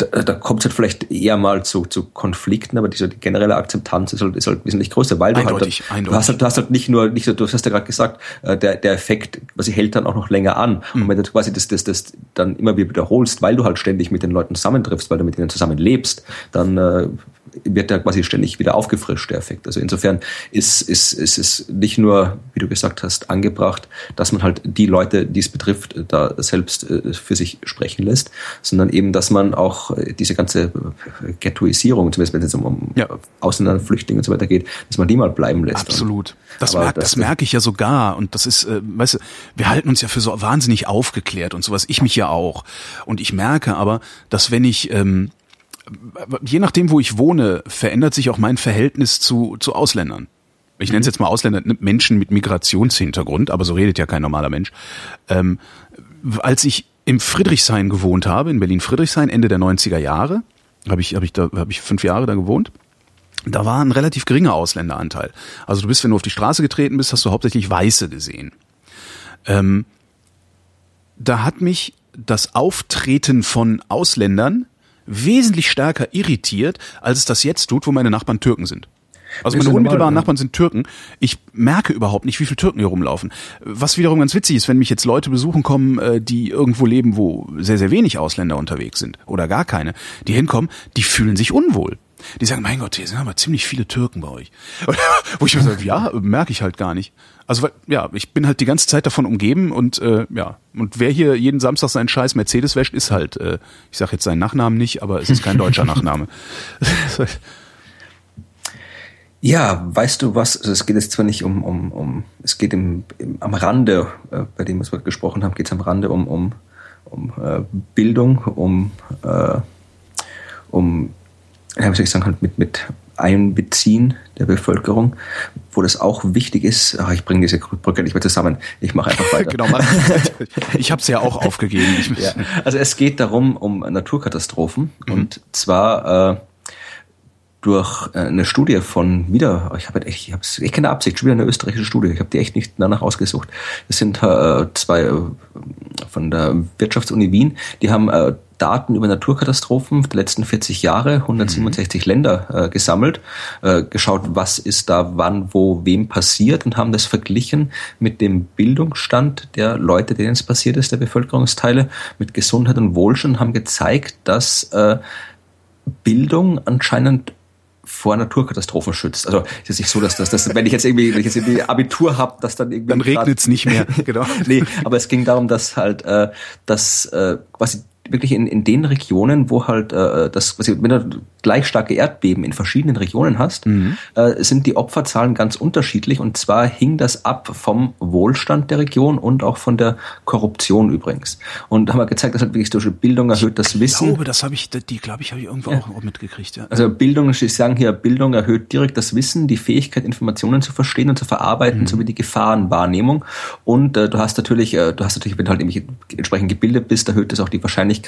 da, da kommt es halt vielleicht eher mal zu, zu Konflikten, aber diese die generelle Akzeptanz ist halt, ist halt wesentlich größer, weil du eindeutig, halt, eindeutig. du hast halt, du hast halt nicht nur, nicht so, du hast ja gerade gesagt, äh, der, der Effekt quasi hält dann auch noch länger an. Mhm. Und wenn du quasi das, das, das dann immer wieder wiederholst, weil du halt ständig mit den Leuten zusammentriffst, weil du mit ihnen zusammen lebst, dann äh, wird der quasi ständig wieder aufgefrischt, der Effekt. Also insofern ist, ist, ist es nicht nur, wie du gesagt hast, angebracht, dass man halt die Leute, die es betrifft, da selbst äh, für sich sprechen lässt, sondern eben, dass man auch äh, diese ganze Ghettoisierung, zumindest wenn es um, um ja. Ausländer, Flüchtlinge und so weiter geht, dass man die mal bleiben lässt. Absolut. Das, merk, das, das merke ich ja sogar. Und das ist, äh, weißt du, wir halten uns ja für so wahnsinnig aufgeklärt und sowas. Ich mich ja auch. Und ich merke aber, dass wenn ich ähm, je nachdem, wo ich wohne, verändert sich auch mein Verhältnis zu, zu Ausländern. Ich nenne es jetzt mal Ausländer, Menschen mit Migrationshintergrund, aber so redet ja kein normaler Mensch. Ähm, als ich im Friedrichshain gewohnt habe, in Berlin-Friedrichshain, Ende der 90er Jahre, habe ich, hab ich, da, hab ich fünf Jahre da gewohnt. Da war ein relativ geringer Ausländeranteil. Also du bist, wenn du auf die Straße getreten bist, hast du hauptsächlich Weiße gesehen. Ähm, da hat mich das Auftreten von Ausländern wesentlich stärker irritiert, als es das jetzt tut, wo meine Nachbarn Türken sind. Also meine unmittelbaren Nachbarn sind Türken. Ich merke überhaupt nicht, wie viele Türken hier rumlaufen. Was wiederum ganz witzig ist, wenn mich jetzt Leute besuchen kommen, äh, die irgendwo leben, wo sehr, sehr wenig Ausländer unterwegs sind oder gar keine, die hinkommen, die fühlen sich unwohl. Die sagen, mein Gott, hier sind aber ziemlich viele Türken bei euch. [laughs] Wo ich mir sage, ja, merke ich halt gar nicht. Also ja, ich bin halt die ganze Zeit davon umgeben und äh, ja, und wer hier jeden Samstag seinen scheiß Mercedes wäscht, ist halt, äh, ich sage jetzt seinen Nachnamen nicht, aber es ist kein deutscher [laughs] Nachname. Ja, weißt du was? Also es geht jetzt zwar nicht um, um, um es geht im, im am Rande, äh, bei dem, was wir gesprochen haben, geht es am Rande um, um, um äh, Bildung, um, äh, um, ja, wie soll ich sagen, halt mit, mit Einbeziehen der Bevölkerung, wo das auch wichtig ist. Ach, ich bringe diese Brücke nicht mehr zusammen. Ich mache einfach weiter. genau, [laughs] ich habe es ja auch aufgegeben. ja, also es geht darum um Naturkatastrophen mhm. und zwar äh, durch äh, eine Studie von wieder, ich habe echt, ich habe ich kenne Absicht, schon wieder eine österreichische Studie, ich habe die echt nicht danach ausgesucht. Das sind äh, zwei äh, von der Wirtschaftsuni Wien, die haben äh, Daten über Naturkatastrophen der letzten 40 Jahre, 167 mhm. Länder äh, gesammelt, äh, geschaut, was ist da wann, wo, wem passiert und haben das verglichen mit dem Bildungsstand der Leute, denen es passiert ist, der Bevölkerungsteile, mit Gesundheit und Wohlstand, haben gezeigt, dass äh, Bildung anscheinend vor Naturkatastrophen schützt. Also es ist nicht so, dass das, dass, wenn ich jetzt irgendwie, wenn ich jetzt irgendwie Abitur habe, dass dann irgendwie dann regnet's nicht mehr. [laughs] Genau. nee, aber es ging darum, dass halt, äh, dass äh, quasi wirklich in, in den Regionen, wo halt äh, das, was wenn du gleich starke Erdbeben in verschiedenen Regionen hast, mhm. äh, sind die Opferzahlen ganz unterschiedlich. Und zwar hing das ab vom Wohlstand der Region und auch von der Korruption übrigens. Und haben wir gezeigt, dass halt wirklich durch Bildung erhöht das Wissen. Ich glaube, das habe ich, die glaube ich, habe ich irgendwo ja. auch mitgekriegt. Ja. Also Bildung, ich sagen hier, Bildung erhöht direkt das Wissen, die Fähigkeit, Informationen zu verstehen und zu verarbeiten, mhm. sowie die Gefahrenwahrnehmung. Und äh, du hast natürlich, äh, du hast natürlich, wenn du halt entsprechend gebildet bist, erhöht das auch die Wahrscheinlichkeit,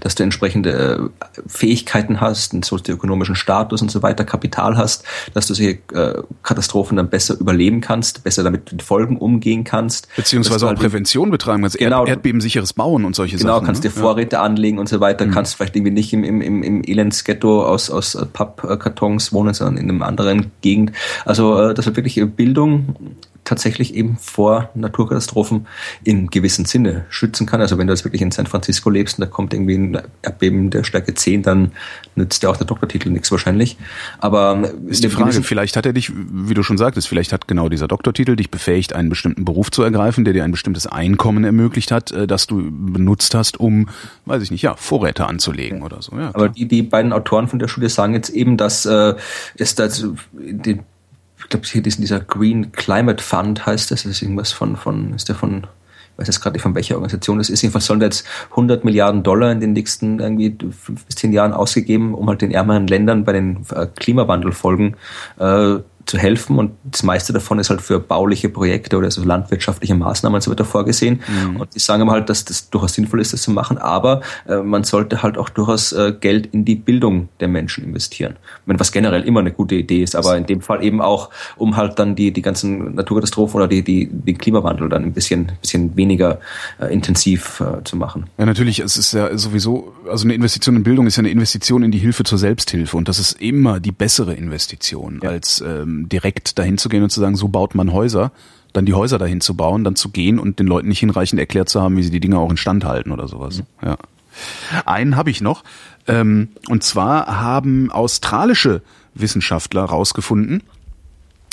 dass du entsprechende äh, Fähigkeiten hast, einen sozioökonomischen Status und so weiter, Kapital hast, dass du solche äh, Katastrophen dann besser überleben kannst, besser damit mit Folgen umgehen kannst. Beziehungsweise auch halt Prävention betreiben kannst, genau, Erdbebensicheres Bauen und solche genau, Sachen. Genau, kannst ne? dir Vorräte ja. anlegen und so weiter, mhm. kannst vielleicht irgendwie nicht im, im, im, im Elendsghetto aus, aus Pappkartons wohnen, sondern in einem anderen Gegend. Also äh, das ist wirklich Bildung tatsächlich eben vor Naturkatastrophen in gewissem Sinne schützen kann. Also wenn du jetzt wirklich in San Francisco lebst und da kommt irgendwie ein Erdbeben der Stärke 10, dann nützt dir auch der Doktortitel nichts wahrscheinlich. Aber ist die Frage, vielleicht hat er dich, wie du schon sagtest, vielleicht hat genau dieser Doktortitel dich befähigt, einen bestimmten Beruf zu ergreifen, der dir ein bestimmtes Einkommen ermöglicht hat, äh, das du benutzt hast, um, weiß ich nicht, ja, Vorräte anzulegen oder so. Ja, Aber die, die beiden Autoren von der Studie sagen jetzt eben, dass äh, es da den ich glaube, hier ist dieser Green Climate Fund heißt das, das ist irgendwas von, von, ist der von, ich weiß jetzt gerade nicht von welcher Organisation das ist, jedenfalls sollen da jetzt 100 Milliarden Dollar in den nächsten irgendwie fünf bis zehn Jahren ausgegeben, um halt den ärmeren Ländern bei den Klimawandelfolgen äh, zu helfen und das meiste davon ist halt für bauliche Projekte oder so landwirtschaftliche Maßnahmen und so weiter vorgesehen. Mhm. Und die sagen halt, dass das durchaus sinnvoll ist, das zu machen, aber äh, man sollte halt auch durchaus äh, Geld in die Bildung der Menschen investieren. Wenn was generell immer eine gute Idee ist, aber in dem Fall eben auch, um halt dann die, die ganzen Naturkatastrophen oder die, die, den Klimawandel dann ein bisschen, bisschen weniger äh, intensiv äh, zu machen. Ja, natürlich, es ist ja sowieso, also eine Investition in Bildung ist ja eine Investition in die Hilfe zur Selbsthilfe und das ist immer die bessere Investition ja. als ähm, ähm, direkt dahin zu gehen und zu sagen, so baut man Häuser, dann die Häuser dahin zu bauen, dann zu gehen und den Leuten nicht hinreichend erklärt zu haben, wie sie die Dinge auch instand halten oder sowas. Mhm. Ja. Einen habe ich noch. Ähm, und zwar haben australische Wissenschaftler rausgefunden,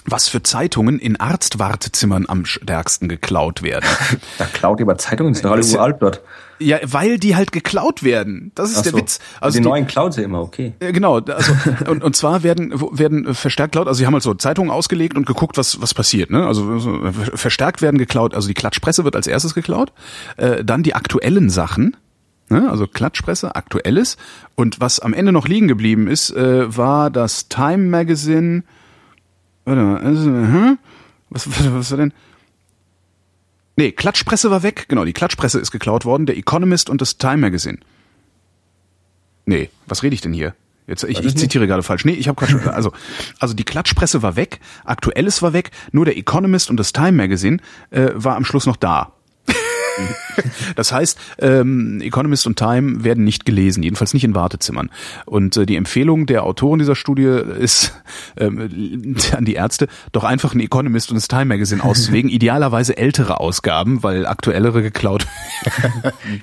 was für Zeitungen in Arztwartezimmern am stärksten geklaut werden. [laughs] Da klaut jemand Zeitungen, ist doch alle uralt dort. Ja, weil die halt geklaut werden. Das ist Ach der so. Witz. Also die, die neuen klauen sie immer, okay. Genau, also [laughs] und, und zwar werden werden verstärkt geklaut, also sie haben halt so Zeitungen ausgelegt und geguckt, was was passiert, ne? Also verstärkt werden geklaut, also die Klatschpresse wird als erstes geklaut, äh, dann die aktuellen Sachen, Ne? Also Klatschpresse, aktuelles. Und was am Ende noch liegen geblieben ist, äh, war das Time Magazine. Warte mal, also, was, was, [laughs] was war denn? Nee, Klatschpresse war weg. Genau, die Klatschpresse ist geklaut worden. Der Economist und das Time Magazine. Nee, was rede ich denn hier? Jetzt, ich, ich zitiere gerade falsch. Nee, ich habe Quatsch. [laughs] Also, also die Klatschpresse war weg, Aktuelles war weg, nur der Economist und das Time Magazine äh, war am Schluss noch da. [laughs] Das heißt, ähm, Economist und Time werden nicht gelesen, jedenfalls nicht in Wartezimmern. Und äh, die Empfehlung der Autoren dieser Studie ist [laughs] ähm, [laughs] an die Ärzte, doch einfach ein Economist und das Time Magazine auszulegen, idealerweise ältere Ausgaben, weil aktuellere geklaut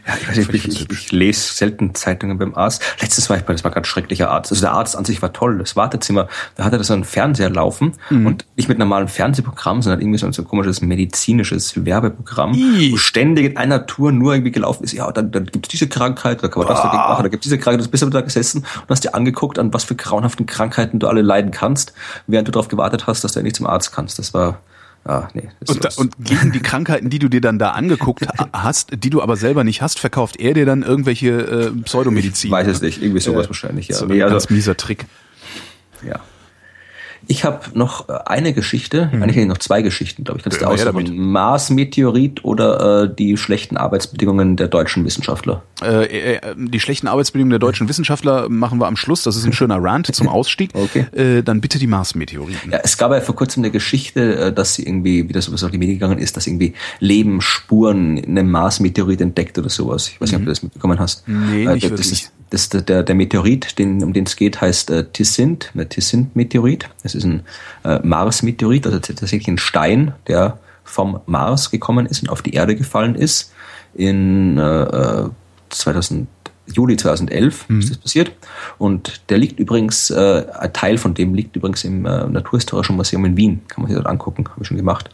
ja, ich, weiß nicht, ich, ich, ich, lese selten Zeitungen beim Arzt. Letztes war ich bei, das war ganz schrecklicher Arzt. Also der Arzt an sich war toll, das Wartezimmer, da hatte er so einen Fernseher laufen mhm. und nicht mit normalem Fernsehprogramm, sondern irgendwie so ein, komisches medizinisches Werbeprogramm, wo ständig in einer Tour nur irgendwie gelaufen ist, ja, dann, dann gibt es diese Krankheit, da kann man das dagegen machen, da gibt es diese Krankheit, du bist aber da gesessen und hast dir angeguckt, an was für grauenhaften Krankheiten du alle leiden kannst, während du darauf gewartet hast, dass du endlich zum Arzt kannst. Das war Ah, nee, und, da, und gegen die Krankheiten, die du dir dann da angeguckt hast, die du aber selber nicht hast, verkauft er dir dann irgendwelche äh, Pseudomedizin? Ich weiß es nicht, irgendwie sowas äh, wahrscheinlich, ja. So nee, also, ganz mieser Trick. Ja. Ich habe noch äh, eine Geschichte, mhm. eigentlich noch zwei Geschichten, glaube ich. Kannst du aussuchen. Mars-Meteorit oder äh, die schlechten Arbeitsbedingungen der deutschen Wissenschaftler? Äh, äh, die schlechten Arbeitsbedingungen der deutschen Wissenschaftler machen wir am Schluss. Das ist ein schöner Rant zum [laughs] Ausstieg. okay. Äh, dann bitte die Mars-Meteoriten. Ja, es gab ja vor kurzem eine Geschichte, äh, dass sie irgendwie, wie das sowas auf die Medien gegangen ist, dass irgendwie Lebensspuren in einem Mars-Meteorit entdeckt oder sowas. Ich weiß nicht, mhm. ob du das mitbekommen hast. Nee, äh, nicht das wirklich. Ist, das, der, der Meteorit, den, um den es geht, heißt äh, Tissint, der Tissint-Meteorit. Das ist ein äh, Mars-Meteorit, also tatsächlich ein Stein, der vom Mars gekommen ist und auf die Erde gefallen ist. In äh, 2000, äh, Juli 2011 mhm. ist das passiert. Und der liegt übrigens, äh, ein Teil von dem liegt übrigens im äh, Naturhistorischen Museum in Wien. Kann man sich dort angucken, habe ich schon gemacht.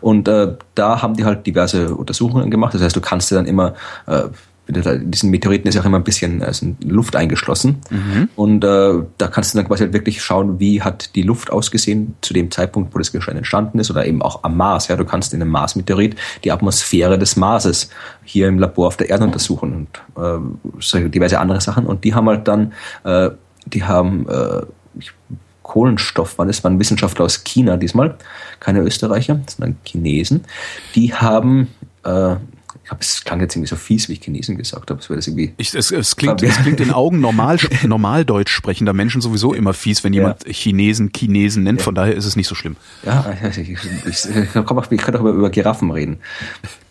Und äh, da haben die halt diverse Untersuchungen gemacht. Das heißt, du kannst dir dann immer äh, in diesen Meteoriten ist ja auch immer ein bisschen also Luft eingeschlossen. Mhm. Und äh, da kannst du dann quasi halt wirklich schauen, wie hat die Luft ausgesehen zu dem Zeitpunkt, wo das Gestein entstanden ist, oder eben auch am Mars. Ja, du kannst in einem Mars-Meteorit die Atmosphäre des Marses hier im Labor auf der Erde untersuchen und äh, diverse andere Sachen. Und die haben halt dann, äh, die haben äh, Kohlenstoff, war das waren Wissenschaftler aus China diesmal, keine Österreicher, sondern Chinesen. Die haben äh, ich glaube, es klang jetzt irgendwie so fies, wie ich Chinesen gesagt habe. Es, das irgendwie ich, es, es, klingt, es klingt in Augen normal, [laughs] normaldeutsch sprechender Menschen sowieso immer fies, wenn jemand ja. Chinesen Chinesen nennt. Ja. Von daher ist es nicht so schlimm. Ja, ich, ich, ich, ich kann auch über Giraffen reden.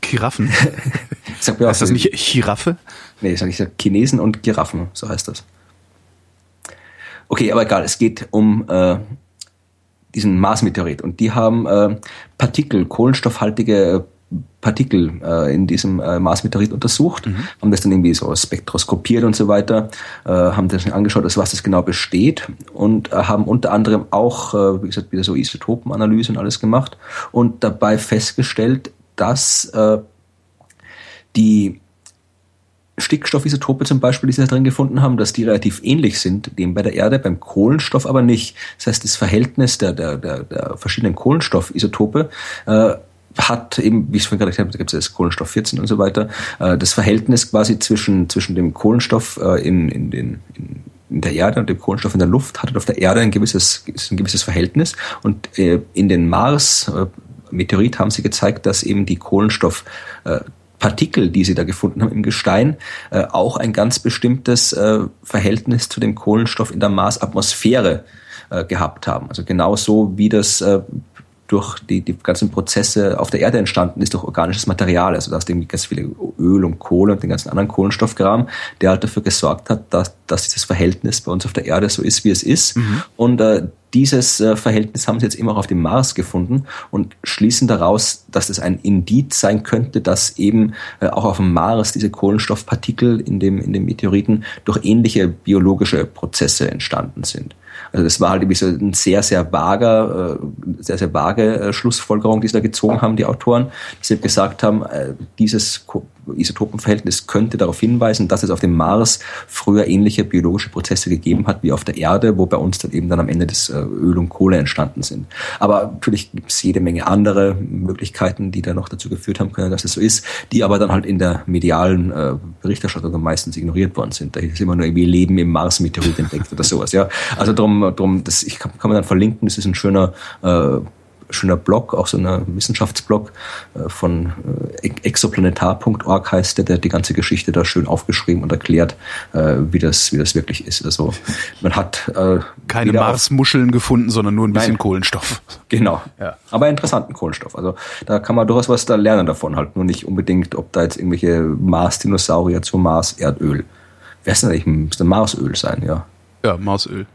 Giraffen? [laughs] sag mir auch, ist das nicht Giraffe? Nee, ich sage ich sag Chinesen und Giraffen, so heißt das. Okay, aber egal, es geht um äh, diesen Mars-Meteorit und die haben äh, Partikel, kohlenstoffhaltige Partikel äh, in diesem äh, Mars-Meteorit untersucht, mhm. haben das dann irgendwie so spektroskopiert und so weiter, äh, haben das angeschaut, aus was das genau besteht und äh, haben unter anderem auch, äh, wie gesagt, wieder so Isotopenanalyse und alles gemacht und dabei festgestellt, dass äh, die Stickstoffisotope zum Beispiel, die sie da drin gefunden haben, dass die relativ ähnlich sind dem bei der Erde, beim Kohlenstoff aber nicht. Das heißt, das Verhältnis der, der, der, der verschiedenen Kohlenstoffisotope äh, hat eben, wie ich es vorhin gerade gesagt habe, da gibt es das Kohlenstoff 14 und so weiter, äh, das Verhältnis quasi zwischen, zwischen dem Kohlenstoff äh, in, in, den, in, der Erde und dem Kohlenstoff in der Luft hat auf der Erde ein gewisses, ein gewisses Verhältnis und äh, in den Mars äh, Meteorit haben sie gezeigt, dass eben die Kohlenstoff Partikel, die sie da gefunden haben im Gestein, äh, auch ein ganz bestimmtes äh, Verhältnis zu dem Kohlenstoff in der Marsatmosphäre äh, gehabt haben. Also genauso wie das durch die, die ganzen Prozesse auf der Erde entstanden ist durch organisches Material. Also da ist irgendwie ganz viele Öl und Kohle und den ganzen anderen Kohlenstoffkram, der halt dafür gesorgt hat, dass, dass dieses Verhältnis bei uns auf der Erde so ist, wie es ist. Mhm. Und äh, dieses äh, Verhältnis haben sie jetzt immer auch auf dem Mars gefunden und schließen daraus, dass es ein Indiz sein könnte, dass eben äh, auch auf dem Mars diese Kohlenstoffpartikel in dem, in dem Meteoriten durch ähnliche biologische Prozesse entstanden sind. Also das war halt irgendwie so ein sehr, sehr vager, äh, sehr, sehr vage äh, Schlussfolgerung, die sie da gezogen haben, die Autoren, dass sie gesagt haben, äh, dieses Isotopenverhältnis könnte darauf hinweisen, dass es auf dem Mars früher ähnliche biologische Prozesse gegeben hat wie auf der Erde, wo bei uns dann eben dann am Ende des äh, Öl und Kohle entstanden sind. Aber natürlich gibt es jede Menge andere Möglichkeiten, die da noch dazu geführt haben können, dass es so ist, die aber dann halt in der medialen äh, Berichterstattung meistens ignoriert worden sind. Da ist immer nur irgendwie Leben im Mars-Meteorit entdeckt oder sowas. Ja, also darum, darum, das ich kann, kann man dann verlinken. Das ist ein schöner äh, schöner Blog, auch so ein Wissenschaftsblog äh, von äh, exoplanetar.org heißt der, der die ganze Geschichte da schön aufgeschrieben und erklärt, äh, wie das, wie das wirklich ist. Also man hat keine Marsmuscheln gefunden, sondern nur ein bisschen Nein. Kohlenstoff. Genau. Ja. Aber interessanten Kohlenstoff. Also da kann man durchaus was da lernen davon halt. Nur nicht unbedingt, ob da jetzt irgendwelche Mars-Dinosaurier zu Mars-Erdöl. Wer ist denn eigentlich? Müsste Marsöl sein, ja. Ja, Marsöl.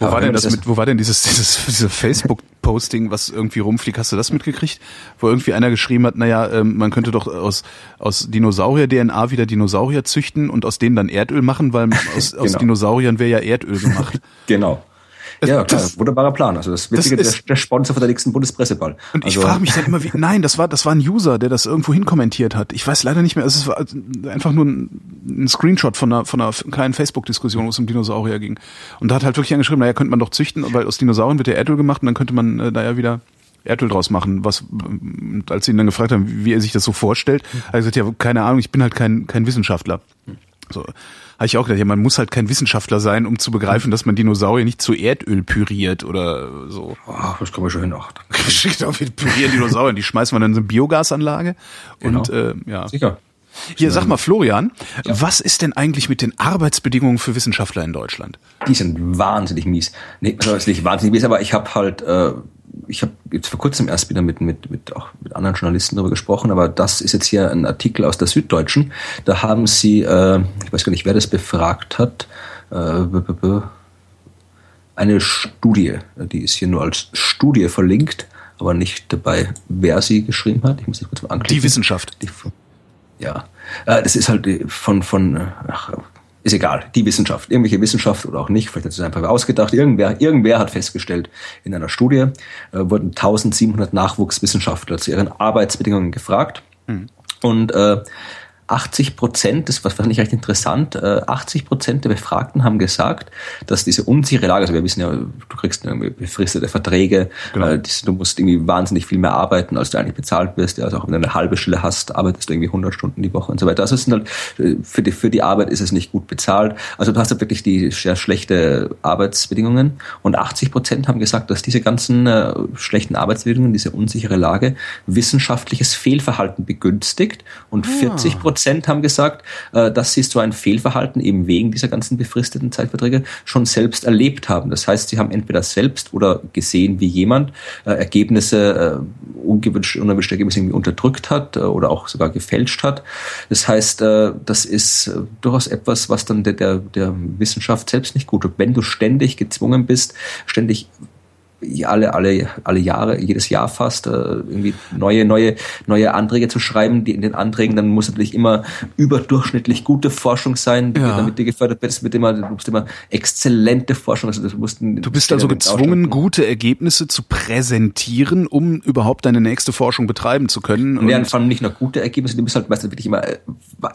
Wo war denn das mit, wo war denn dieses, [laughs] dieses, dieses Facebook-Posting, was irgendwie rumfliegt? Hast du das mitgekriegt? Wo irgendwie einer geschrieben hat, naja, ähm, man könnte doch aus, aus Dinosaurier-DNA wieder Dinosaurier züchten und aus denen dann Erdöl machen, weil [laughs] aus, genau. aus Dinosauriern wäre ja Erdöl gemacht. [laughs] genau. Ja, klar, wunderbarer Plan. Also das Witzige, das ist, der, der Sponsor von der nächsten Bundespresseball. Und also, ich frage mich dann immer, wie, nein, das war, das war ein User, der das irgendwo hin kommentiert hat. Ich weiß leider nicht mehr, es war einfach nur ein, ein Screenshot von einer, von einer kleinen Facebook-Diskussion, wo es um Dinosaurier ging. Und da hat halt wirklich angeschrieben, naja, könnte man doch züchten, weil aus Dinosauriern wird ja Erdöl gemacht und dann könnte man äh, da ja wieder Erdöl draus machen. Was, als sie ihn dann gefragt haben, wie er sich das so vorstellt, hat er gesagt, ja, keine Ahnung, ich bin halt kein, kein Wissenschaftler. So habe ich auch gedacht, ja, man muss halt kein Wissenschaftler sein, um zu begreifen, dass man Dinosaurier nicht zu Erdöl püriert oder so. Oh, das kommen wir schon hin. Ach, [laughs] wir pürieren Dinosaurier, die schmeißen wir dann in so eine Biogasanlage. Genau. Und äh, ja. Sicher. Hier, sag mal, Florian, ja. was ist denn eigentlich mit den Arbeitsbedingungen für Wissenschaftler in Deutschland? Die sind wahnsinnig mies. Nee, also ist nicht wahnsinnig mies, aber ich habe halt äh, ich habe jetzt vor kurzem erst wieder mit, mit, mit, auch mit anderen Journalisten darüber gesprochen, aber das ist jetzt hier ein Artikel aus der Süddeutschen. Da haben sie, äh, ich weiß gar nicht, wer das befragt hat, äh, eine Studie, die ist hier nur als Studie verlinkt, aber nicht dabei, wer sie geschrieben hat. Ich muss das kurz mal anklicken. Die Wissenschaft. Die, ja, äh, das ist halt von, von ach, ist egal, die Wissenschaft, irgendwelche Wissenschaft oder auch nicht, vielleicht hat es einfach ausgedacht, irgendwer, irgendwer hat festgestellt, in einer Studie äh, wurden 1700 Nachwuchswissenschaftler zu ihren Arbeitsbedingungen gefragt. Mhm. und äh, 80 Prozent, das fand ich recht interessant, 80 äh, Prozent der Befragten haben gesagt, dass diese unsichere Lage, also wir wissen ja, du kriegst irgendwie befristete Verträge, genau. Äh, du musst irgendwie wahnsinnig viel mehr arbeiten, als du eigentlich bezahlt wirst, also auch wenn du eine halbe Stelle hast, arbeitest du irgendwie 100 Stunden die Woche und so weiter. Also es sind halt, äh, für die, für die Arbeit ist es nicht gut bezahlt. Also du hast halt wirklich die sehr schlechte Arbeitsbedingungen und 80 Prozent haben gesagt, dass diese ganzen schlechten Arbeitsbedingungen, diese unsichere Lage wissenschaftliches Fehlverhalten begünstigt und ah. 40 Prozent Prozent haben gesagt, äh, dass sie so ein Fehlverhalten eben wegen dieser ganzen befristeten Zeitverträge schon selbst erlebt haben. Das heißt, sie haben entweder selbst oder gesehen, wie jemand äh, Ergebnisse, äh, unerwünschte Ergebnisse irgendwie unterdrückt hat oder auch sogar gefälscht hat. Das heißt, das ist durchaus etwas, was dann der, der, der Wissenschaft selbst nicht gut tut. Wenn du ständig gezwungen bist, ständig alle, alle, alle Jahre, jedes Jahr fast, äh, irgendwie neue, neue, neue Anträge zu schreiben, die in den Anträgen, dann muss natürlich immer überdurchschnittlich gute Forschung sein, ja. damit die gefördert wird. Wird immer, du musst immer exzellente Forschung, also das mussten. Du bist also gezwungen, gute Ergebnisse zu präsentieren, um überhaupt deine nächste Forschung betreiben zu können. Und ja, vor allem nicht nur gute Ergebnisse, die müssen halt meistens wirklich immer äh,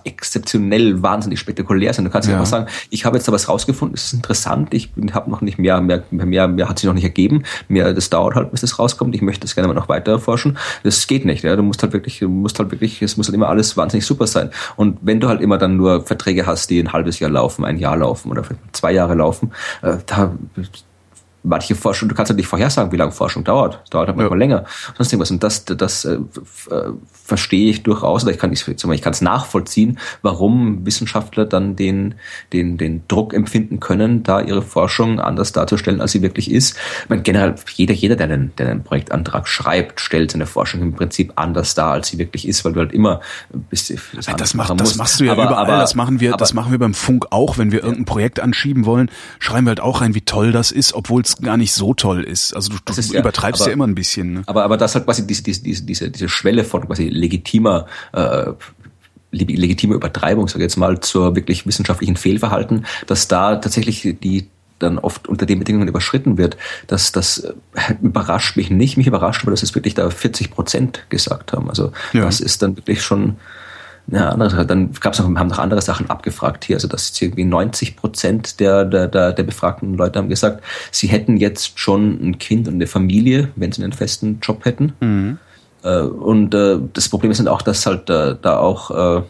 exzeptionell wahnsinnig spektakulär sein. Du kannst ja einfach sagen, ich habe jetzt da was rausgefunden, es ist interessant, ich habe noch nicht mehr, mehr, mehr, mehr hat sich noch nicht ergeben mir, das dauert halt, bis das rauskommt. Ich möchte das gerne mal noch weiter erforschen. Das geht nicht. Ja. Du musst halt wirklich, du musst halt wirklich, es muss halt immer alles wahnsinnig super sein. Und wenn du halt immer dann nur Verträge hast, die ein halbes Jahr laufen, ein Jahr laufen oder zwei Jahre laufen, äh, da manche Forschung, du kannst ja nicht vorhersagen, wie lange Forschung dauert. Es dauert halt manchmal ja. länger. Sonst irgendwas. Und das, das äh, äh, verstehe ich durchaus, oder ich kann ich kann es nachvollziehen, warum Wissenschaftler dann den, den, den Druck empfinden können, da ihre Forschung anders darzustellen, als sie wirklich ist. Ich meine, generell, jeder, jeder, der einen, der einen Projektantrag schreibt, stellt seine Forschung im Prinzip anders dar, als sie wirklich ist, weil du halt immer bist, das, das, macht, das machst du ja aber, überall, aber, das machen wir, aber, das machen wir beim Funk auch, wenn wir irgendein Projekt anschieben wollen, schreiben wir halt auch rein, wie toll das ist, obwohl es gar nicht so toll ist. Also du, du ist, übertreibst ja, aber, ja immer ein bisschen. Ne? Aber, aber das hat quasi diese, diese, diese, diese Schwelle von quasi legitimer äh, legitime Übertreibung, sage ich jetzt mal, zur wirklich wissenschaftlichen Fehlverhalten, dass da tatsächlich die dann oft unter den Bedingungen überschritten wird, dass das äh, überrascht mich nicht. Mich überrascht aber, dass es wirklich da 40 Prozent gesagt haben. Also ja. das ist dann wirklich schon Ja, andere, dann gab es noch, haben noch andere Sachen abgefragt hier. Also das ist irgendwie 90 Prozent der, der, der, der befragten Leute haben gesagt, sie hätten jetzt schon ein Kind und eine Familie, wenn sie einen festen Job hätten. Mhm. Äh, und äh, das Problem ist dann auch, dass halt äh, da auch äh,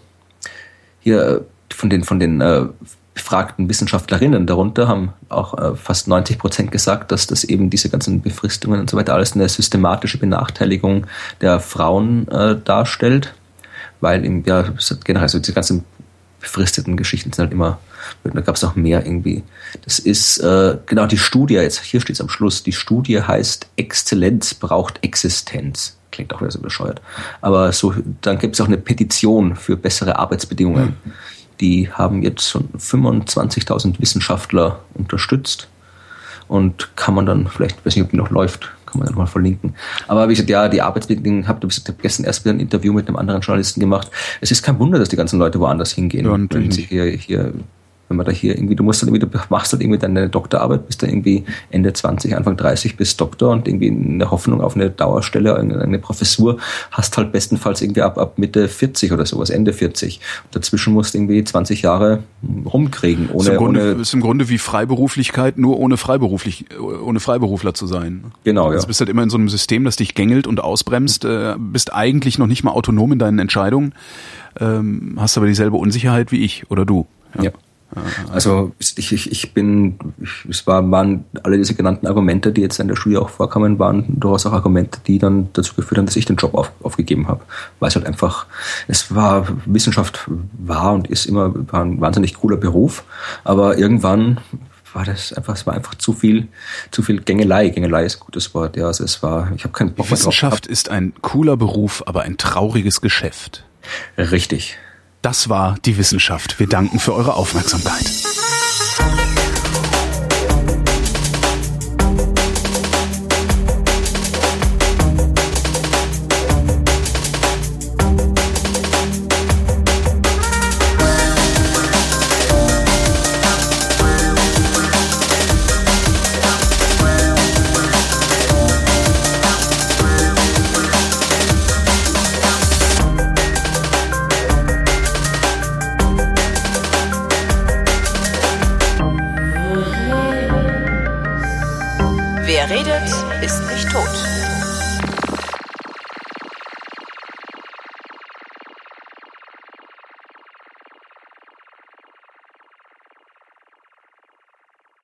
hier von den, von den äh, befragten Wissenschaftlerinnen darunter haben auch äh, fast 90 Prozent gesagt, dass das eben diese ganzen Befristungen und so weiter alles eine systematische Benachteiligung der Frauen äh, darstellt weil im ja, generell so diese ganzen befristeten Geschichten sind halt immer, da gab es noch mehr irgendwie. Das ist äh, genau die Studie, jetzt hier steht es am Schluss, die Studie heißt Exzellenz braucht Existenz. Klingt auch wieder so bescheuert. Aber so, dann gibt es auch eine Petition für bessere Arbeitsbedingungen. Mhm. Die haben jetzt schon 25.000 Wissenschaftler unterstützt und kann man dann, vielleicht, weiß nicht, ob die noch läuft, kann man ja nochmal verlinken. Aber wie gesagt, ja, die Arbeitsbedingungen, habe ich hab gestern erst wieder ein Interview mit einem anderen Journalisten gemacht. Es ist kein Wunder, dass die ganzen Leute woanders hingehen. Ja, wenn sie hier, hier wenn man da hier irgendwie, du musst dann irgendwie, du machst halt irgendwie deine Doktorarbeit, bist dann irgendwie Ende 20, Anfang 30 bist Doktor und irgendwie eine Hoffnung auf eine Dauerstelle, eine Professur, hast halt bestenfalls irgendwie ab, ab Mitte 40 oder sowas, Ende 40. Und dazwischen musst du irgendwie 20 Jahre rumkriegen, ohne, ist im Grunde, ohne. Ist im Grunde wie Freiberuflichkeit, nur ohne freiberuflich, ohne Freiberufler zu sein. Genau, also ja. Du bist halt immer in so einem System, das dich gängelt und ausbremst, äh, bist eigentlich noch nicht mal autonom in deinen Entscheidungen, ähm, hast aber dieselbe Unsicherheit wie ich oder du. ja. ja. Also ich, ich, ich bin, es war, waren alle diese genannten Argumente, die jetzt in der Studie auch vorkamen, waren durchaus auch Argumente, die dann dazu geführt haben, dass ich den Job auf, aufgegeben habe. Weil es halt einfach, es war, Wissenschaft war und ist immer ein wahnsinnig cooler Beruf, aber irgendwann war das einfach, es war einfach zu viel, zu viel Gängelei. Gängelei ist ein gutes Wort, ja. Also es war, ich habe keinen Bock Wissenschaft ist ein cooler Beruf, aber ein trauriges Geschäft. Richtig. Das war die Wissenschaft. Wir danken für eure Aufmerksamkeit.